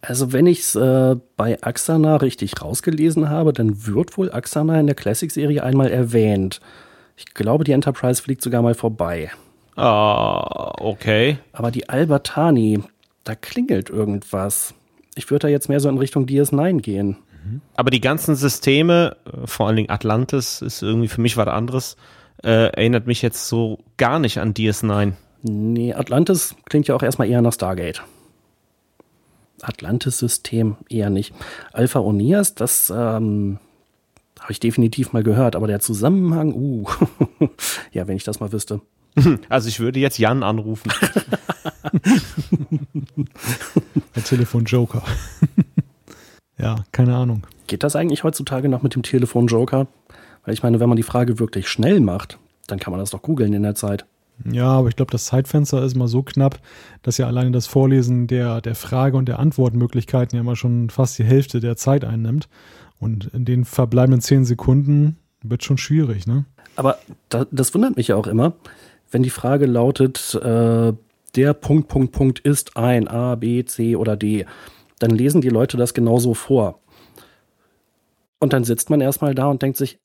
Also wenn ich es äh, bei Axana richtig rausgelesen habe, dann wird wohl Axana in der Classic-Serie einmal erwähnt. Ich glaube, die Enterprise fliegt sogar mal vorbei. Ah, okay. Aber die Albertani, da klingelt irgendwas. Ich würde da jetzt mehr so in Richtung DS9 gehen. Aber die ganzen Systeme, äh, vor allen Dingen Atlantis, ist irgendwie für mich was anderes, äh, erinnert mich jetzt so gar nicht an DS9. Nee, Atlantis klingt ja auch erstmal eher nach Stargate. Atlantis-System eher nicht. Alpha Onias, das ähm, habe ich definitiv mal gehört, aber der Zusammenhang, uh, ja, wenn ich das mal wüsste. Also ich würde jetzt Jan anrufen. Der Telefon-Joker. ja, keine Ahnung. Geht das eigentlich heutzutage noch mit dem Telefon-Joker? Weil ich meine, wenn man die Frage wirklich schnell macht, dann kann man das doch googeln in der Zeit. Ja, aber ich glaube, das Zeitfenster ist mal so knapp, dass ja alleine das Vorlesen der, der Frage und der Antwortmöglichkeiten ja mal schon fast die Hälfte der Zeit einnimmt. Und in den verbleibenden zehn Sekunden wird schon schwierig, ne? Aber da, das wundert mich ja auch immer, wenn die Frage lautet, äh, der Punkt, Punkt, Punkt ist ein A, B, C oder D, dann lesen die Leute das genauso vor. Und dann sitzt man erstmal da und denkt sich,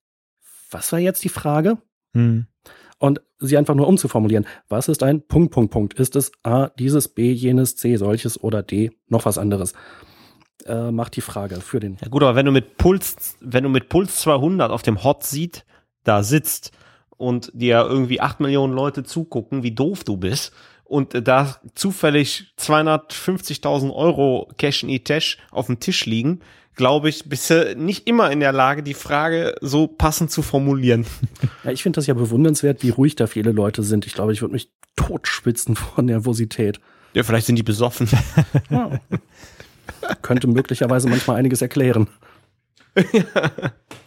was war jetzt die Frage? Hm. Und sie einfach nur umzuformulieren. Was ist ein Punkt, Punkt, Punkt? Ist es A, dieses, B, jenes, C, solches oder D, noch was anderes? Äh, macht die Frage für den. Ja gut, aber wenn du mit Puls, wenn du mit Puls 200 auf dem Hot Seat da sitzt und dir irgendwie acht Millionen Leute zugucken, wie doof du bist und da zufällig 250.000 Euro Cash in E-Tash auf dem Tisch liegen, glaube ich, bist du nicht immer in der Lage, die Frage so passend zu formulieren. Ja, ich finde das ja bewundernswert, wie ruhig da viele Leute sind. Ich glaube, ich würde mich totschwitzen vor Nervosität. Ja, vielleicht sind die besoffen. Ja. Könnte möglicherweise manchmal einiges erklären. Ich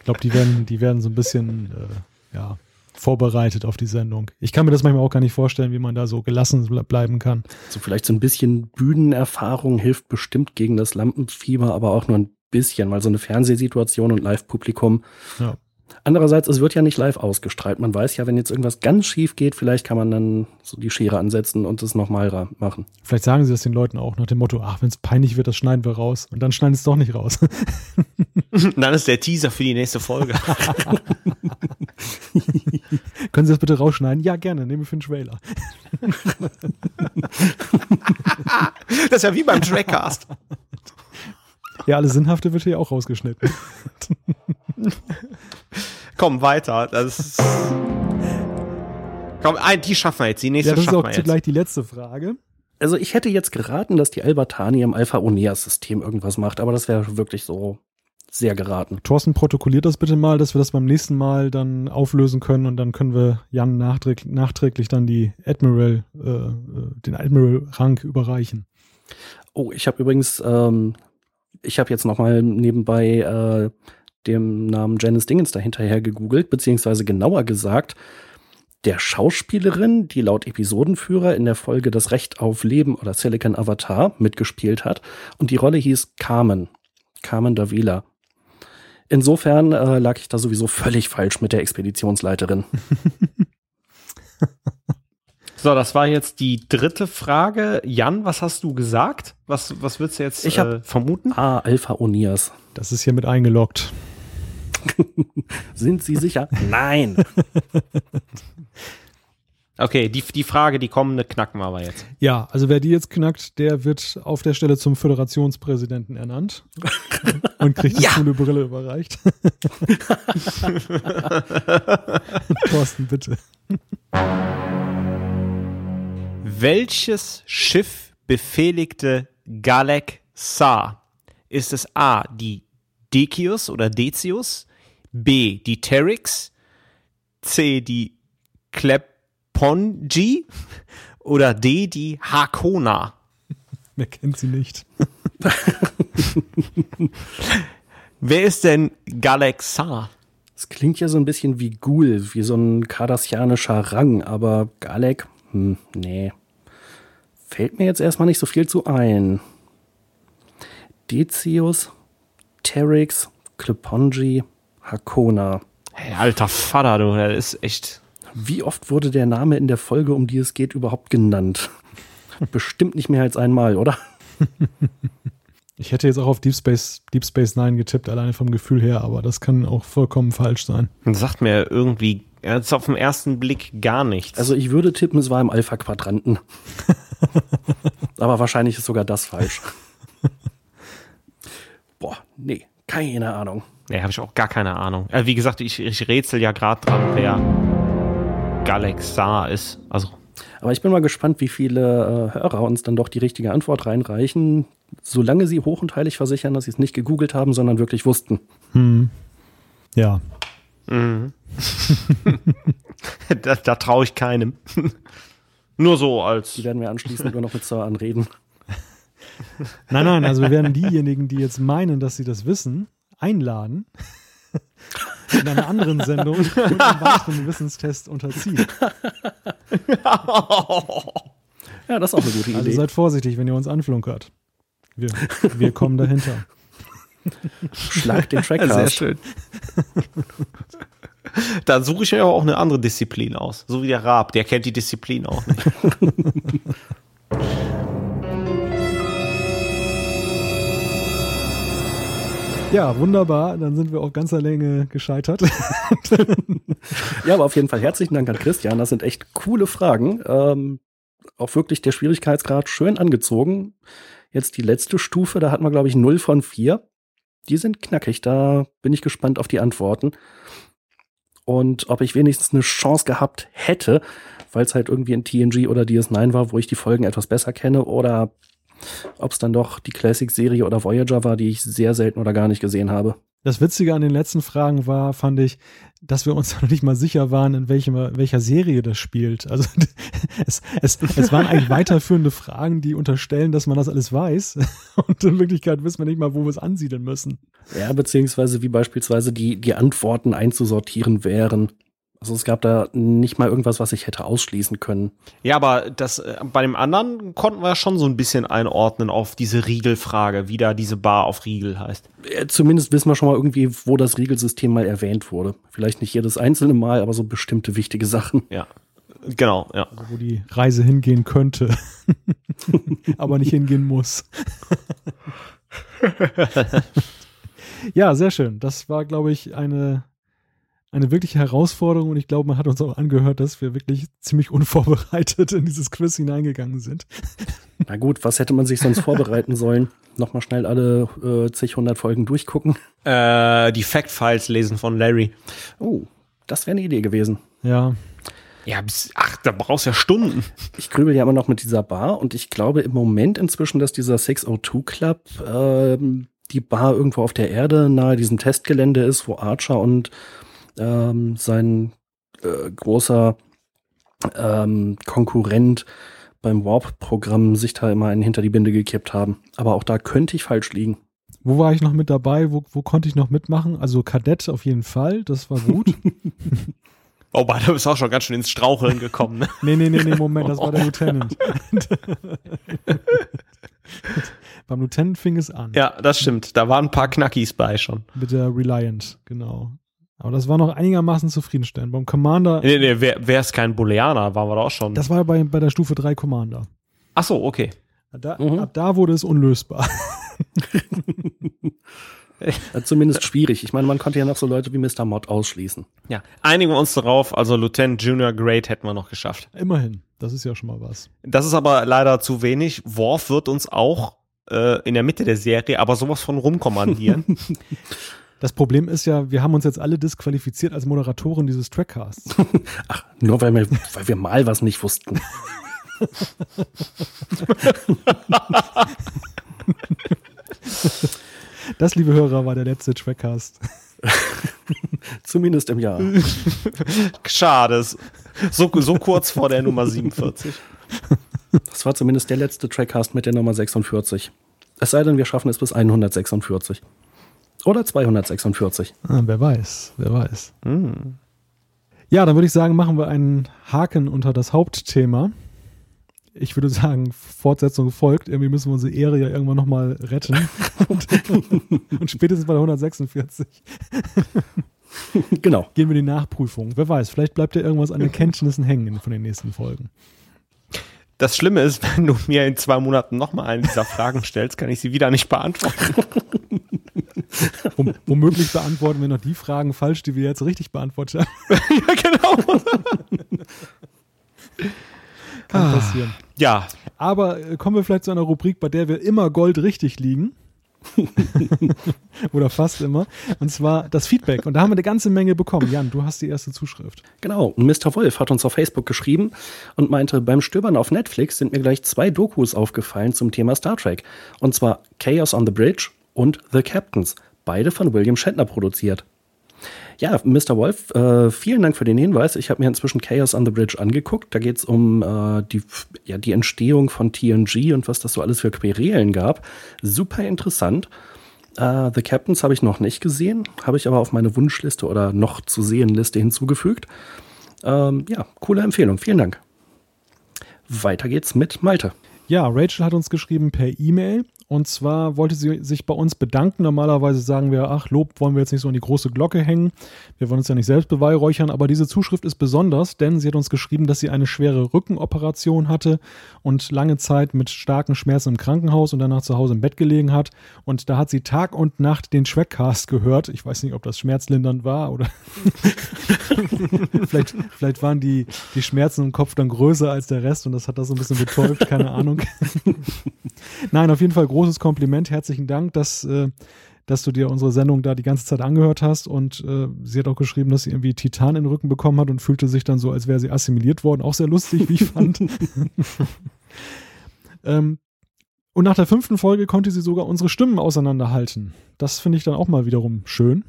glaube, die werden, die werden so ein bisschen äh, ja, vorbereitet auf die Sendung. Ich kann mir das manchmal auch gar nicht vorstellen, wie man da so gelassen ble- bleiben kann. So vielleicht so ein bisschen Bühnenerfahrung hilft bestimmt gegen das Lampenfieber, aber auch nur ein bisschen, weil so eine Fernsehsituation und Live-Publikum. Ja. Andererseits, es wird ja nicht live ausgestrahlt. Man weiß ja, wenn jetzt irgendwas ganz schief geht, vielleicht kann man dann so die Schere ansetzen und es nochmal ra- machen. Vielleicht sagen sie das den Leuten auch nach dem Motto, ach, wenn es peinlich wird, das schneiden wir raus. Und dann schneiden sie es doch nicht raus. Dann ist der Teaser für die nächste Folge. Können Sie das bitte rausschneiden? Ja, gerne, nehme ich für den Trailer. Das ist ja wie beim Trackcast. Ja, alles Sinnhafte wird hier auch rausgeschnitten. Komm, weiter. Das ist Komm, die schaffen wir jetzt. Die nächste Ja, das ist schaffen auch wir jetzt. zugleich die letzte Frage. Also ich hätte jetzt geraten, dass die Albertani im Alpha-Oneas-System irgendwas macht, aber das wäre wirklich so sehr geraten. Thorsten, protokolliert das bitte mal, dass wir das beim nächsten Mal dann auflösen können und dann können wir Jan nachträglich, nachträglich dann die Admiral, äh, äh, den Admiral-Rang überreichen. Oh, ich habe übrigens, ähm, ich habe jetzt noch mal nebenbei äh, dem Namen Janice Dingens dahinterher gegoogelt, beziehungsweise genauer gesagt, der Schauspielerin, die laut Episodenführer in der Folge Das Recht auf Leben oder Silicon Avatar mitgespielt hat. Und die Rolle hieß Carmen. Carmen Davila. Insofern äh, lag ich da sowieso völlig falsch mit der Expeditionsleiterin. So, das war jetzt die dritte Frage. Jan, was hast du gesagt? Was, was würdest du jetzt Ich hab- äh, vermuten? Ah, Alpha Onias. Das ist hier mit eingeloggt. Sind Sie sicher? Nein. Okay, die, die Frage, die kommende knacken wir aber jetzt. Ja, also wer die jetzt knackt, der wird auf der Stelle zum Föderationspräsidenten ernannt und kriegt die Ja. coole Brille überreicht. Thorsten, bitte. Welches Schiff befehligte Galek Sa? Ist es A, die Decius oder Decius? B, die Teryx? C, die Klepongi? Oder D, die Hakona? Wer kennt sie nicht? Wer ist denn Galek Sa? Es klingt ja so ein bisschen wie Ghoul, wie so ein kardassianischer Rang, aber Galek, hm, nee. Fällt mir jetzt erstmal nicht so viel zu ein. Decius, Teryx, Klepongi, Hakona. Hey, alter Vater, du, der ist echt. Wie oft wurde der Name in der Folge, um die es geht, überhaupt genannt? Bestimmt nicht mehr als einmal, oder? Ich hätte jetzt auch auf Deep Space, Deep Space Nine getippt, alleine vom Gefühl her, aber das kann auch vollkommen falsch sein. Das sagt mir irgendwie jetzt auf den ersten Blick gar nichts. Also ich würde tippen, es war im Alpha-Quadranten. aber wahrscheinlich ist sogar das falsch. Boah, nee, keine Ahnung. Nee, habe ich auch gar keine Ahnung. Äh, wie gesagt, ich, ich rätsel ja gerade dran, wer Galaxar ist. Also aber ich bin mal gespannt, wie viele äh, Hörer uns dann doch die richtige Antwort reinreichen, solange sie hoch und heilig versichern, dass sie es nicht gegoogelt haben, sondern wirklich wussten. Hm. Ja. Mhm. da da traue ich keinem. Nur so als. Die werden wir anschließend nur noch mit Sir anreden. Nein, nein, also wir werden diejenigen, die jetzt meinen, dass sie das wissen, einladen in einer anderen Sendung und einen weiteren Wissenstest unterziehen. Ja, das ist auch eine gute Idee. Also seid vorsichtig, wenn ihr uns anflunkert. Wir, wir kommen dahinter. Schlag den Track Sehr schön. Dann suche ich mir aber auch eine andere Disziplin aus. So wie der Raab, der kennt die Disziplin auch nicht. Ja, wunderbar. Dann sind wir auf ganzer Länge gescheitert. Ja, aber auf jeden Fall herzlichen Dank an Christian. Das sind echt coole Fragen. Ähm, auch wirklich der Schwierigkeitsgrad schön angezogen. Jetzt die letzte Stufe, da hatten wir, glaube ich, 0 von 4. Die sind knackig. Da bin ich gespannt auf die Antworten. Und ob ich wenigstens eine Chance gehabt hätte, weil es halt irgendwie in TNG oder DS9 war, wo ich die Folgen etwas besser kenne, oder ob es dann doch die Classic-Serie oder Voyager war, die ich sehr selten oder gar nicht gesehen habe. Das Witzige an den letzten Fragen war, fand ich, dass wir uns noch nicht mal sicher waren, in welchem, welcher Serie das spielt. Also es, es, es waren eigentlich weiterführende Fragen, die unterstellen, dass man das alles weiß. Und in Wirklichkeit wissen wir nicht mal, wo wir es ansiedeln müssen. Ja, beziehungsweise wie beispielsweise die, die Antworten einzusortieren wären. Also es gab da nicht mal irgendwas, was ich hätte ausschließen können. Ja, aber das äh, bei dem anderen konnten wir schon so ein bisschen einordnen auf diese Riegelfrage, wie da diese Bar auf Riegel heißt. Äh, Zumindest wissen wir schon mal irgendwie, wo das Riegelsystem mal erwähnt wurde. Vielleicht nicht jedes einzelne Mal, aber so bestimmte wichtige Sachen. Ja. Genau, ja. Also wo die Reise hingehen könnte, aber nicht hingehen muss. ja, sehr schön. Das war, glaube ich, eine, eine wirkliche Herausforderung und ich glaube, man hat uns auch angehört, dass wir wirklich ziemlich unvorbereitet in dieses Quiz hineingegangen sind. Na gut, was hätte man sich sonst vorbereiten sollen? Nochmal schnell alle äh, zig hundert Folgen durchgucken. Äh, die Fact-Files lesen von Larry. Oh, das wäre eine Idee gewesen. Ja, Ja, bis, ach, da brauchst du ja Stunden. Ich grübel ja immer noch mit dieser Bar und ich glaube im Moment inzwischen, dass dieser 602 Club ähm, die Bar irgendwo auf der Erde nahe diesem Testgelände ist, wo Archer und ähm, sein äh, großer ähm, Konkurrent beim Warp-Programm sich da immer einen hinter die Binde gekippt haben. Aber auch da könnte ich falsch liegen. wo war ich noch mit dabei? Wo, wo konnte ich noch mitmachen? Also Kadett auf jeden Fall, das war gut. Oh, aber da bist du auch schon ganz schön ins Straucheln gekommen. Ne? Nee, nee, nee, nee, Moment, das war der Lieutenant. Beim Lieutenant fing es an. ja, das stimmt. Da waren ein paar Knackis bei schon. Mit der Reliant, genau. Aber das war noch einigermaßen zufriedenstellend. Beim Commander, Nee, nee, wer, ist kein Booleaner? Waren wir da auch schon. das war bei, bei der Stufe 3 Commander. ach so, okay. Da, Mhm. Ab da wurde es unlösbar. Zumindest schwierig. Ich meine, man konnte ja noch so Leute wie Mr. Mod ausschließen. Ja, einigen wir uns darauf. Also Lieutenant Junior Grade hätten wir noch geschafft. Immerhin, das ist ja schon mal was. Das ist aber leider zu wenig. Worf wird uns auch äh, in der Mitte der Serie aber sowas von rumkommandieren. Das Problem ist ja, wir haben uns jetzt alle disqualifiziert als Moderatoren dieses Trackcasts. Ach, nur weil wir, weil wir mal was nicht wussten. Das, liebe Hörer, war der letzte Trackcast. Zumindest im Jahr. Schade. So, so kurz vor der Nummer 47. Das war zumindest der letzte Trackcast mit der Nummer 46. Es sei denn, wir schaffen es bis 146. Oder 246. Ah, wer weiß, wer weiß. Hm. Ja, dann würde ich sagen, machen wir einen Haken unter das Hauptthema. Ich würde sagen, Fortsetzung folgt. Irgendwie müssen wir unsere Ehre ja irgendwann nochmal retten. und, und spätestens bei der 146. genau. Gehen wir die Nachprüfung. Wer weiß, vielleicht bleibt ja irgendwas an Erkenntnissen hängen von den nächsten Folgen. Das Schlimme ist, wenn du mir in zwei Monaten nochmal eine dieser Fragen stellst, kann ich sie wieder nicht beantworten. Womöglich beantworten wir noch die Fragen falsch, die wir jetzt richtig beantwortet haben. ja, genau. Kann ah, passieren. Ja. Aber äh, kommen wir vielleicht zu einer Rubrik, bei der wir immer Gold richtig liegen. Oder fast immer. Und zwar das Feedback. Und da haben wir eine ganze Menge bekommen. Jan, du hast die erste Zuschrift. Genau. Mr. Wolf hat uns auf Facebook geschrieben und meinte, beim Stöbern auf Netflix sind mir gleich zwei Dokus aufgefallen zum Thema Star Trek. Und zwar Chaos on the Bridge und The Captains. Beide von William Shatner produziert. Ja, Mr. Wolf, äh, vielen Dank für den Hinweis. Ich habe mir inzwischen Chaos on the Bridge angeguckt. Da geht es um äh, die, ja, die Entstehung von TNG und was das so alles für Querelen gab. Super interessant. Uh, The Captains habe ich noch nicht gesehen, habe ich aber auf meine Wunschliste oder noch zu sehen Liste hinzugefügt. Ähm, ja, coole Empfehlung. Vielen Dank. Weiter geht's mit Malte. Ja, Rachel hat uns geschrieben per E-Mail. Und zwar wollte sie sich bei uns bedanken. Normalerweise sagen wir, ach, Lob wollen wir jetzt nicht so an die große Glocke hängen. Wir wollen uns ja nicht selbst beweihräuchern, aber diese Zuschrift ist besonders, denn sie hat uns geschrieben, dass sie eine schwere Rückenoperation hatte und lange Zeit mit starken Schmerzen im Krankenhaus und danach zu Hause im Bett gelegen hat. Und da hat sie Tag und Nacht den Trackcast gehört. Ich weiß nicht, ob das schmerzlindernd war oder vielleicht, vielleicht waren die, die Schmerzen im Kopf dann größer als der Rest und das hat das so ein bisschen betäubt, keine Ahnung. Nein, auf jeden Fall großes Kompliment, herzlichen Dank, dass, äh, dass du dir unsere Sendung da die ganze Zeit angehört hast. Und äh, sie hat auch geschrieben, dass sie irgendwie Titan in den Rücken bekommen hat und fühlte sich dann so, als wäre sie assimiliert worden. Auch sehr lustig, wie ich fand. ähm, und nach der fünften Folge konnte sie sogar unsere Stimmen auseinanderhalten. Das finde ich dann auch mal wiederum schön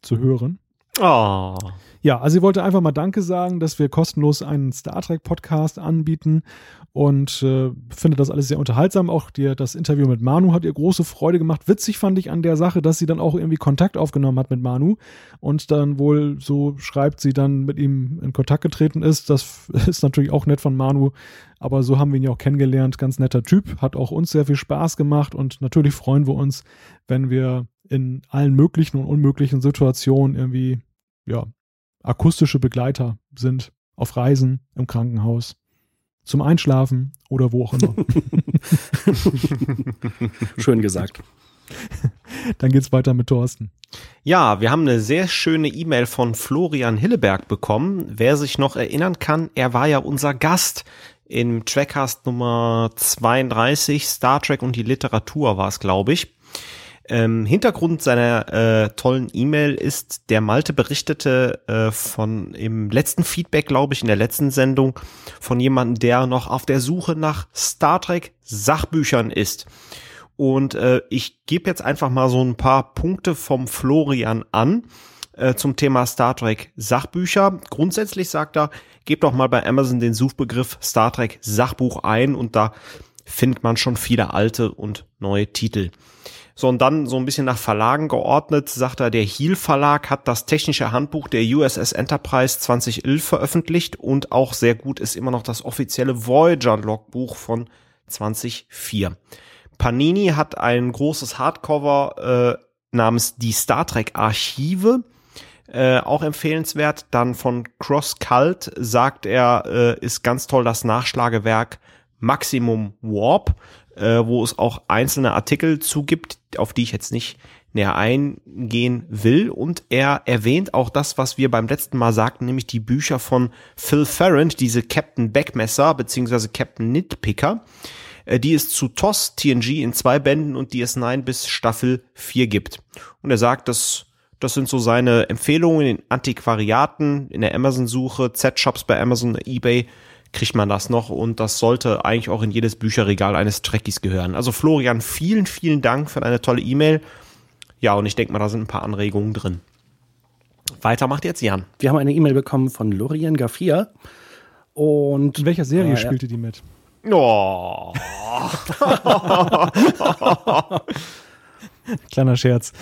zu hören. Oh. Ja, also sie wollte einfach mal Danke sagen, dass wir kostenlos einen Star Trek Podcast anbieten und äh, finde das alles sehr unterhaltsam. Auch dir das Interview mit Manu hat ihr große Freude gemacht. Witzig fand ich an der Sache, dass sie dann auch irgendwie Kontakt aufgenommen hat mit Manu und dann wohl so schreibt sie dann mit ihm in Kontakt getreten ist. Das ist natürlich auch nett von Manu, aber so haben wir ihn ja auch kennengelernt. Ganz netter Typ, hat auch uns sehr viel Spaß gemacht und natürlich freuen wir uns, wenn wir in allen möglichen und unmöglichen Situationen irgendwie ja, akustische Begleiter sind auf Reisen, im Krankenhaus, zum Einschlafen oder wo auch immer. Schön gesagt. Dann geht's weiter mit Thorsten. Ja, wir haben eine sehr schöne E-Mail von Florian Hilleberg bekommen. Wer sich noch erinnern kann, er war ja unser Gast im Trackcast Nummer 32, Star Trek und die Literatur war es, glaube ich. Ähm, Hintergrund seiner äh, tollen E-Mail ist, der Malte berichtete äh, von im letzten Feedback, glaube ich, in der letzten Sendung von jemandem, der noch auf der Suche nach Star Trek Sachbüchern ist. Und äh, ich gebe jetzt einfach mal so ein paar Punkte vom Florian an äh, zum Thema Star Trek Sachbücher. Grundsätzlich sagt er, gebt doch mal bei Amazon den Suchbegriff Star Trek Sachbuch ein und da findet man schon viele alte und neue Titel. So, und dann so ein bisschen nach Verlagen geordnet, sagt er, der Heal Verlag hat das technische Handbuch der USS Enterprise 2011 veröffentlicht und auch sehr gut ist immer noch das offizielle Voyager Logbuch von 2004. Panini hat ein großes Hardcover äh, namens Die Star Trek Archive. Äh, auch empfehlenswert. Dann von Cross Cult sagt er, äh, ist ganz toll das Nachschlagewerk Maximum Warp äh, wo es auch einzelne Artikel zugibt, auf die ich jetzt nicht näher eingehen will. Und er erwähnt auch das, was wir beim letzten Mal sagten, nämlich die Bücher von Phil Ferrand, diese Captain Backmesser beziehungsweise Captain Nitpicker, äh, die es zu TOS TNG in zwei Bänden und DS9 bis Staffel 4 gibt. Und er sagt, dass das sind so seine Empfehlungen in Antiquariaten, in der Amazon-Suche, Z-Shops bei Amazon, eBay kriegt man das noch und das sollte eigentlich auch in jedes Bücherregal eines Trekkies gehören. Also Florian, vielen, vielen Dank für deine tolle E-Mail. Ja, und ich denke mal, da sind ein paar Anregungen drin. Weiter macht jetzt Jan. Wir haben eine E-Mail bekommen von Lorien Gaffia. Und in welcher Serie äh, spielte die mit? Oh. Kleiner Scherz.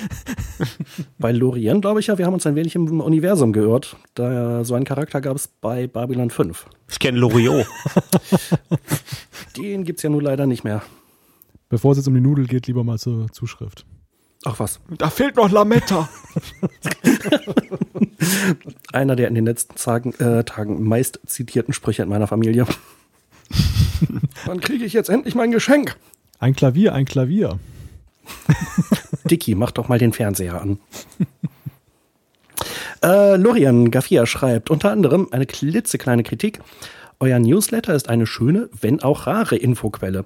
Bei Lorien glaube ich ja, wir haben uns ein wenig im Universum geirrt. Da so einen Charakter gab es bei Babylon 5. Ich kenne Loriot. Den gibt es ja nun leider nicht mehr. Bevor es jetzt um die Nudel geht, lieber mal zur Zuschrift. Ach was. Da fehlt noch Lametta. Einer der in den letzten Tagen, äh, Tagen meist zitierten Sprüche in meiner Familie. Wann kriege ich jetzt endlich mein Geschenk? Ein Klavier, ein Klavier. Dicky, mach doch mal den Fernseher an. äh, Lorian Gaffia schreibt unter anderem eine klitzekleine Kritik. Euer Newsletter ist eine schöne, wenn auch rare Infoquelle.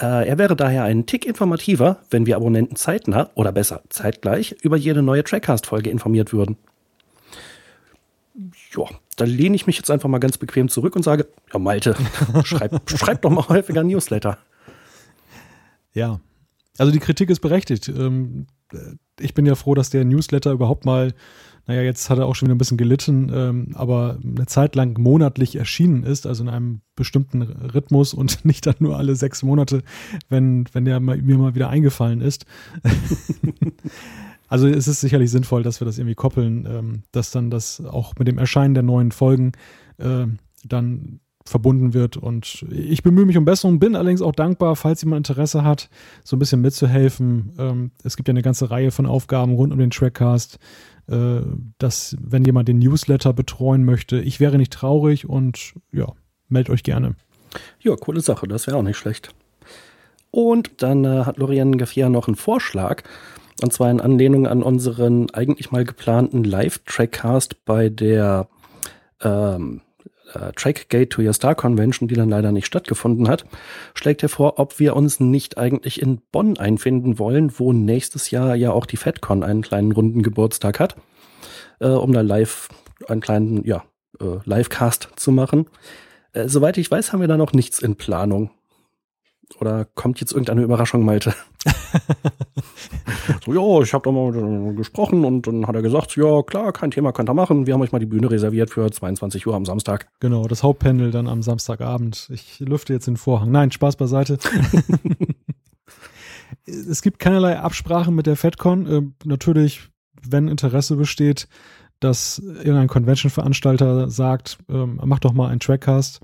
Äh, er wäre daher einen Tick informativer, wenn wir Abonnenten zeitnah oder besser zeitgleich über jede neue Trackcast-Folge informiert würden. Ja, da lehne ich mich jetzt einfach mal ganz bequem zurück und sage, ja Malte, schreib, schreib doch mal häufiger Newsletter. Ja, also die Kritik ist berechtigt. Ähm, ich bin ja froh, dass der Newsletter überhaupt mal, naja, jetzt hat er auch schon wieder ein bisschen gelitten, ähm, aber eine Zeit lang monatlich erschienen ist, also in einem bestimmten Rhythmus und nicht dann nur alle sechs Monate, wenn, wenn der mir mal wieder eingefallen ist. also es ist sicherlich sinnvoll, dass wir das irgendwie koppeln, ähm, dass dann das auch mit dem Erscheinen der neuen Folgen äh, dann verbunden wird. Und ich bemühe mich um Besserung, bin allerdings auch dankbar, falls jemand Interesse hat, so ein bisschen mitzuhelfen. Ähm, es gibt ja eine ganze Reihe von Aufgaben rund um den Trackcast, äh, dass, wenn jemand den Newsletter betreuen möchte, ich wäre nicht traurig und ja, meldet euch gerne. Ja, coole Sache, das wäre auch nicht schlecht. Und dann äh, hat Lorian Gaffia noch einen Vorschlag. Und zwar in Anlehnung an unseren eigentlich mal geplanten Live-Trackcast bei der ähm, äh, Trackgate to Your Star Convention, die dann leider nicht stattgefunden hat, schlägt er vor, ob wir uns nicht eigentlich in Bonn einfinden wollen, wo nächstes Jahr ja auch die FedCon einen kleinen runden Geburtstag hat, äh, um da live einen kleinen, ja, äh, Livecast zu machen. Äh, soweit ich weiß, haben wir da noch nichts in Planung. Oder kommt jetzt irgendeine Überraschung, Malte? so, ja, ich habe da mal gesprochen und dann hat er gesagt, ja, klar, kein Thema, könnt ihr machen. Wir haben euch mal die Bühne reserviert für 22 Uhr am Samstag. Genau, das Hauptpanel dann am Samstagabend. Ich lüfte jetzt den Vorhang. Nein, Spaß beiseite. es gibt keinerlei Absprachen mit der FedCon. Äh, natürlich, wenn Interesse besteht, dass irgendein Convention-Veranstalter sagt, ähm, mach doch mal einen Trackcast.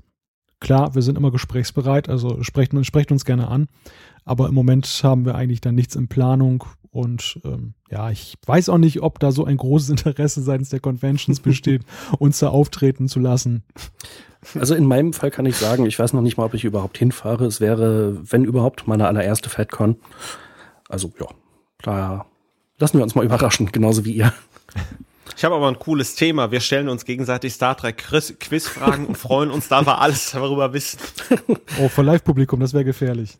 Klar, wir sind immer gesprächsbereit, also sprecht, sprecht uns gerne an. Aber im Moment haben wir eigentlich dann nichts in Planung. Und ähm, ja, ich weiß auch nicht, ob da so ein großes Interesse seitens der Conventions besteht, uns da auftreten zu lassen. Also in meinem Fall kann ich sagen, ich weiß noch nicht mal, ob ich überhaupt hinfahre. Es wäre, wenn überhaupt, meine allererste FedCon. Also ja, da lassen wir uns mal überraschen, genauso wie ihr. Ich habe aber ein cooles Thema. Wir stellen uns gegenseitig Star Trek Quizfragen und freuen uns, da wir alles darüber wissen. Oh, für Live-Publikum, das wäre gefährlich.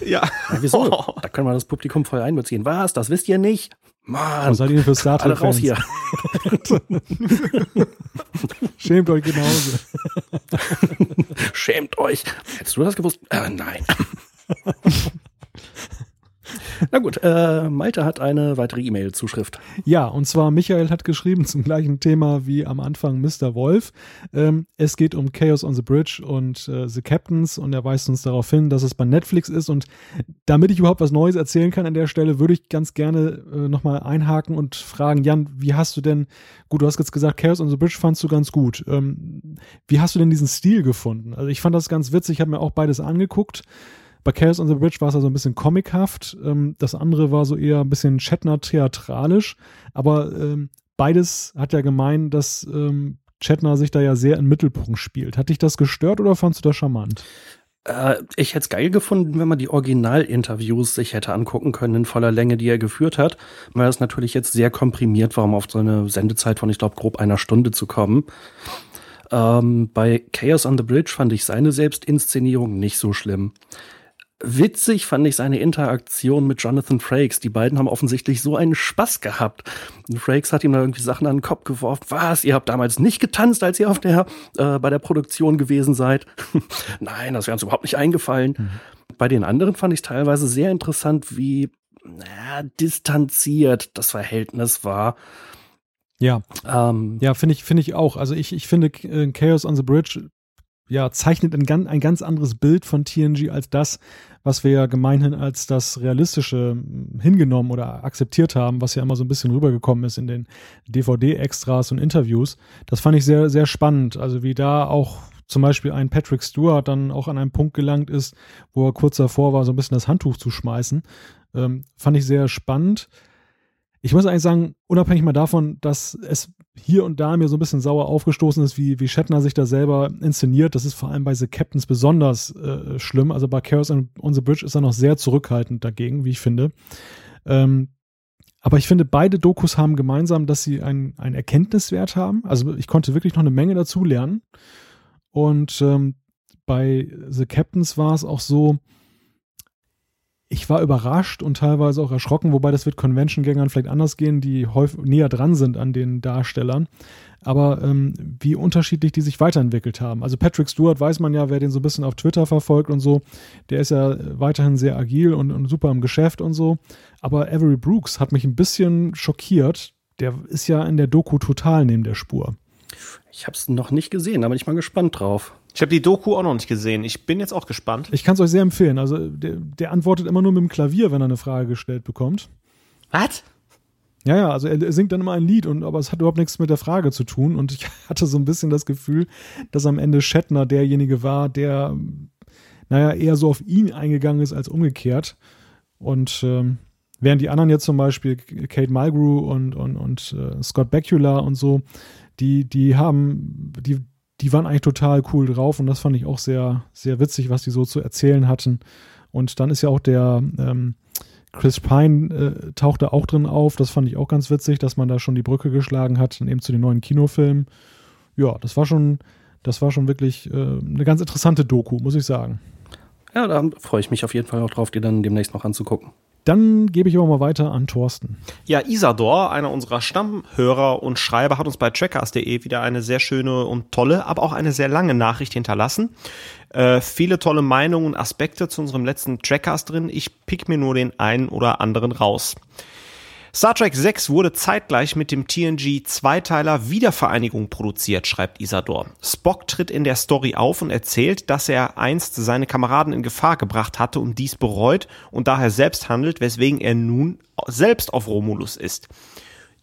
Ja. ja wieso? Oh. Da können wir das Publikum voll einbeziehen. Was? Das wisst ihr nicht? Mann. Was seid ihr denn für Star Trek? Alle raus hier. Schämt euch genauso. Schämt euch. Hättest du das gewusst? Äh, nein. Na gut, äh, Malte hat eine weitere E-Mail-Zuschrift. Ja, und zwar Michael hat geschrieben zum gleichen Thema wie am Anfang Mr. Wolf. Ähm, es geht um Chaos on the Bridge und äh, The Captains und er weist uns darauf hin, dass es bei Netflix ist und damit ich überhaupt was Neues erzählen kann an der Stelle, würde ich ganz gerne äh, nochmal einhaken und fragen, Jan, wie hast du denn, gut, du hast jetzt gesagt, Chaos on the Bridge fandst du ganz gut. Ähm, wie hast du denn diesen Stil gefunden? Also ich fand das ganz witzig, ich habe mir auch beides angeguckt. Bei Chaos on the Bridge war es also ein bisschen comichaft. Ähm, das andere war so eher ein bisschen Shatner-theatralisch. Aber ähm, beides hat ja gemein, dass ähm, Shatner sich da ja sehr im Mittelpunkt spielt. Hat dich das gestört oder fandst du das charmant? Äh, ich hätte es geil gefunden, wenn man die Originalinterviews sich hätte angucken können in voller Länge, die er geführt hat, weil das natürlich jetzt sehr komprimiert war, um auf so eine Sendezeit von, ich glaube, grob einer Stunde zu kommen. Ähm, bei Chaos on the Bridge fand ich seine Selbstinszenierung nicht so schlimm. Witzig fand ich seine Interaktion mit Jonathan Frakes. Die beiden haben offensichtlich so einen Spaß gehabt. Frakes hat ihm da irgendwie Sachen an den Kopf geworfen. Was? Ihr habt damals nicht getanzt, als ihr auf der, äh, bei der Produktion gewesen seid? Nein, das wäre uns überhaupt nicht eingefallen. Mhm. Bei den anderen fand ich teilweise sehr interessant, wie naja, distanziert das Verhältnis war. Ja, ähm, ja, finde ich, finde ich auch. Also ich, ich finde äh, Chaos on the Bridge ja, zeichnet ein, ganz, ein ganz anderes Bild von TNG als das, was wir ja gemeinhin als das Realistische hm, hingenommen oder akzeptiert haben, was ja immer so ein bisschen rübergekommen ist in den DVD-Extras und Interviews. Das fand ich sehr, sehr spannend. Also wie da auch zum Beispiel ein Patrick Stewart dann auch an einen Punkt gelangt ist, wo er kurz davor war, so ein bisschen das Handtuch zu schmeißen. Ähm, fand ich sehr spannend. Ich muss eigentlich sagen, unabhängig mal davon, dass es hier und da mir so ein bisschen sauer aufgestoßen ist, wie, wie Shatner sich da selber inszeniert. Das ist vor allem bei The Captains besonders äh, schlimm. Also bei Chaos on the Bridge ist er noch sehr zurückhaltend dagegen, wie ich finde. Ähm, aber ich finde, beide Dokus haben gemeinsam, dass sie einen Erkenntniswert haben. Also ich konnte wirklich noch eine Menge dazu lernen. Und ähm, bei The Captains war es auch so, ich war überrascht und teilweise auch erschrocken, wobei das wird Convention-Gängern vielleicht anders gehen, die häufig näher dran sind an den Darstellern. Aber ähm, wie unterschiedlich die sich weiterentwickelt haben. Also Patrick Stewart weiß man ja, wer den so ein bisschen auf Twitter verfolgt und so, der ist ja weiterhin sehr agil und, und super im Geschäft und so. Aber Avery Brooks hat mich ein bisschen schockiert. Der ist ja in der Doku total neben der Spur. Ich habe es noch nicht gesehen, da bin ich mal gespannt drauf. Ich habe die Doku auch noch nicht gesehen. Ich bin jetzt auch gespannt. Ich kann es euch sehr empfehlen. Also der, der, antwortet immer nur mit dem Klavier, wenn er eine Frage gestellt bekommt. Was? Ja, ja, also er singt dann immer ein Lied, und, aber es hat überhaupt nichts mit der Frage zu tun. Und ich hatte so ein bisschen das Gefühl, dass am Ende Shatner derjenige war, der, naja, eher so auf ihn eingegangen ist als umgekehrt. Und ähm, während die anderen jetzt zum Beispiel Kate Mulgrew und, und, und äh, Scott Bakula und so, die, die haben, die, die waren eigentlich total cool drauf und das fand ich auch sehr, sehr witzig, was die so zu erzählen hatten. Und dann ist ja auch der ähm, Chris Pine äh, tauchte auch drin auf. Das fand ich auch ganz witzig, dass man da schon die Brücke geschlagen hat, eben zu den neuen Kinofilmen. Ja, das war schon, das war schon wirklich äh, eine ganz interessante Doku, muss ich sagen. Ja, da freue ich mich auf jeden Fall auch drauf, die dann demnächst noch anzugucken. Dann gebe ich aber mal weiter an Thorsten. Ja, Isador, einer unserer Stammhörer und Schreiber, hat uns bei trackers.de wieder eine sehr schöne und tolle, aber auch eine sehr lange Nachricht hinterlassen. Äh, viele tolle Meinungen und Aspekte zu unserem letzten Trackers drin. Ich pick mir nur den einen oder anderen raus. Star Trek 6 wurde zeitgleich mit dem TNG-Zweiteiler Wiedervereinigung produziert, schreibt Isador. Spock tritt in der Story auf und erzählt, dass er einst seine Kameraden in Gefahr gebracht hatte und dies bereut und daher selbst handelt, weswegen er nun selbst auf Romulus ist.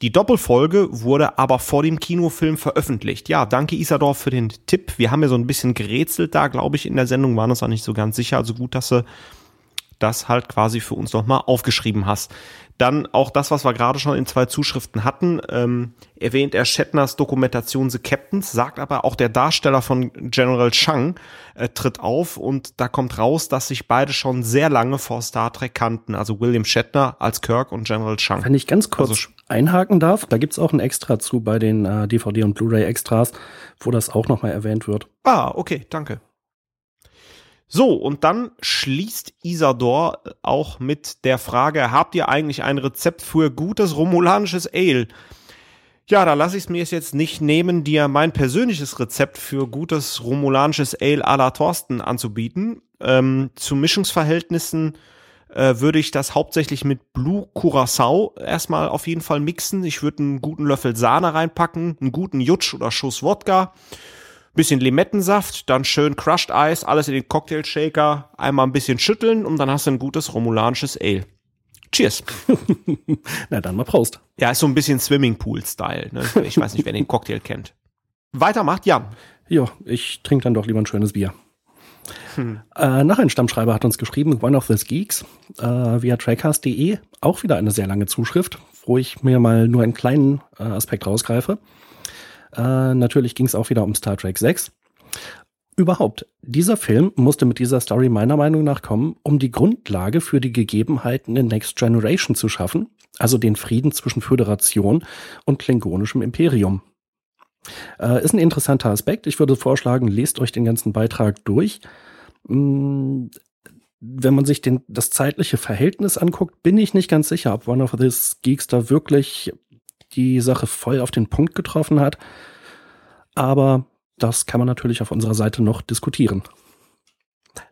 Die Doppelfolge wurde aber vor dem Kinofilm veröffentlicht. Ja, danke Isador für den Tipp. Wir haben ja so ein bisschen gerätselt da, glaube ich, in der Sendung, waren uns auch nicht so ganz sicher. Also gut, dass du das halt quasi für uns nochmal aufgeschrieben hast. Dann auch das, was wir gerade schon in zwei Zuschriften hatten, ähm, erwähnt er Shatners Dokumentation The Captains, sagt aber auch der Darsteller von General Chang äh, tritt auf und da kommt raus, dass sich beide schon sehr lange vor Star Trek kannten, also William Shatner als Kirk und General Chang. Wenn ich ganz kurz also, einhaken darf, da gibt's auch ein Extra zu bei den äh, DVD und Blu-ray Extras, wo das auch nochmal erwähnt wird. Ah, okay, danke. So, und dann schließt Isador auch mit der Frage, habt ihr eigentlich ein Rezept für gutes romulanisches Ale? Ja, da lasse ich es mir jetzt nicht nehmen, dir mein persönliches Rezept für gutes romulanisches Ale à la Thorsten anzubieten. Ähm, zu Mischungsverhältnissen äh, würde ich das hauptsächlich mit Blue Curacao erstmal auf jeden Fall mixen. Ich würde einen guten Löffel Sahne reinpacken, einen guten Jutsch oder Schuss Wodka bisschen Limettensaft, dann schön Crushed Eis, alles in den Cocktail Shaker, einmal ein bisschen schütteln und dann hast du ein gutes romulanisches Ale. Cheers. Na dann mal Prost. Ja, ist so ein bisschen Swimmingpool-Style. Ne? Ich weiß nicht, wer den Cocktail kennt. Weiter macht Jan. Ja, ich trinke dann doch lieber ein schönes Bier. Hm. Äh, noch ein Stammschreiber hat uns geschrieben, One of the Geeks, äh, via trackcast.de. Auch wieder eine sehr lange Zuschrift, wo ich mir mal nur einen kleinen äh, Aspekt rausgreife. Äh, natürlich ging es auch wieder um Star Trek 6. Überhaupt, dieser Film musste mit dieser Story meiner Meinung nach kommen, um die Grundlage für die Gegebenheiten in Next Generation zu schaffen, also den Frieden zwischen Föderation und klingonischem Imperium. Äh, ist ein interessanter Aspekt. Ich würde vorschlagen, lest euch den ganzen Beitrag durch. Mm, wenn man sich den, das zeitliche Verhältnis anguckt, bin ich nicht ganz sicher, ob One of These Geeks da wirklich die Sache voll auf den Punkt getroffen hat. Aber das kann man natürlich auf unserer Seite noch diskutieren.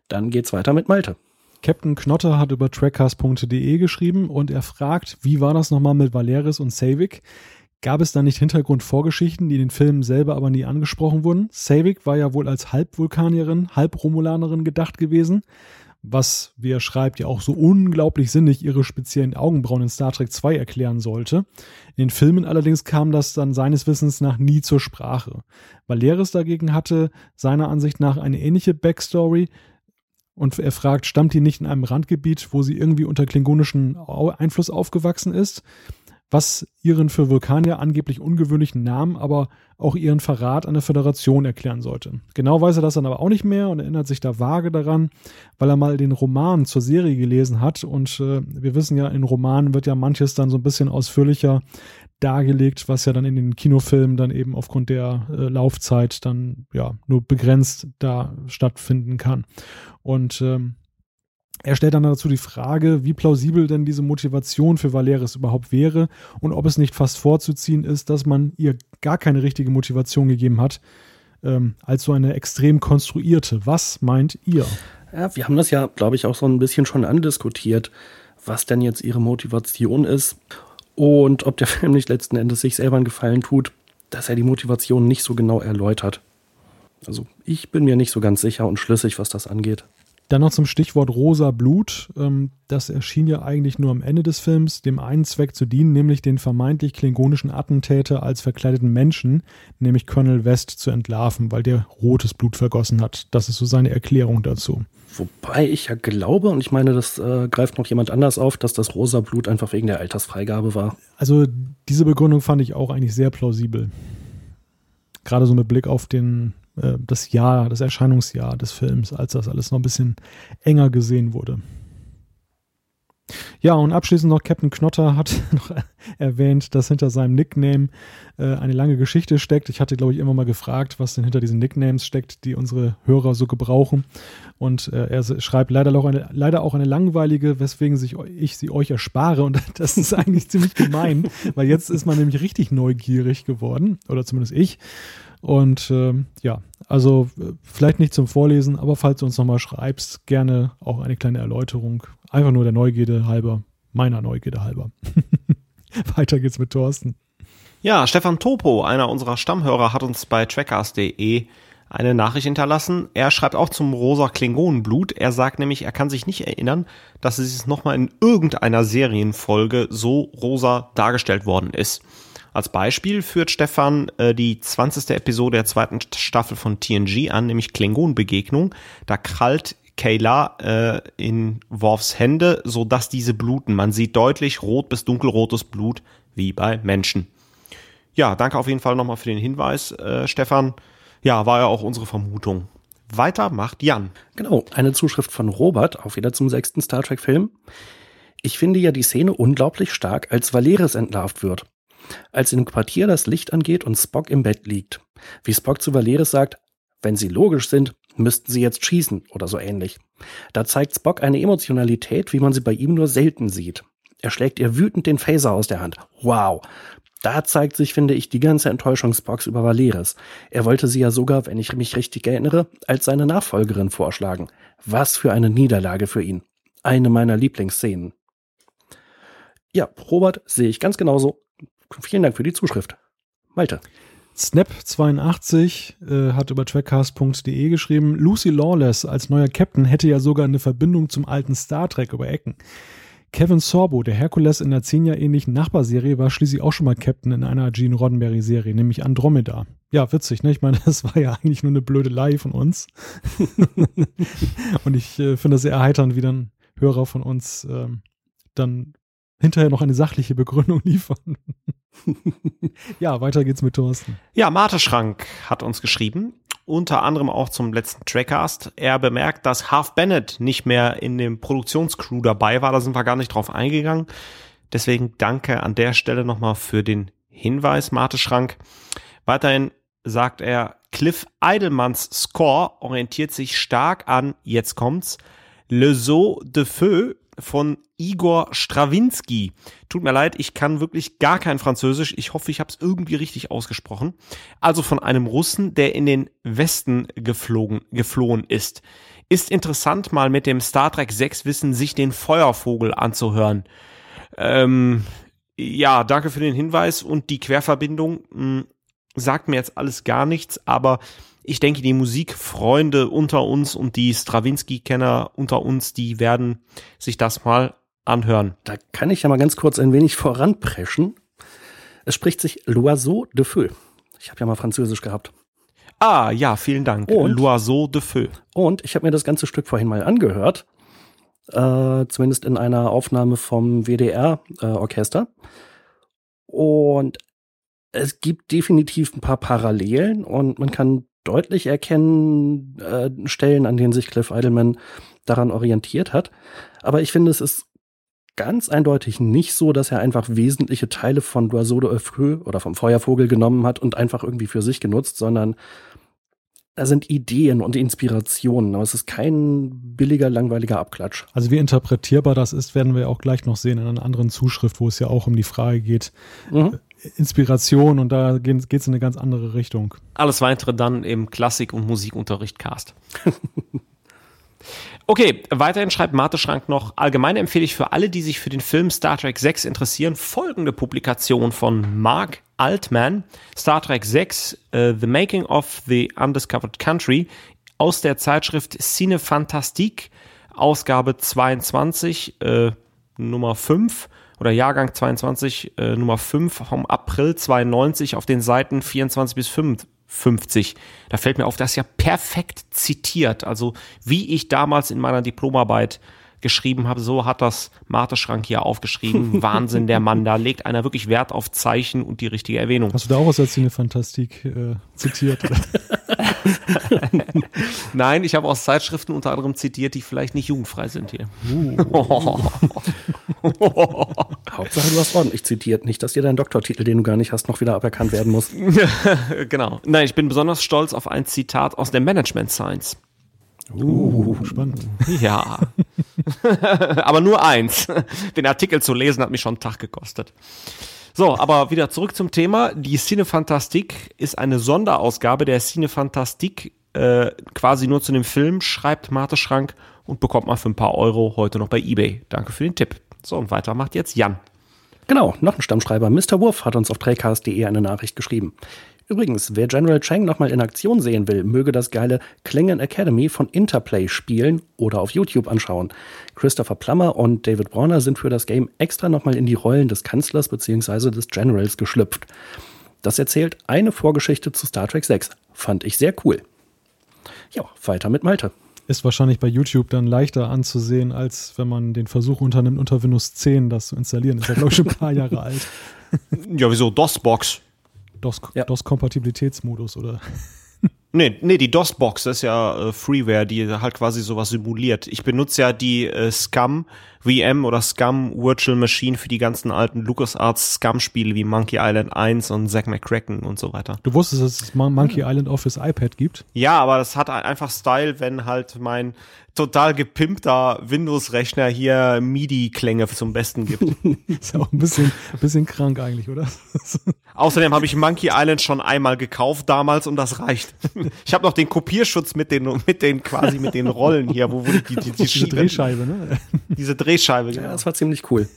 Dann geht's weiter mit Malte. Captain Knotter hat über trackcast.de geschrieben und er fragt, wie war das nochmal mit Valeris und Savik? Gab es da nicht Hintergrundvorgeschichten, die in den Filmen selber aber nie angesprochen wurden? Savik war ja wohl als Halbvulkanierin, Halbromulanerin gedacht gewesen, was, wie er schreibt, ja auch so unglaublich sinnig ihre speziellen Augenbrauen in Star Trek 2 erklären sollte. In den Filmen allerdings kam das dann seines Wissens nach nie zur Sprache. Valeris dagegen hatte seiner Ansicht nach eine ähnliche Backstory, und er fragt, stammt die nicht in einem Randgebiet, wo sie irgendwie unter klingonischen Einfluss aufgewachsen ist? Was ihren für Vulkanier angeblich ungewöhnlichen Namen, aber auch ihren Verrat an der Föderation erklären sollte. Genau weiß er das dann aber auch nicht mehr und erinnert sich da vage daran, weil er mal den Roman zur Serie gelesen hat und äh, wir wissen ja, in Romanen wird ja manches dann so ein bisschen ausführlicher dargelegt, was ja dann in den Kinofilmen dann eben aufgrund der äh, Laufzeit dann ja nur begrenzt da stattfinden kann. Und ähm, er stellt dann dazu die Frage, wie plausibel denn diese Motivation für Valeris überhaupt wäre und ob es nicht fast vorzuziehen ist, dass man ihr gar keine richtige Motivation gegeben hat, ähm, als so eine extrem konstruierte. Was meint ihr? Ja, wir haben das ja, glaube ich, auch so ein bisschen schon andiskutiert, was denn jetzt ihre Motivation ist und ob der Film nicht letzten Endes sich selber einen Gefallen tut, dass er die Motivation nicht so genau erläutert. Also ich bin mir nicht so ganz sicher und schlüssig, was das angeht. Dann noch zum Stichwort rosa Blut. Ähm, das erschien ja eigentlich nur am Ende des Films, dem einen Zweck zu dienen, nämlich den vermeintlich klingonischen Attentäter als verkleideten Menschen, nämlich Colonel West, zu entlarven, weil der rotes Blut vergossen hat. Das ist so seine Erklärung dazu. Wobei ich ja glaube, und ich meine, das äh, greift noch jemand anders auf, dass das rosa Blut einfach wegen der Altersfreigabe war. Also diese Begründung fand ich auch eigentlich sehr plausibel. Gerade so mit Blick auf den äh, das Jahr, das Erscheinungsjahr des Films, als das alles noch ein bisschen enger gesehen wurde. Ja, und abschließend noch Captain Knotter hat noch erwähnt, dass hinter seinem Nickname äh, eine lange Geschichte steckt. Ich hatte, glaube ich, immer mal gefragt, was denn hinter diesen Nicknames steckt, die unsere Hörer so gebrauchen. Und äh, er schreibt leider auch, eine, leider auch eine langweilige, weswegen sich, ich sie euch erspare. Und das ist eigentlich ziemlich gemein, weil jetzt ist man nämlich richtig neugierig geworden, oder zumindest ich. Und äh, ja, also vielleicht nicht zum Vorlesen, aber falls du uns nochmal schreibst, gerne auch eine kleine Erläuterung. Einfach nur der Neugierde halber, meiner Neugierde halber. Weiter geht's mit Thorsten. Ja, Stefan Topo, einer unserer Stammhörer, hat uns bei trackers.de eine Nachricht hinterlassen. Er schreibt auch zum rosa Klingonenblut. Er sagt nämlich, er kann sich nicht erinnern, dass es nochmal in irgendeiner Serienfolge so rosa dargestellt worden ist. Als Beispiel führt Stefan äh, die 20. Episode der zweiten Staffel von TNG an, nämlich Klingon-Begegnung. Da krallt Kayla äh, in Worfs Hände, sodass diese bluten. Man sieht deutlich rot bis dunkelrotes Blut, wie bei Menschen. Ja, danke auf jeden Fall nochmal für den Hinweis, äh, Stefan. Ja, war ja auch unsere Vermutung. Weiter macht Jan. Genau, eine Zuschrift von Robert, auch wieder zum sechsten Star Trek-Film. Ich finde ja die Szene unglaublich stark, als Valeris entlarvt wird als im Quartier das Licht angeht und Spock im Bett liegt. Wie Spock zu Valeris sagt, wenn sie logisch sind, müssten sie jetzt schießen oder so ähnlich. Da zeigt Spock eine Emotionalität, wie man sie bei ihm nur selten sieht. Er schlägt ihr wütend den Phaser aus der Hand. Wow. Da zeigt sich, finde ich, die ganze Enttäuschung Spocks über Valeris. Er wollte sie ja sogar, wenn ich mich richtig erinnere, als seine Nachfolgerin vorschlagen. Was für eine Niederlage für ihn. Eine meiner Lieblingsszenen. Ja, Robert sehe ich ganz genauso. Vielen Dank für die Zuschrift. Malte. Snap82 äh, hat über trackcast.de geschrieben, Lucy Lawless als neuer Captain hätte ja sogar eine Verbindung zum alten Star Trek über Ecken. Kevin Sorbo, der Herkules in der zehn Jahr ähnlichen Nachbarserie, war schließlich auch schon mal Captain in einer Gene Roddenberry-Serie, nämlich Andromeda. Ja, witzig, ne? Ich meine, das war ja eigentlich nur eine blöde Lie von uns. Und ich äh, finde es sehr erheiternd, wie dann Hörer von uns ähm, dann hinterher noch eine sachliche Begründung liefern. ja, weiter geht's mit Thorsten. Ja, Marte Schrank hat uns geschrieben, unter anderem auch zum letzten Trackcast. Er bemerkt, dass Half Bennett nicht mehr in dem Produktionscrew dabei war. Da sind wir gar nicht drauf eingegangen. Deswegen danke an der Stelle nochmal für den Hinweis, Marte Schrank. Weiterhin sagt er, Cliff Eidelmanns Score orientiert sich stark an, jetzt kommt's, Le Saut de Feu von Igor Strawinski. Tut mir leid, ich kann wirklich gar kein Französisch. Ich hoffe, ich habe es irgendwie richtig ausgesprochen. Also von einem Russen, der in den Westen geflogen, geflohen ist. Ist interessant, mal mit dem Star Trek 6 Wissen sich den Feuervogel anzuhören. Ähm, Ja, danke für den Hinweis und die Querverbindung. Mh, hm, sagt mir jetzt alles gar nichts, aber ich denke, die Musikfreunde unter uns und die Stravinsky-Kenner unter uns, die werden sich das mal anhören. Da kann ich ja mal ganz kurz ein wenig voranpreschen. Es spricht sich L'Oiseau de Feu. Ich habe ja mal Französisch gehabt. Ah, ja, vielen Dank. L'Oiseau de Feu. Und ich habe mir das ganze Stück vorhin mal angehört. Äh, zumindest in einer Aufnahme vom WDR-Orchester. Äh, und es gibt definitiv ein paar Parallelen und man kann deutlich erkennen äh, Stellen, an denen sich Cliff Eidelman daran orientiert hat. Aber ich finde, es ist ganz eindeutig nicht so, dass er einfach wesentliche Teile von L'Oiseau de Feu oder vom Feuervogel genommen hat und einfach irgendwie für sich genutzt, sondern da sind Ideen und Inspirationen, aber es ist kein billiger, langweiliger Abklatsch. Also wie interpretierbar das ist, werden wir auch gleich noch sehen in einer anderen Zuschrift, wo es ja auch um die Frage geht, mhm. Inspiration und da geht es in eine ganz andere Richtung. Alles weitere dann im Klassik- und Musikunterricht Cast. Okay, weiterhin schreibt Marte Schrank noch, allgemein empfehle ich für alle, die sich für den Film Star Trek 6 interessieren, folgende Publikation von Mark Altman, Star Trek 6, uh, äh, The Making of the Undiscovered Country, aus der Zeitschrift Cine Fantastique, Ausgabe 22, äh, Nummer 5 oder Jahrgang 22, äh, Nummer 5 vom April 92 auf den Seiten 24 bis 55. Da fällt mir auf, das ist ja perfekt zitiert. Also wie ich damals in meiner Diplomarbeit geschrieben habe, so hat das Marte Schrank hier aufgeschrieben. Wahnsinn, der Mann, da legt einer wirklich Wert auf Zeichen und die richtige Erwähnung. Hast du da auch was als eine Fantastik äh, zitiert? Nein, ich habe aus Zeitschriften unter anderem zitiert, die vielleicht nicht jugendfrei sind hier. Uh. Hauptsache, du hast ordentlich zitiert. Nicht, dass dir dein Doktortitel, den du gar nicht hast, noch wieder aberkannt werden muss. genau. Nein, ich bin besonders stolz auf ein Zitat aus der Management Science. Uh, spannend. Ja. aber nur eins. Den Artikel zu lesen hat mich schon einen Tag gekostet. So, aber wieder zurück zum Thema. Die Cinefantastik ist eine Sonderausgabe der Cinefantastik, äh, quasi nur zu dem Film, schreibt Marte Schrank und bekommt mal für ein paar Euro heute noch bei Ebay. Danke für den Tipp. So, und weiter macht jetzt Jan. Genau, noch ein Stammschreiber. Mr. Wurf hat uns auf trägcast.de eine Nachricht geschrieben. Übrigens, wer General Chang nochmal in Aktion sehen will, möge das geile Klingon Academy von Interplay spielen oder auf YouTube anschauen. Christopher Plummer und David Warner sind für das Game extra nochmal in die Rollen des Kanzlers bzw. des Generals geschlüpft. Das erzählt eine Vorgeschichte zu Star Trek 6. Fand ich sehr cool. Ja, weiter mit Malte. Ist wahrscheinlich bei YouTube dann leichter anzusehen, als wenn man den Versuch unternimmt, unter Windows 10 das zu installieren. Ist ja, glaube ich, schon ein paar Jahre alt. Ja, wieso? DOS-Box. DOS-Kompatibilitätsmodus, DOS oder? Nee, nee, die DOS-Box, das ist ja äh, Freeware, die halt quasi sowas simuliert. Ich benutze ja die äh, Scum VM oder Scum Virtual Machine für die ganzen alten LucasArts Scum-Spiele wie Monkey Island 1 und Zack McCracken und so weiter. Du wusstest, dass es Monkey Island auch fürs iPad gibt? Ja, aber das hat einfach Style, wenn halt mein total gepimpter Windows-Rechner hier MIDI-Klänge zum Besten gibt. ist ja auch ein bisschen, bisschen krank eigentlich, oder? Außerdem habe ich Monkey Island schon einmal gekauft damals und das reicht. Ich habe noch den Kopierschutz mit den, mit den quasi mit den Rollen hier, wo, die, die, die, die Diese Drehscheibe, ne? Diese Drehscheibe, genau. Ja, das war ziemlich cool.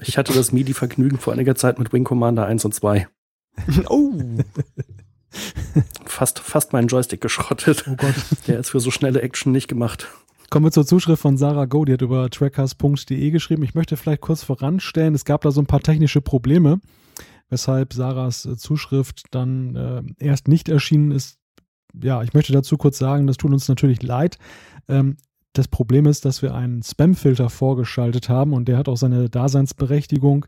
Ich hatte das MIDI-Vergnügen vor einiger Zeit mit Wing Commander 1 und 2. Oh. Fast, fast meinen Joystick geschrottet. Oh Gott. Der ist für so schnelle Action nicht gemacht. Kommen wir zur Zuschrift von Sarah Go, die hat über trackers.de geschrieben. Ich möchte vielleicht kurz voranstellen, es gab da so ein paar technische Probleme, weshalb Sarahs äh, Zuschrift dann äh, erst nicht erschienen ist. Ja, ich möchte dazu kurz sagen, das tut uns natürlich leid. Ähm, das Problem ist, dass wir einen Spam-Filter vorgeschaltet haben und der hat auch seine Daseinsberechtigung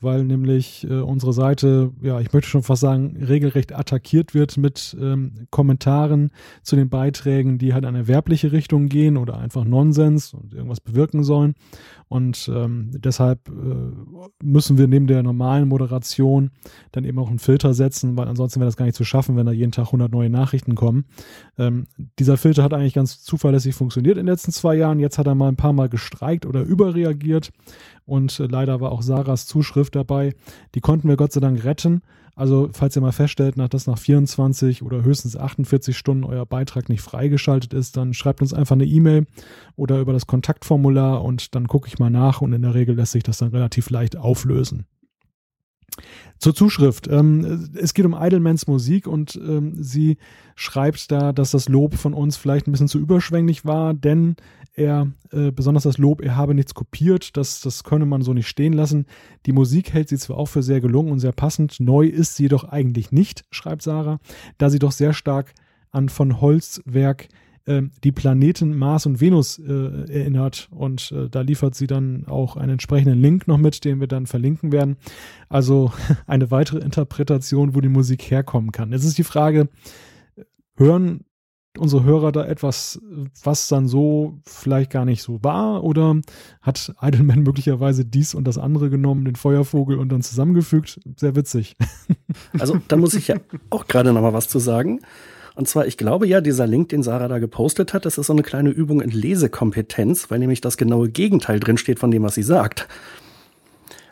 weil nämlich äh, unsere Seite, ja, ich möchte schon fast sagen, regelrecht attackiert wird mit ähm, Kommentaren zu den Beiträgen, die halt in eine werbliche Richtung gehen oder einfach Nonsens und irgendwas bewirken sollen. Und ähm, deshalb äh, müssen wir neben der normalen Moderation dann eben auch einen Filter setzen, weil ansonsten wäre das gar nicht zu schaffen, wenn da jeden Tag 100 neue Nachrichten kommen. Ähm, dieser Filter hat eigentlich ganz zuverlässig funktioniert in den letzten zwei Jahren. Jetzt hat er mal ein paar Mal gestreikt oder überreagiert. Und äh, leider war auch Sarahs Zuschrift dabei. Die konnten wir Gott sei Dank retten. Also, falls ihr mal feststellt, dass nach 24 oder höchstens 48 Stunden euer Beitrag nicht freigeschaltet ist, dann schreibt uns einfach eine E-Mail oder über das Kontaktformular und dann gucke ich mal nach und in der Regel lässt sich das dann relativ leicht auflösen. Zur Zuschrift. Ähm, es geht um Idlemans Musik und ähm, sie schreibt da, dass das Lob von uns vielleicht ein bisschen zu überschwänglich war, denn er, äh, besonders das Lob, er habe nichts kopiert, das, das könne man so nicht stehen lassen. Die Musik hält sie zwar auch für sehr gelungen und sehr passend, neu ist sie jedoch eigentlich nicht, schreibt Sarah, da sie doch sehr stark an von Holzwerk äh, die Planeten Mars und Venus äh, erinnert. Und äh, da liefert sie dann auch einen entsprechenden Link noch mit, den wir dann verlinken werden. Also eine weitere Interpretation, wo die Musik herkommen kann. Jetzt ist die Frage, hören unsere Hörer da etwas, was dann so vielleicht gar nicht so war? Oder hat Idleman möglicherweise dies und das andere genommen, den Feuervogel und dann zusammengefügt? Sehr witzig. Also da muss ich ja auch gerade noch mal was zu sagen. Und zwar, ich glaube ja, dieser Link, den Sarah da gepostet hat, das ist so eine kleine Übung in Lesekompetenz, weil nämlich das genaue Gegenteil drin steht von dem, was sie sagt.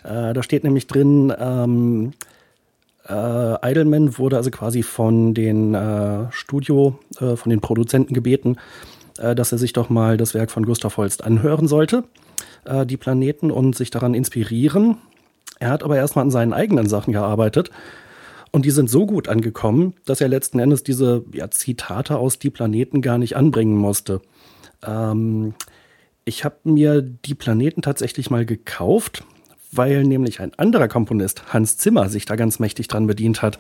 Äh, da steht nämlich drin, ähm, äh, Idleman wurde also quasi von den äh, Studio, äh, von den Produzenten gebeten, äh, dass er sich doch mal das Werk von Gustav Holst anhören sollte, äh, die Planeten, und sich daran inspirieren. Er hat aber erstmal an seinen eigenen Sachen gearbeitet und die sind so gut angekommen, dass er letzten Endes diese ja, Zitate aus Die Planeten gar nicht anbringen musste. Ähm, ich habe mir Die Planeten tatsächlich mal gekauft, weil nämlich ein anderer Komponist, Hans Zimmer, sich da ganz mächtig dran bedient hat.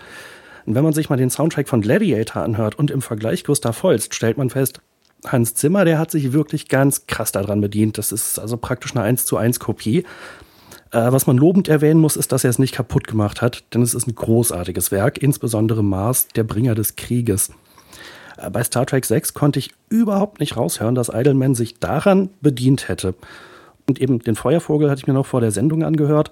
Und wenn man sich mal den Soundtrack von Gladiator anhört und im Vergleich Gustav Holst, stellt man fest, Hans Zimmer, der hat sich wirklich ganz krass daran bedient. Das ist also praktisch eine 1 zu 1 Kopie. Äh, was man lobend erwähnen muss, ist, dass er es nicht kaputt gemacht hat, denn es ist ein großartiges Werk, insbesondere Mars, der Bringer des Krieges. Äh, bei Star Trek 6 konnte ich überhaupt nicht raushören, dass Idleman sich daran bedient hätte. Und eben den Feuervogel hatte ich mir noch vor der Sendung angehört.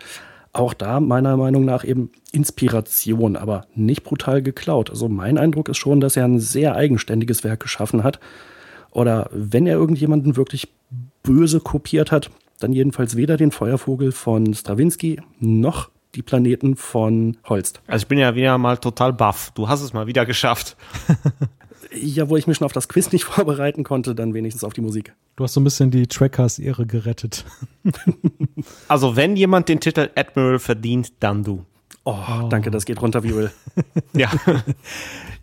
Auch da meiner Meinung nach eben Inspiration, aber nicht brutal geklaut. Also mein Eindruck ist schon, dass er ein sehr eigenständiges Werk geschaffen hat. Oder wenn er irgendjemanden wirklich böse kopiert hat, dann jedenfalls weder den Feuervogel von Stravinsky noch die Planeten von Holst. Also ich bin ja wieder mal total baff. Du hast es mal wieder geschafft. ja, wo ich mich schon auf das Quiz nicht vorbereiten konnte, dann wenigstens auf die Musik. Du hast so ein bisschen die Trackers Ehre gerettet. also wenn jemand den Titel Admiral verdient, dann du. Oh, oh. danke, das geht runter wie Öl. ja.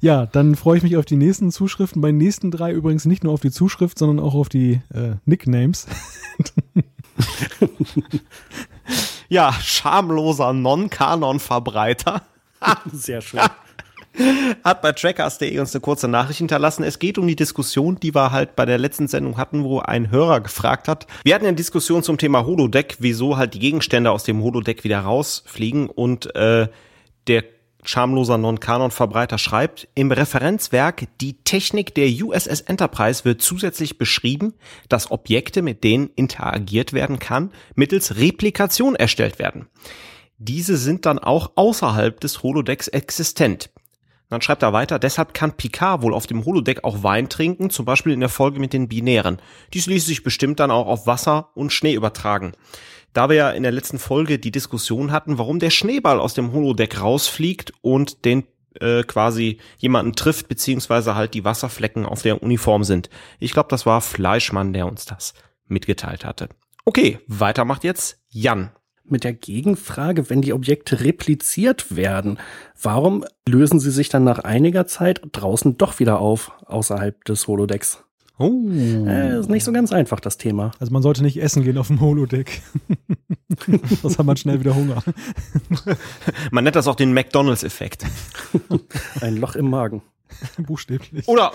ja, dann freue ich mich auf die nächsten Zuschriften. Bei den nächsten drei übrigens nicht nur auf die Zuschrift, sondern auch auf die äh, Nicknames. ja, schamloser Non-Kanon-Verbreiter. Sehr schön. Hat bei trackers.de uns eine kurze Nachricht hinterlassen. Es geht um die Diskussion, die wir halt bei der letzten Sendung hatten, wo ein Hörer gefragt hat. Wir hatten eine Diskussion zum Thema Holodeck, wieso halt die Gegenstände aus dem Holodeck wieder rausfliegen und äh, der schamloser Non-Kanon-Verbreiter schreibt, im Referenzwerk Die Technik der USS Enterprise wird zusätzlich beschrieben, dass Objekte, mit denen interagiert werden kann, mittels Replikation erstellt werden. Diese sind dann auch außerhalb des Holodecks existent. Dann schreibt er weiter, deshalb kann Picard wohl auf dem Holodeck auch Wein trinken, zum Beispiel in der Folge mit den Binären. Dies ließ sich bestimmt dann auch auf Wasser und Schnee übertragen da wir ja in der letzten Folge die Diskussion hatten, warum der Schneeball aus dem Holodeck rausfliegt und den äh, quasi jemanden trifft, beziehungsweise halt die Wasserflecken auf der Uniform sind. Ich glaube, das war Fleischmann, der uns das mitgeteilt hatte. Okay, weiter macht jetzt Jan. Mit der Gegenfrage, wenn die Objekte repliziert werden, warum lösen sie sich dann nach einiger Zeit draußen doch wieder auf, außerhalb des Holodecks? Oh. Äh, ist nicht so ganz einfach, das Thema. Also man sollte nicht essen gehen auf dem Holodeck. das hat man schnell wieder Hunger. man nennt das auch den McDonalds-Effekt. Ein Loch im Magen. Buchstäblich. Oder,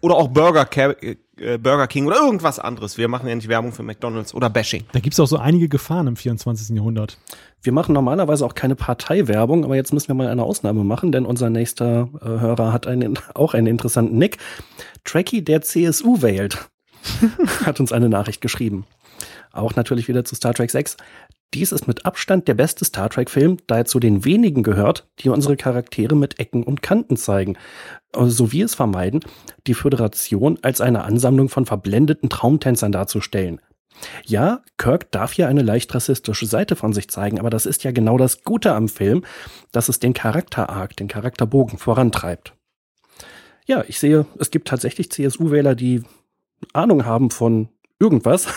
oder auch Burger, äh, Burger King oder irgendwas anderes. Wir machen ja nicht Werbung für McDonalds oder Bashing. Da gibt es auch so einige Gefahren im 24. Jahrhundert. Wir machen normalerweise auch keine Parteiwerbung, aber jetzt müssen wir mal eine Ausnahme machen, denn unser nächster äh, Hörer hat einen, auch einen interessanten Nick. Tracky, der CSU wählt, hat uns eine Nachricht geschrieben. Auch natürlich wieder zu Star Trek 6. Dies ist mit Abstand der beste Star Trek-Film, da er zu den wenigen gehört, die unsere Charaktere mit Ecken und Kanten zeigen, sowie es vermeiden, die Föderation als eine Ansammlung von verblendeten Traumtänzern darzustellen. Ja, Kirk darf hier eine leicht rassistische Seite von sich zeigen, aber das ist ja genau das Gute am Film, dass es den Charakter-Arc, den Charakterbogen vorantreibt. Ja, ich sehe, es gibt tatsächlich CSU-Wähler, die Ahnung haben von irgendwas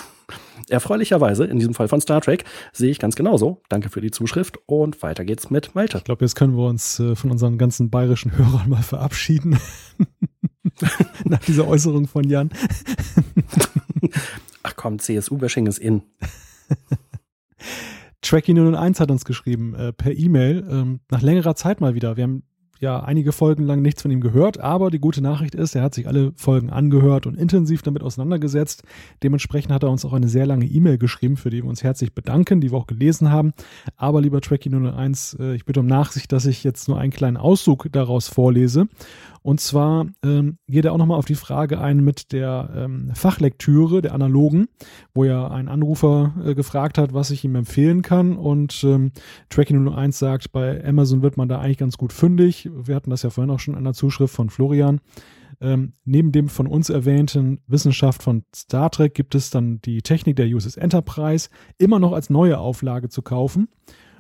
Erfreulicherweise, in diesem Fall von Star Trek, sehe ich ganz genauso. Danke für die Zuschrift und weiter geht's mit Malte. Ich glaube, jetzt können wir uns äh, von unseren ganzen bayerischen Hörern mal verabschieden. Nach dieser Äußerung von Jan. Ach komm, CSU-Bashing ist in. Tracky 001 hat uns geschrieben äh, per E-Mail ähm, nach längerer Zeit mal wieder. Wir haben ja einige Folgen lang nichts von ihm gehört, aber die gute Nachricht ist, er hat sich alle Folgen angehört und intensiv damit auseinandergesetzt. Dementsprechend hat er uns auch eine sehr lange E-Mail geschrieben, für die wir uns herzlich bedanken, die wir auch gelesen haben. Aber lieber Tracky 001, äh, ich bitte um Nachsicht, dass ich jetzt nur einen kleinen Auszug daraus vorlese. Und zwar ähm, geht er auch nochmal auf die Frage ein mit der ähm, Fachlektüre der Analogen, wo ja ein Anrufer äh, gefragt hat, was ich ihm empfehlen kann. Und ähm, Tracking 01 sagt, bei Amazon wird man da eigentlich ganz gut fündig. Wir hatten das ja vorhin auch schon an der Zuschrift von Florian. Ähm, neben dem von uns erwähnten Wissenschaft von Star Trek gibt es dann die Technik der USS Enterprise immer noch als neue Auflage zu kaufen.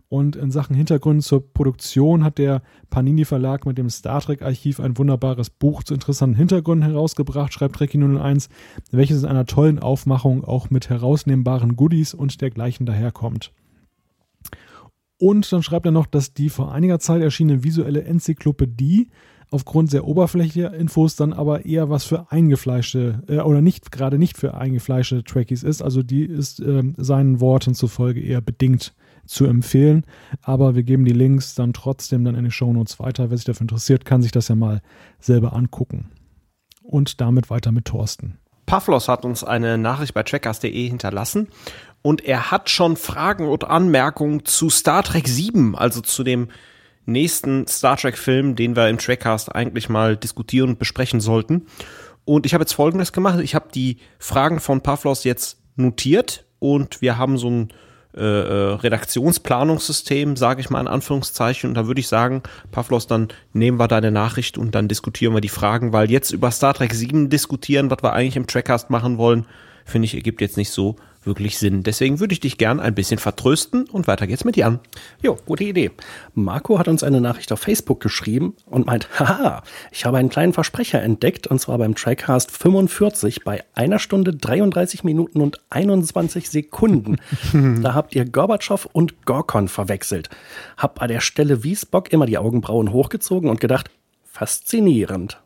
Und in Sachen Hintergrund zur Produktion hat der Panini Verlag mit dem Star Trek Archiv ein wunderbares Buch zu interessanten Hintergründen herausgebracht, schreibt Trekkie 01, welches in einer tollen Aufmachung auch mit herausnehmbaren Goodies und dergleichen daherkommt. Und dann schreibt er noch, dass die vor einiger Zeit erschienene visuelle Enzyklopädie aufgrund sehr oberflächlicher Infos dann aber eher was für eingefleischte äh, oder nicht gerade nicht für eingefleischte Trekkies ist. Also die ist äh, seinen Worten zufolge eher bedingt zu empfehlen. Aber wir geben die Links dann trotzdem dann in den Shownotes weiter. Wer sich dafür interessiert, kann sich das ja mal selber angucken. Und damit weiter mit Thorsten. Pavlos hat uns eine Nachricht bei trackers.de hinterlassen und er hat schon Fragen und Anmerkungen zu Star Trek 7, also zu dem nächsten Star Trek Film, den wir im Trackcast eigentlich mal diskutieren und besprechen sollten. Und ich habe jetzt folgendes gemacht. Ich habe die Fragen von Pavlos jetzt notiert und wir haben so ein äh, äh, Redaktionsplanungssystem, sage ich mal in Anführungszeichen. Und da würde ich sagen, Pavlos, dann nehmen wir deine Nachricht und dann diskutieren wir die Fragen, weil jetzt über Star Trek 7 diskutieren, was wir eigentlich im Trackcast machen wollen, finde ich, ergibt jetzt nicht so wirklich Sinn. Deswegen würde ich dich gern ein bisschen vertrösten und weiter geht's mit Jan. Jo, gute Idee. Marco hat uns eine Nachricht auf Facebook geschrieben und meint, haha, ich habe einen kleinen Versprecher entdeckt und zwar beim Trackcast 45 bei einer Stunde 33 Minuten und 21 Sekunden. da habt ihr Gorbatschow und Gorkon verwechselt. Hab bei der Stelle wie Spock immer die Augenbrauen hochgezogen und gedacht, faszinierend.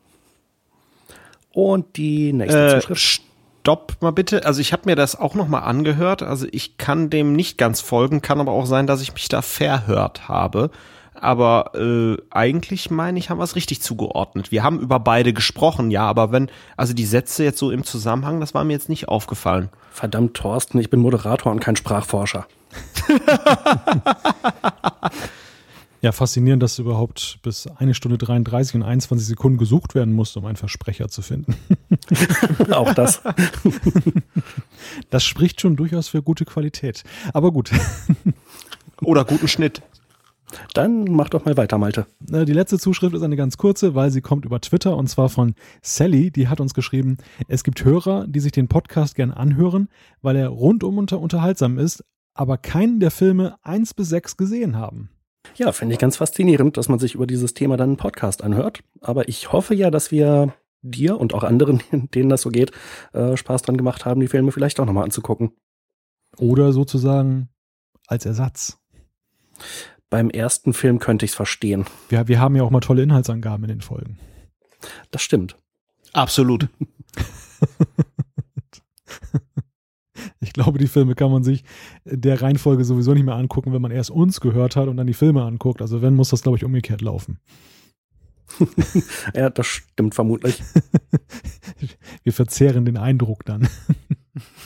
Und die nächste äh, Zuschrift stopp mal bitte. Also ich habe mir das auch noch mal angehört. Also ich kann dem nicht ganz folgen, kann aber auch sein, dass ich mich da verhört habe. Aber äh, eigentlich meine ich, haben wir es richtig zugeordnet. Wir haben über beide gesprochen, ja, aber wenn, also die Sätze jetzt so im Zusammenhang, das war mir jetzt nicht aufgefallen. Verdammt, Thorsten, ich bin Moderator und kein Sprachforscher. Ja, faszinierend, dass überhaupt bis eine Stunde 33 und 21 Sekunden gesucht werden musste, um einen Versprecher zu finden. Auch das. Das spricht schon durchaus für gute Qualität. Aber gut. Oder guten Schnitt. Dann mach doch mal weiter, Malte. Die letzte Zuschrift ist eine ganz kurze, weil sie kommt über Twitter und zwar von Sally. Die hat uns geschrieben, es gibt Hörer, die sich den Podcast gern anhören, weil er rundum unter unterhaltsam ist, aber keinen der Filme eins bis sechs gesehen haben. Ja, finde ich ganz faszinierend, dass man sich über dieses Thema dann einen Podcast anhört. Aber ich hoffe ja, dass wir dir und auch anderen, denen das so geht, äh, Spaß dran gemacht haben, die Filme vielleicht auch nochmal anzugucken. Oder sozusagen als Ersatz. Beim ersten Film könnte ich es verstehen. Wir, wir haben ja auch mal tolle Inhaltsangaben in den Folgen. Das stimmt. Absolut. Ich glaube, die Filme kann man sich der Reihenfolge sowieso nicht mehr angucken, wenn man erst uns gehört hat und dann die Filme anguckt. Also wenn, muss das, glaube ich, umgekehrt laufen. ja, das stimmt vermutlich. Wir verzehren den Eindruck dann.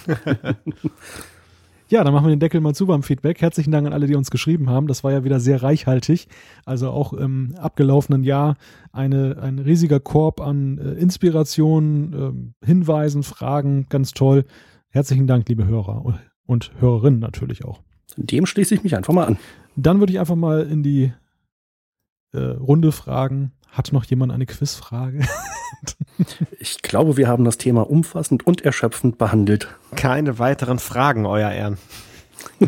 Ja, dann machen wir den Deckel mal zu beim Feedback. Herzlichen Dank an alle, die uns geschrieben haben. Das war ja wieder sehr reichhaltig. Also auch im abgelaufenen Jahr eine, ein riesiger Korb an äh, Inspirationen, äh, Hinweisen, Fragen. Ganz toll. Herzlichen Dank, liebe Hörer und Hörerinnen natürlich auch. Dem schließe ich mich einfach mal an. Dann würde ich einfach mal in die äh, Runde fragen. Hat noch jemand eine Quizfrage? ich glaube, wir haben das Thema umfassend und erschöpfend behandelt. Keine weiteren Fragen, Euer Ehren.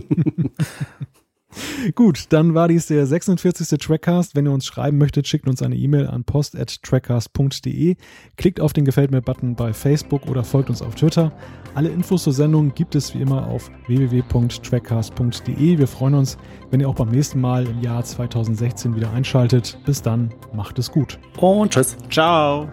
Gut, dann war dies der 46. Trackcast. Wenn ihr uns schreiben möchtet, schickt uns eine E-Mail an post.trackcast.de. Klickt auf den Gefällt mir-Button bei Facebook oder folgt uns auf Twitter. Alle Infos zur Sendung gibt es wie immer auf www.trackcast.de. Wir freuen uns, wenn ihr auch beim nächsten Mal im Jahr 2016 wieder einschaltet. Bis dann, macht es gut. Und tschüss. Ciao.